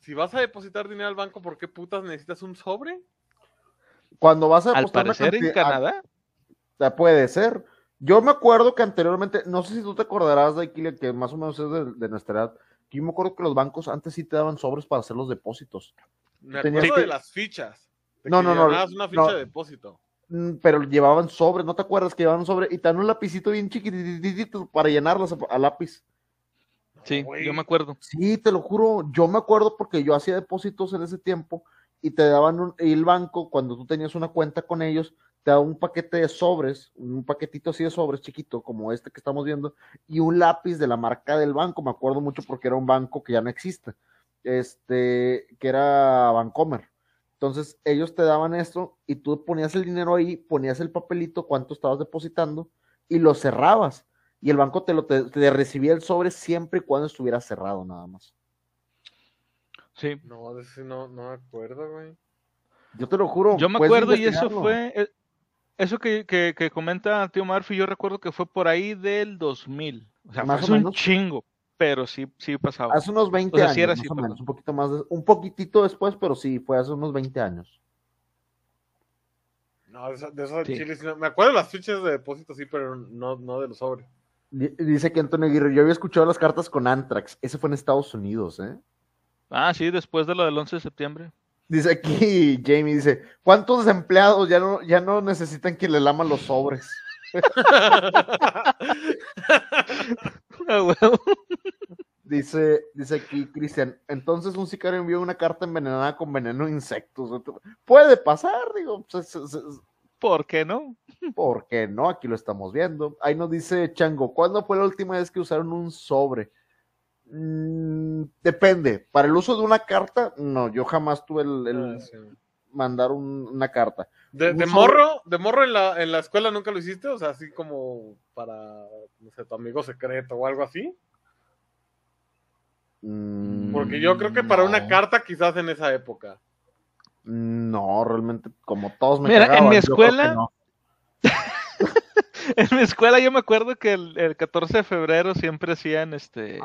si vas a depositar dinero al banco, ¿por qué putas necesitas un sobre? Cuando vas a Al parecer en Canadá. puede ser. Yo me acuerdo que anteriormente, no sé si tú te acordarás de aquí, que más o menos es de, nuestra edad, yo me acuerdo que los bancos antes sí te daban sobres para hacer los depósitos. Me acuerdo de las fichas. no, no, no. una ficha de depósito. Mm, pero llevaban sobres, ¿no te acuerdas que llevaban sobre y te dan un lapicito bien chiquitito para llenarlos a, lápiz? Sí, yo me acuerdo. Sí, te lo juro, yo me acuerdo porque yo hacía depósitos en ese tiempo y te daban un, el banco, cuando tú tenías una cuenta con ellos, te daba un paquete de sobres, un paquetito así de sobres chiquito, como este que estamos viendo, y un lápiz de la marca del banco, me acuerdo mucho porque era un banco que ya no existe, este, que era Bancomer. Entonces ellos te daban esto y tú ponías el dinero ahí, ponías el papelito, cuánto estabas depositando y lo cerrabas. Y el banco te lo te recibía el sobre siempre y cuando estuviera cerrado nada más. Sí. No, de ese no, no me acuerdo, güey. Yo te lo juro. Yo me acuerdo y eso fue, eh, eso que, que, que, comenta tío Murphy, yo recuerdo que fue por ahí del 2000. O sea, más un chingo, pero sí, sí pasaba. Hace unos 20 años, más o menos, un poquito más, un poquitito después, pero sí, fue hace unos 20 años. No, de esos de chiles, me acuerdo de las fichas de depósito, sí, pero no, no de los sobres. Dice que Antonio Aguirre, yo había escuchado las cartas con Antrax, ese fue en Estados Unidos, ¿eh? Ah, sí, después de lo del 11 de septiembre. Dice aquí [LAUGHS] Jamie, dice, ¿cuántos empleados ya no, ya no necesitan que le laman los sobres? [LAUGHS] dice, dice aquí Cristian, entonces un sicario envió una carta envenenada con veneno de insectos. Puede pasar, digo. ¿Por qué no? ¿Por qué no? Aquí lo estamos viendo. Ahí nos dice Chango, ¿cuándo fue la última vez que usaron un sobre? Mm, depende. Para el uso de una carta, no, yo jamás tuve el, ah, mandar una carta. ¿De, morro? ¿De morro en la, en la escuela nunca lo hiciste? O sea, así como para, no sé, tu amigo secreto o algo así. Mm, Porque yo creo que para una carta quizás en esa época. No, realmente como todos me Mira, en mi escuela [LAUGHS] [LAUGHS] en mi escuela yo me acuerdo que el, 14 de febrero siempre hacían este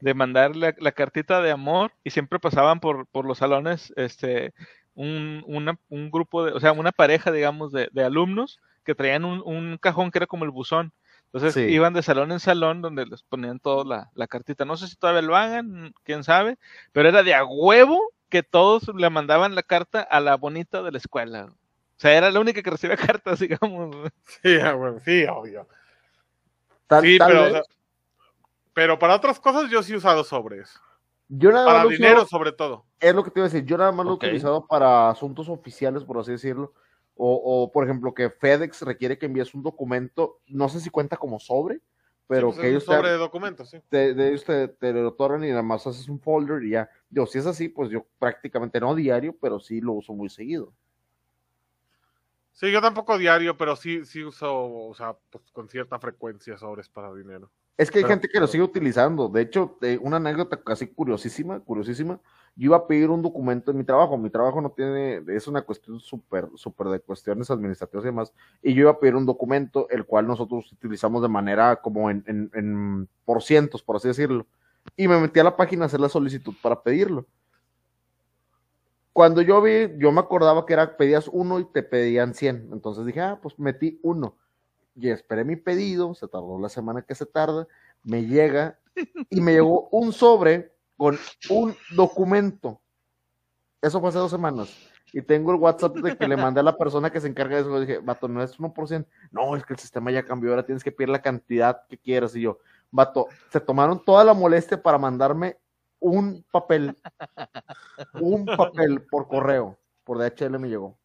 de mandar la, cartita de amor y siempre pasaban por, por los salones este un, un, grupo de, o sea, una pareja, digamos, de, alumnos que traían un, cajón que era como el buzón. Entonces iban de salón en salón donde les ponían toda la, cartita. No sé si todavía lo hagan, quién sabe, pero era de a huevo que todos le mandaban la carta a la bonita de la escuela. O sea, era la única que recibía [LAUGHS] cartas, digamos. Sí, sí, obvio. sí, pero, pero para otras cosas yo sí he usado sobres. Yo nada para dinero, sobre todo. Es lo que te iba a decir. Yo nada más lo he utilizado para asuntos oficiales, por así decirlo. O, por ejemplo, que FedEx requiere que envíes un documento, no sé si cuenta como sobre, pero pues, que ellos. Sobre de documentos, sí. Te, de ellos te, lo otorgan y nada más haces un folder y ya. Yo, si es así, pues yo prácticamente no diario, pero sí lo uso muy seguido. Sí, yo tampoco diario, pero sí, sí uso, o sea, pues, con cierta frecuencia sobres para dinero. Es que hay gente que lo sigue utilizando. De hecho, una anécdota casi curiosísima, curiosísima. Yo iba a pedir un documento en mi trabajo. Mi trabajo no tiene, es una cuestión súper, súper de cuestiones administrativas y demás. Y yo iba a pedir un documento, el cual nosotros utilizamos de manera como en, en, en por cientos, por así decirlo. Y me metí a la página a hacer la solicitud para pedirlo. Cuando yo vi, yo me acordaba que era, pedías uno y te pedían 100. Entonces dije, ah, pues metí uno y esperé mi pedido, se tardó la semana que se tarda, me llega y me llegó un sobre con un documento. Eso fue hace dos semanas. Y tengo el WhatsApp de que le mandé a la persona que se encarga de eso. Le dije, vato, no es 1%. No, es que el sistema ya cambió, ahora tienes que pedir la cantidad que quieras. Y yo, vato, se tomaron toda la molestia para mandarme un papel, un [LAUGHS] papel por correo. Por DHL me llegó.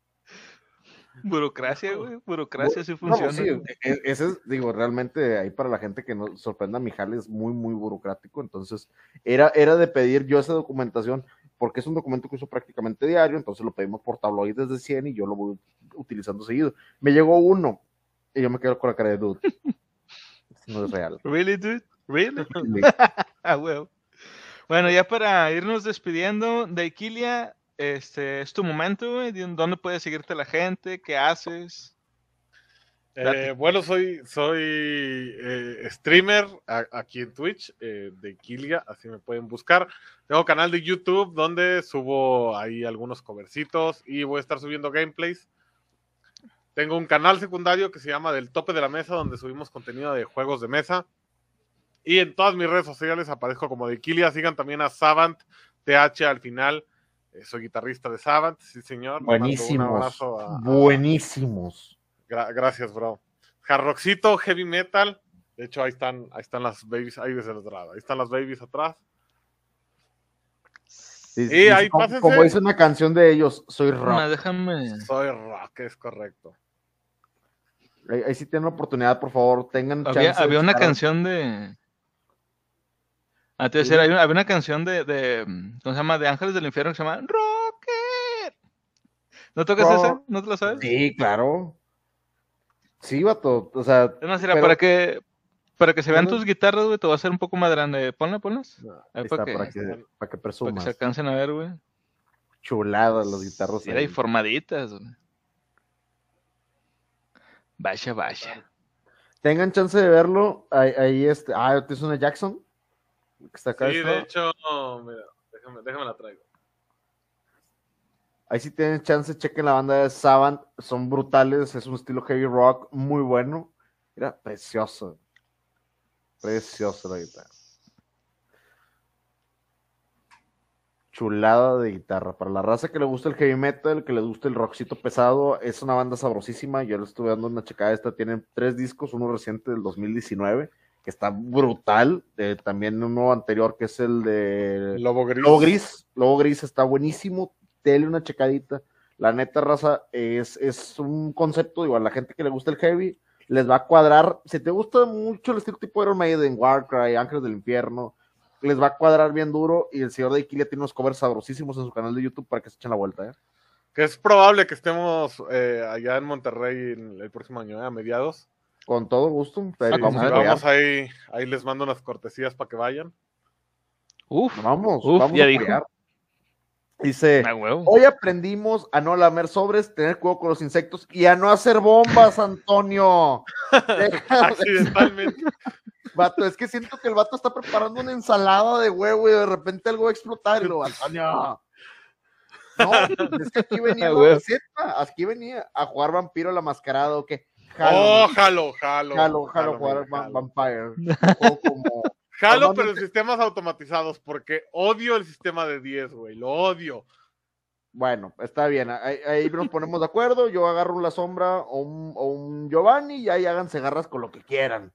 Burocracia, güey, burocracia sí funciona. sí, e, ese es, digo, realmente ahí para la gente que nos sorprenda, Mijal es muy, muy burocrático, entonces era, era de pedir yo esa documentación, porque es un documento que uso prácticamente diario, entonces lo pedimos por tabloides de 100 y yo lo voy utilizando seguido. Me llegó uno y yo me quedo con la cara de dude. [LAUGHS] no es real. Really, dude? Really? [LAUGHS] ah, well. Bueno, ya para irnos despidiendo, de Iquilia, este, es tu momento, güey. ¿Dónde puede seguirte la gente? ¿Qué haces? Eh, bueno, soy, soy eh, streamer aquí en Twitch eh, de Kilia, así me pueden buscar. Tengo canal de YouTube donde subo ahí algunos covercitos y voy a estar subiendo gameplays. Tengo un canal secundario que se llama Del Tope de la Mesa, donde subimos contenido de juegos de mesa. Y en todas mis redes sociales aparezco como de Kilia. Sigan también a Savant TH al final eh, soy guitarrista de Sabbath, sí señor. Buenísimos. Buenísimos. gracias, bro. Jarroxito, heavy metal. De hecho, ahí están, ahí están las babies, ahí desde atrás. Ahí están las babies atrás. Sí, ahí como, como dice una canción de ellos, soy rock. déjame. Soy rock, es correcto. Ahí, sí tienen oportunidad, por favor, tengan había, chance. Había una canción de Ah, te decía, había una canción de, de, ¿cómo se llama? De Ángeles del Infierno que se llama Rocket. ¿No tocas esa? ¿No te la sabes? Sí, claro. Sí, vato, o sea... Para que, para que se vean tus guitarras, güey, te va a hacer un poco más grande. Ponla, ponlas. para, que, para, que, para que presumas. Para que se alcancen a ver, güey. Chuladas las guitarras. Sí, y formaditas, güey. Vaya, vaya. Tengan chance de verlo. Ahí, ahí este. Ah, ¿es una Jackson? Sí, de hecho, mira, déjame, déjame la traigo. Ahí si tienen chance, chequen la banda de Savant, son brutales, es un estilo heavy rock muy bueno. Mira, precioso. Precioso la guitarra. Chulada de guitarra. Para la raza que le gusta el heavy metal, que le gusta el rockcito pesado, es una banda sabrosísima. Yo le estuve dando una checada. Esta tienen tres discos, uno reciente del 2019 que está brutal. Eh, también uno anterior que es el de Lobo Gris. Lobo Gris, Lobo Gris está buenísimo. Dele una checadita. La neta raza es, es un concepto, igual a la gente que le gusta el heavy, les va a cuadrar. Si te gusta mucho el estilo tipo Iron Maiden, Warcry, Ángeles del Infierno, les va a cuadrar bien duro y el señor de Iquilia tiene unos covers sabrosísimos en su canal de YouTube para que se echen la vuelta, ¿eh? Que es probable que estemos eh, allá en Monterrey el próximo año, ¿eh? a mediados. Con todo gusto. vamos, ahí, ahí les mando unas cortesías para que vayan. Uf, vamos, vamos ya a dijo. Dice, hoy aprendimos a no lamer sobres, tener cuidado con los insectos y a no hacer bombas, Antonio. [LAUGHS] Accidentalmente. [LAUGHS] Vato, es que siento que el vato está preparando una ensalada de huevo y de repente algo va a explotar y lo, Antonio. No, es que aquí [LAUGHS] venía la aquí venía a jugar vampiro la mascarada o qué. Oh, jalo, jalo. Jalo, jalo, jugar Vampire. [LAUGHS] como Jalo, pero en sistemas automatizados, porque odio el sistema de 10, güey, lo odio. Bueno, está bien, ahí, nos ponemos de acuerdo, yo agarro una sombra o un, Giovanni y ahí háganse garras con lo que quieran.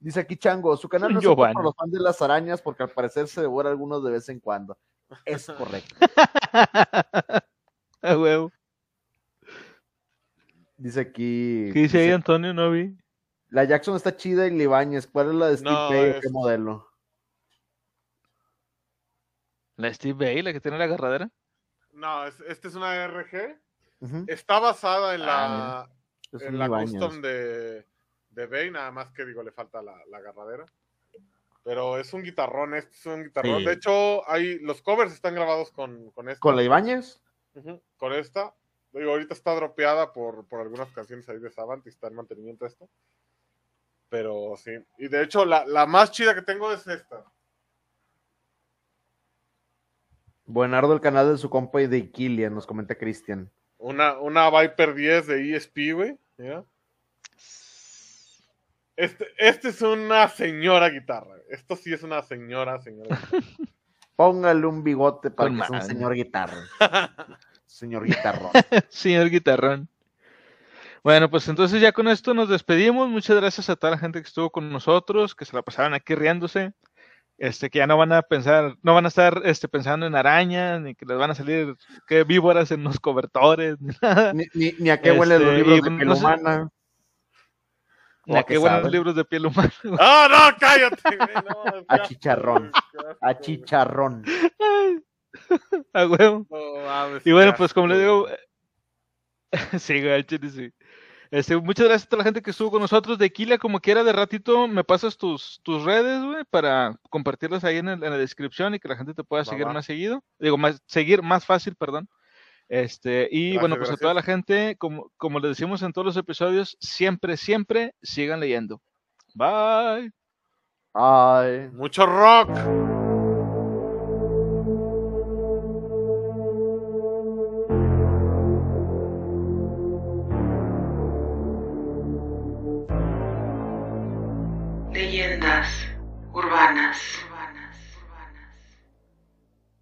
Dice aquí Chango, su canal no es para los fans de las arañas porque al parecer se devora algunos de vez en cuando. Es correcto. [LAUGHS] A huevo. Dice aquí. ¿Qué dice ahí Antonio? No vi. La Jackson está chida y Libáñez. ¿Cuál es la de Steve Bay? ¿Qué modelo? ¿La Steve Bay, la que tiene la agarradera? No, esta es una RG. Está basada en la, ah, en la custom de, de Bay, nada más que digo, le falta la, agarradera. Pero es un guitarrón, este es un guitarrón. De hecho, hay, los covers están grabados con, con esta. ¿Con la Ibáñez? con esta. Digo, ahorita está dropeada por, por algunas canciones ahí de Savant y está en mantenimiento esto. Pero sí. Y de hecho, la, más chida que tengo es esta. Buenardo el canal de su compa y de Kilian, nos comenta Cristian. Una, una Viper 10 de ESP, güey. Este, este es una señora guitarra. Esto sí es una señora, señora. [LAUGHS] Póngale un bigote para que sea un señor guitarra. [LAUGHS] señor guitarrón. [LAUGHS] señor guitarrón. Bueno, pues entonces ya con esto nos despedimos. Muchas gracias a toda la gente que estuvo con nosotros, que se la pasaron aquí riéndose. Este, que ya no van a pensar, no van a estar este, pensando en arañas, ni que les van a salir que víboras en los cobertores, ni [LAUGHS] nada. Ni, a qué huelen los este, libros de piel humana. Ni a qué huelen los libros de piel humana. ¡Ah, no, cállate! [LAUGHS] a chicharrón. A chicharrón. [LAUGHS] a huevo. y bueno, pues como le digo, [LAUGHS] sí, güey, sí. Este, muchas gracias a toda la gente que estuvo con nosotros. De Kila, como quiera, de ratito me pasas tus, tus redes, güey, para compartirlas ahí en, la descripción y que la gente te pueda seguir más seguido. Digo, más, seguir más fácil, perdón. Este, y bueno, pues a toda la gente, como, como les decimos en todos los episodios, siempre, siempre sigan leyendo. Bye. Bye. Mucho rock.